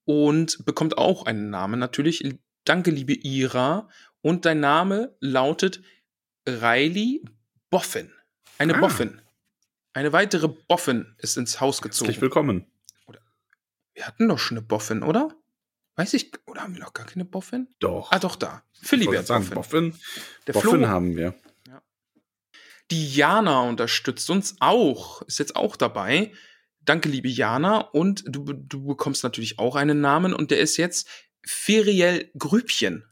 und bekommt auch einen Namen natürlich. Danke, liebe Ira. Und dein Name lautet Riley Boffin. Eine Ah. Boffin. Eine weitere Boffin ist ins Haus Herzlich gezogen. willkommen. Wir hatten doch schon eine Boffin, oder? Weiß ich, oder haben wir noch gar keine Boffin? Doch. Ah, doch, da. Sagen, Boffin. Boffin. Der Boffin Flo. haben wir. Die Jana unterstützt uns auch, ist jetzt auch dabei. Danke, liebe Jana. Und du, du bekommst natürlich auch einen Namen und der ist jetzt Feriel Grübchen.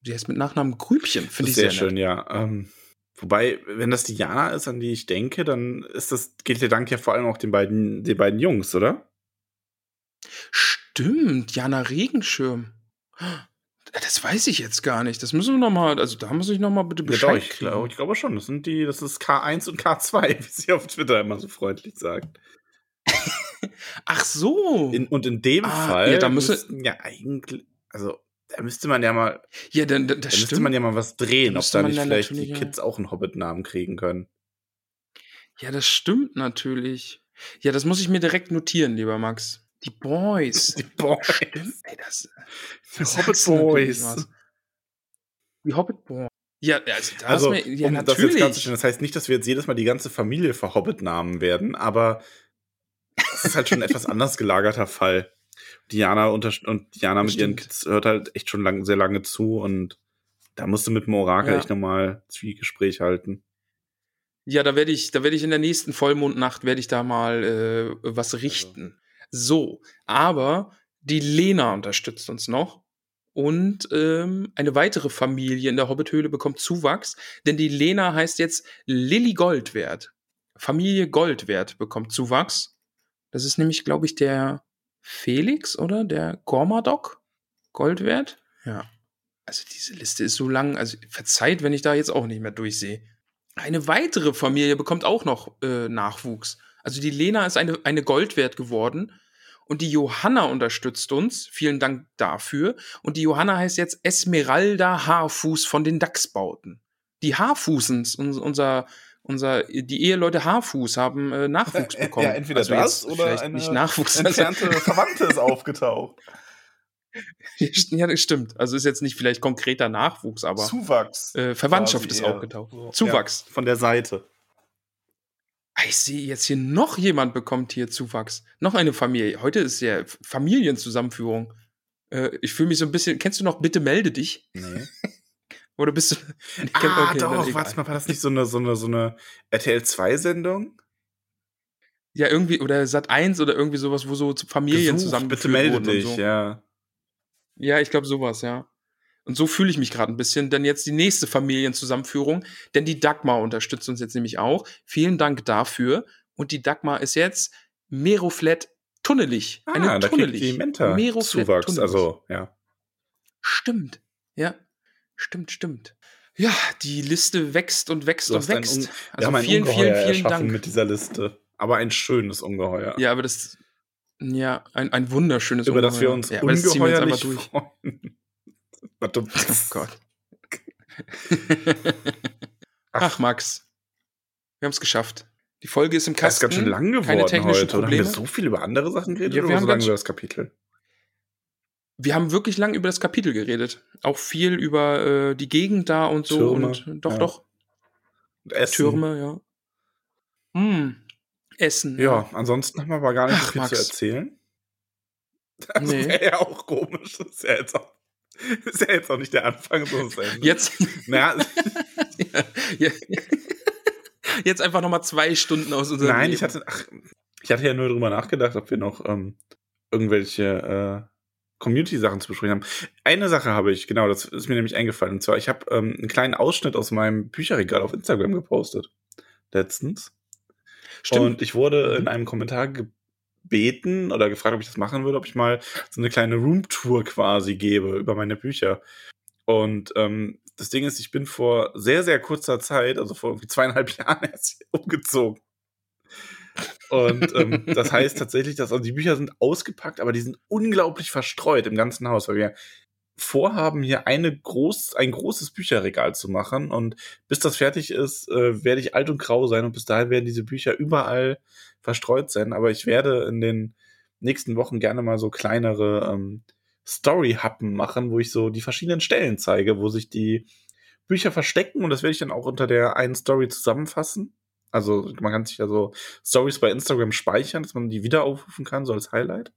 Der ist mit Nachnamen Grübchen, finde ich sehr, sehr, schön, ja. Ähm, wobei, wenn das die Jana ist, an die ich denke, dann ist das, geht der Dank ja vor allem auch den beiden, den beiden Jungs, oder? Stimmt, Jana Regenschirm. Das weiß ich jetzt gar nicht. Das müssen wir noch mal, also da muss ich noch mal bitte Ja, doch, Bescheid ich, glaube, ich glaube schon. Das sind die, das ist K1 und K2, wie sie auf Twitter immer so freundlich sagt. Ach so. In, und in dem Ah, Fall ja, da müsse- müssten ja eigentlich, also da müsste man ja mal, ja, dann, dann, da das müsste stimmt. man ja mal was drehen, Da ob da nicht vielleicht die. Kids auch einen Hobbit-Namen kriegen können. Ja, das stimmt natürlich. Ja, das muss ich mir direkt notieren, lieber Max. Die Boys. Die Boys. Stimmt, ey, das. Die das Hobbit Boys. Die Hobbit Boys. Ja, also, da Also, mir, ja, um das jetzt klarzustellen, das heißt nicht, dass wir jetzt jedes Mal die ganze Familie für Hobbit-Namen werden, aber das ist halt schon ein etwas anders gelagerter Fall. Diana unter und Diana mit ihren Stimmt. Kids hört halt echt schon lang, sehr lange zu und da musste mit dem Orakel Ja. echt nochmal Zwiegespräch halten. Ja, da werde ich, da werde ich in der nächsten Vollmondnacht werde ich da mal äh, was richten. So, aber die Lena unterstützt uns noch und ähm, eine weitere Familie in der Hobbithöhle bekommt Zuwachs, denn die Lena heißt jetzt Lilly Goldwert. Familie Goldwert bekommt Zuwachs. Das ist nämlich, glaube ich, der Felix oder der Gormadok Goldwert. Ja. Also diese Liste ist so lang, also verzeiht, wenn ich da jetzt auch nicht mehr durchsehe. Eine weitere Familie bekommt auch noch äh, Nachwuchs. Also die Lena ist eine, eine Gold wert geworden und die Johanna unterstützt uns. Vielen Dank dafür. Und die Johanna heißt jetzt Esmeralda Haarfuß von den Dachsbauten. Die Haarfußens, uns- unser, unser, die Eheleute Haarfuß haben äh, Nachwuchs bekommen. ja, entweder das jetzt oder vielleicht eine nicht Nachwuchs. also Entfernte Verwandte ist aufgetaucht. ja, das stimmt. Also ist jetzt nicht vielleicht konkreter Nachwuchs, aber Zuwachs. äh, Verwandtschaft ist aufgetaucht. So, Zuwachs. Ja, von der Seite. Ich sehe jetzt hier noch jemand bekommt hier Zuwachs. Noch eine Familie. Heute ist ja Familienzusammenführung. Äh, ich fühle mich so ein bisschen. Kennst du noch Bitte melde dich? Nee. Oder bist du. Ah, okay, doch, warte mal, war das nicht so eine, so eine, so eine RTL-2-Sendung? Ja, irgendwie, oder Sat 1 oder irgendwie sowas, wo so Familien Gesucht, zusammengeführt Bitte melde dich, so. ja. Ja, ich glaube sowas, ja. Und so fühle ich mich gerade ein bisschen. Denn jetzt die nächste Familienzusammenführung, denn die Dagmar unterstützt uns jetzt nämlich auch. Vielen Dank dafür. Und die Dagmar ist jetzt Meroflet tunnelig. Eine Ah, da kriegt tunnelig. die Menta Meroflet Zuwachs, tunnelig. also, ja. Stimmt. Ja. Stimmt, stimmt. Ja, die Liste wächst und wächst und wächst. Un- Also ein vielen, Ungeheuer vielen, vielen Dank. mit dieser Liste. Aber ein schönes Ungeheuer. Ja, aber das, ja, ein, ein wunderschönes über das wir Ungeheuer. uns ja, ziehen wir durch. freuen. Warte. Oh Gott. Ach, Max. Wir haben es geschafft. Die Folge ist im Das ist Kasten. ganz schön lang geworden Keine technischen heute. Oder haben wir Probleme. so viel über andere Sachen geredet Ja, wir oder haben so lange über das Kapitel? Wir haben wirklich lang über das Kapitel geredet. Auch viel über äh, die Gegend da und so. Türme, und doch, ja. doch. Und Essen. Türme, ja. Hm. Essen. Ja, ansonsten haben wir aber gar nicht Ach, viel Max. zu erzählen. Das Nee. wäre ja auch komisch. Das ist ja jetzt auch, ist ja jetzt auch nicht der Anfang, sondern das Ende. Jetzt, Naja, ja, jetzt einfach nochmal zwei Stunden aus unserem nein, Leben. ich hatte, ach, ich hatte ja nur drüber nachgedacht, ob wir noch ähm, irgendwelche äh, Community-Sachen zu besprechen haben. Eine Sache habe ich, genau, das ist mir nämlich eingefallen. Und zwar, ich habe ähm, einen kleinen Ausschnitt aus meinem Bücherregal auf Instagram gepostet. Letztens. Stimmt. Und ich wurde Mhm. in einem Kommentar gebeten oder gefragt, ob ich das machen würde, ob ich mal so eine kleine Roomtour quasi gebe über meine Bücher. Und ähm, das Ding ist, ich bin vor sehr, sehr kurzer Zeit, also vor irgendwie zweieinhalb Jahren erst umgezogen. Und ähm, das heißt tatsächlich, dass also die Bücher sind ausgepackt, aber die sind unglaublich verstreut im ganzen Haus, weil wir vorhaben, hier eine groß, ein großes Bücherregal zu machen. Und bis das fertig ist, äh, werde ich alt und grau sein und bis dahin werden diese Bücher überall verstreut sein. Aber ich werde in den nächsten Wochen gerne mal so kleinere ähm, Story-Happen machen, wo ich so die verschiedenen Stellen zeige, wo sich die Bücher verstecken und das werde ich dann auch unter der einen Story zusammenfassen. Also man kann sich ja so Stories bei Instagram speichern, dass man die wieder aufrufen kann, so als Highlight.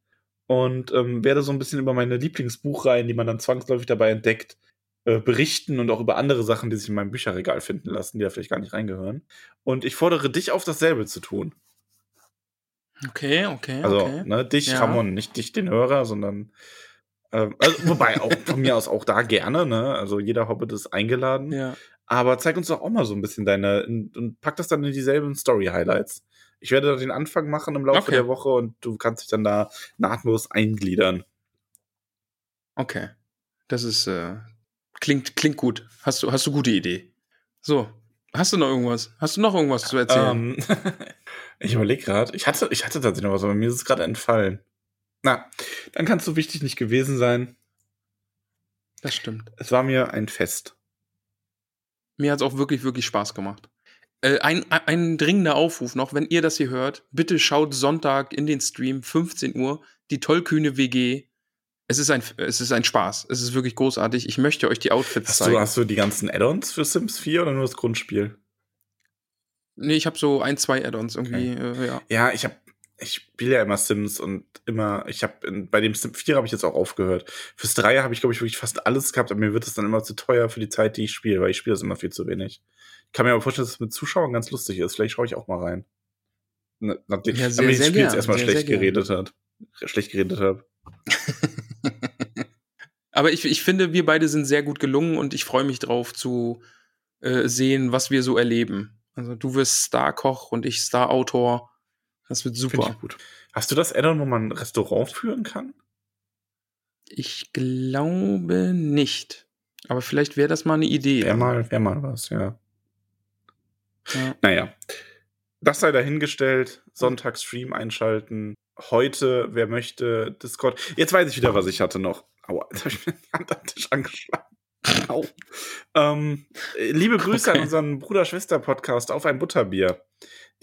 Und ähm, werde so ein bisschen über meine Lieblingsbuchreihen, die man dann zwangsläufig dabei entdeckt, äh, berichten und auch über andere Sachen, die sich in meinem Bücherregal finden lassen, die da vielleicht gar nicht reingehören. Und ich fordere dich auf, dasselbe zu tun. Okay, okay. Also, okay. ne, dich, Ja. Ramon, nicht dich, den Hörer, sondern ähm, also, wobei auch von mir aus auch da gerne, ne? Also jeder Hobbit ist eingeladen. Ja. Aber zeig uns doch auch mal so ein bisschen deine in, und pack das dann in dieselben Story-Highlights. Ich werde da den Anfang machen im Laufe Okay. der Woche und du kannst dich dann da nahtlos eingliedern. Okay. Das ist, äh, klingt, klingt gut. Hast du, hast du gute Idee. So. Hast du noch irgendwas? Hast du noch irgendwas zu erzählen? Ähm, ich überlege gerade, ich hatte, ich hatte tatsächlich noch was, aber mir ist es gerade entfallen. Na, dann kannst du wichtig nicht gewesen sein. das stimmt. Es war mir ein Fest. Mir hat es auch wirklich, wirklich Spaß gemacht. Äh, ein, ein, dringender Aufruf noch, wenn ihr das hier hört, bitte schaut Sonntag in den Stream, 15 Uhr, die tollkühne WG. Es ist ein, es ist ein Spaß. Es ist wirklich großartig. Ich möchte euch die Outfits Hast zeigen. du, hast du die ganzen Add-ons für Sims 4 oder nur das Grundspiel? nee, ich habe so ein, zwei Add-ons irgendwie. Äh, ja. Ja, ich habe ich spiele ja immer Sims und immer, ich habe bei dem Sim 4 habe ich jetzt auch aufgehört. Fürs 3 habe ich, glaube ich, wirklich fast alles gehabt, aber mir wird es dann immer zu teuer für die Zeit, die ich spiele, weil ich spiele das immer viel zu wenig. Ich kann mir aber vorstellen, dass es mit Zuschauern ganz lustig ist. Vielleicht schaue ich auch mal rein. Na- Nachdem, Ja, sehr, ich das Spiel jetzt erstmal Sehr, schlecht sehr geredet hat. Schlecht geredet habe. Aber ich, ich finde, wir beide sind sehr gut gelungen und ich freue mich drauf zu äh, sehen, was wir so erleben. Also du wirst Star-Koch und ich Star-Autor. Das wird super. gut. Hast du das Addon, wo man ein Restaurant führen kann? Ich glaube nicht. Aber vielleicht wäre das mal eine Idee. Wäre mal, wär mal was, ja. Ja. Naja. Das sei dahingestellt. Sonntagsstream einschalten. Heute, wer möchte, Discord. Jetzt weiß ich wieder, was ich hatte noch. Aua, jetzt habe ich mir die Hand am Tisch angeschlagen. Au. Ähm, äh, liebe Grüße Okay. an unseren Bruder-Schwester-Podcast auf ein Butterbier.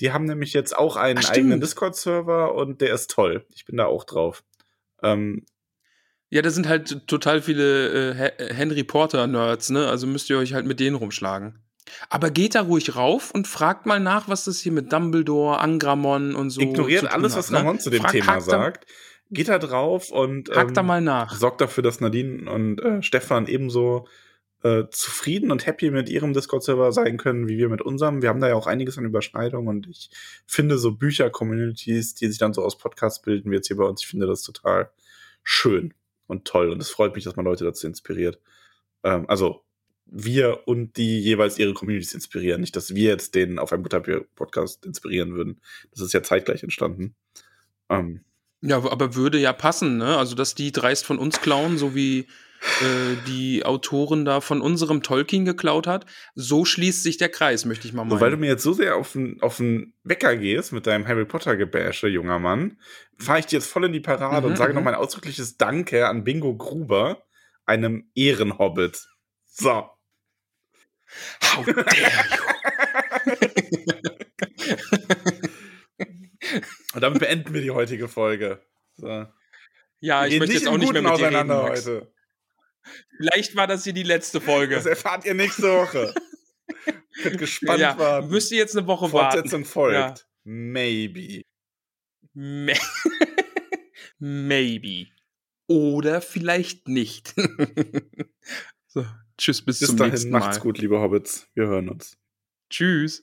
Die haben nämlich jetzt auch einen Ach, eigenen Discord-Server und der ist toll. Ich bin da auch drauf. Ähm, ja, da sind halt total viele äh, He- Henry Porter-Nerds, ne? Also müsst ihr euch halt mit denen rumschlagen. Aber geht da ruhig rauf und fragt mal nach, was das hier mit Dumbledore, Angramon und so. ignoriert alles, hat, was ne? Ramon zu dem Frag- Thema hakt da- sagt. Geht da drauf und Hakt da ähm, mal nach. sorgt dafür, dass Nadine und äh, Stefan ebenso äh, zufrieden und happy mit ihrem Discord-Server sein können, wie wir mit unserem. Wir haben da ja auch einiges an Überschneidungen und ich finde so Bücher-Communities, die sich dann so aus Podcasts bilden, wie jetzt hier bei uns, ich finde das total schön und toll und es freut mich, dass man Leute dazu inspiriert. Ähm, also wir und die jeweils ihre Communities inspirieren. Nicht, dass wir jetzt den auf einem Butterbier-Podcast inspirieren würden. Das ist ja zeitgleich entstanden. Ähm, Ja, aber würde ja passen, ne? Also, dass die dreist von uns klauen, so wie äh, die Autoren da von unserem Tolkien geklaut hat. So schließt sich der Kreis, möchte ich mal meinen. So, weil du mir jetzt so sehr auf den, auf den Wecker gehst mit deinem Harry Potter-Gebäsche, junger Mann, fahre ich dir jetzt voll in die Parade Mhm, und sage mhm. noch mein ausdrückliches Danke an Bingo Gruber, einem Ehrenhobbit. So. How dare Und damit beenden wir die heutige Folge. So. Ja, ich gehen möchte jetzt auch nicht mehr mit dir reden, heute. Vielleicht war das hier die letzte Folge. Das erfahrt ihr nächste Woche. Könnt gespannt ja, warten. müsst ihr jetzt eine Woche warten. Fortsetzung folgt. Ja. Maybe. May- Maybe. Oder vielleicht nicht. so, tschüss, bis, Bis zum dahin, nächsten Mal. macht's gut, liebe Hobbits. Wir hören uns. Tschüss.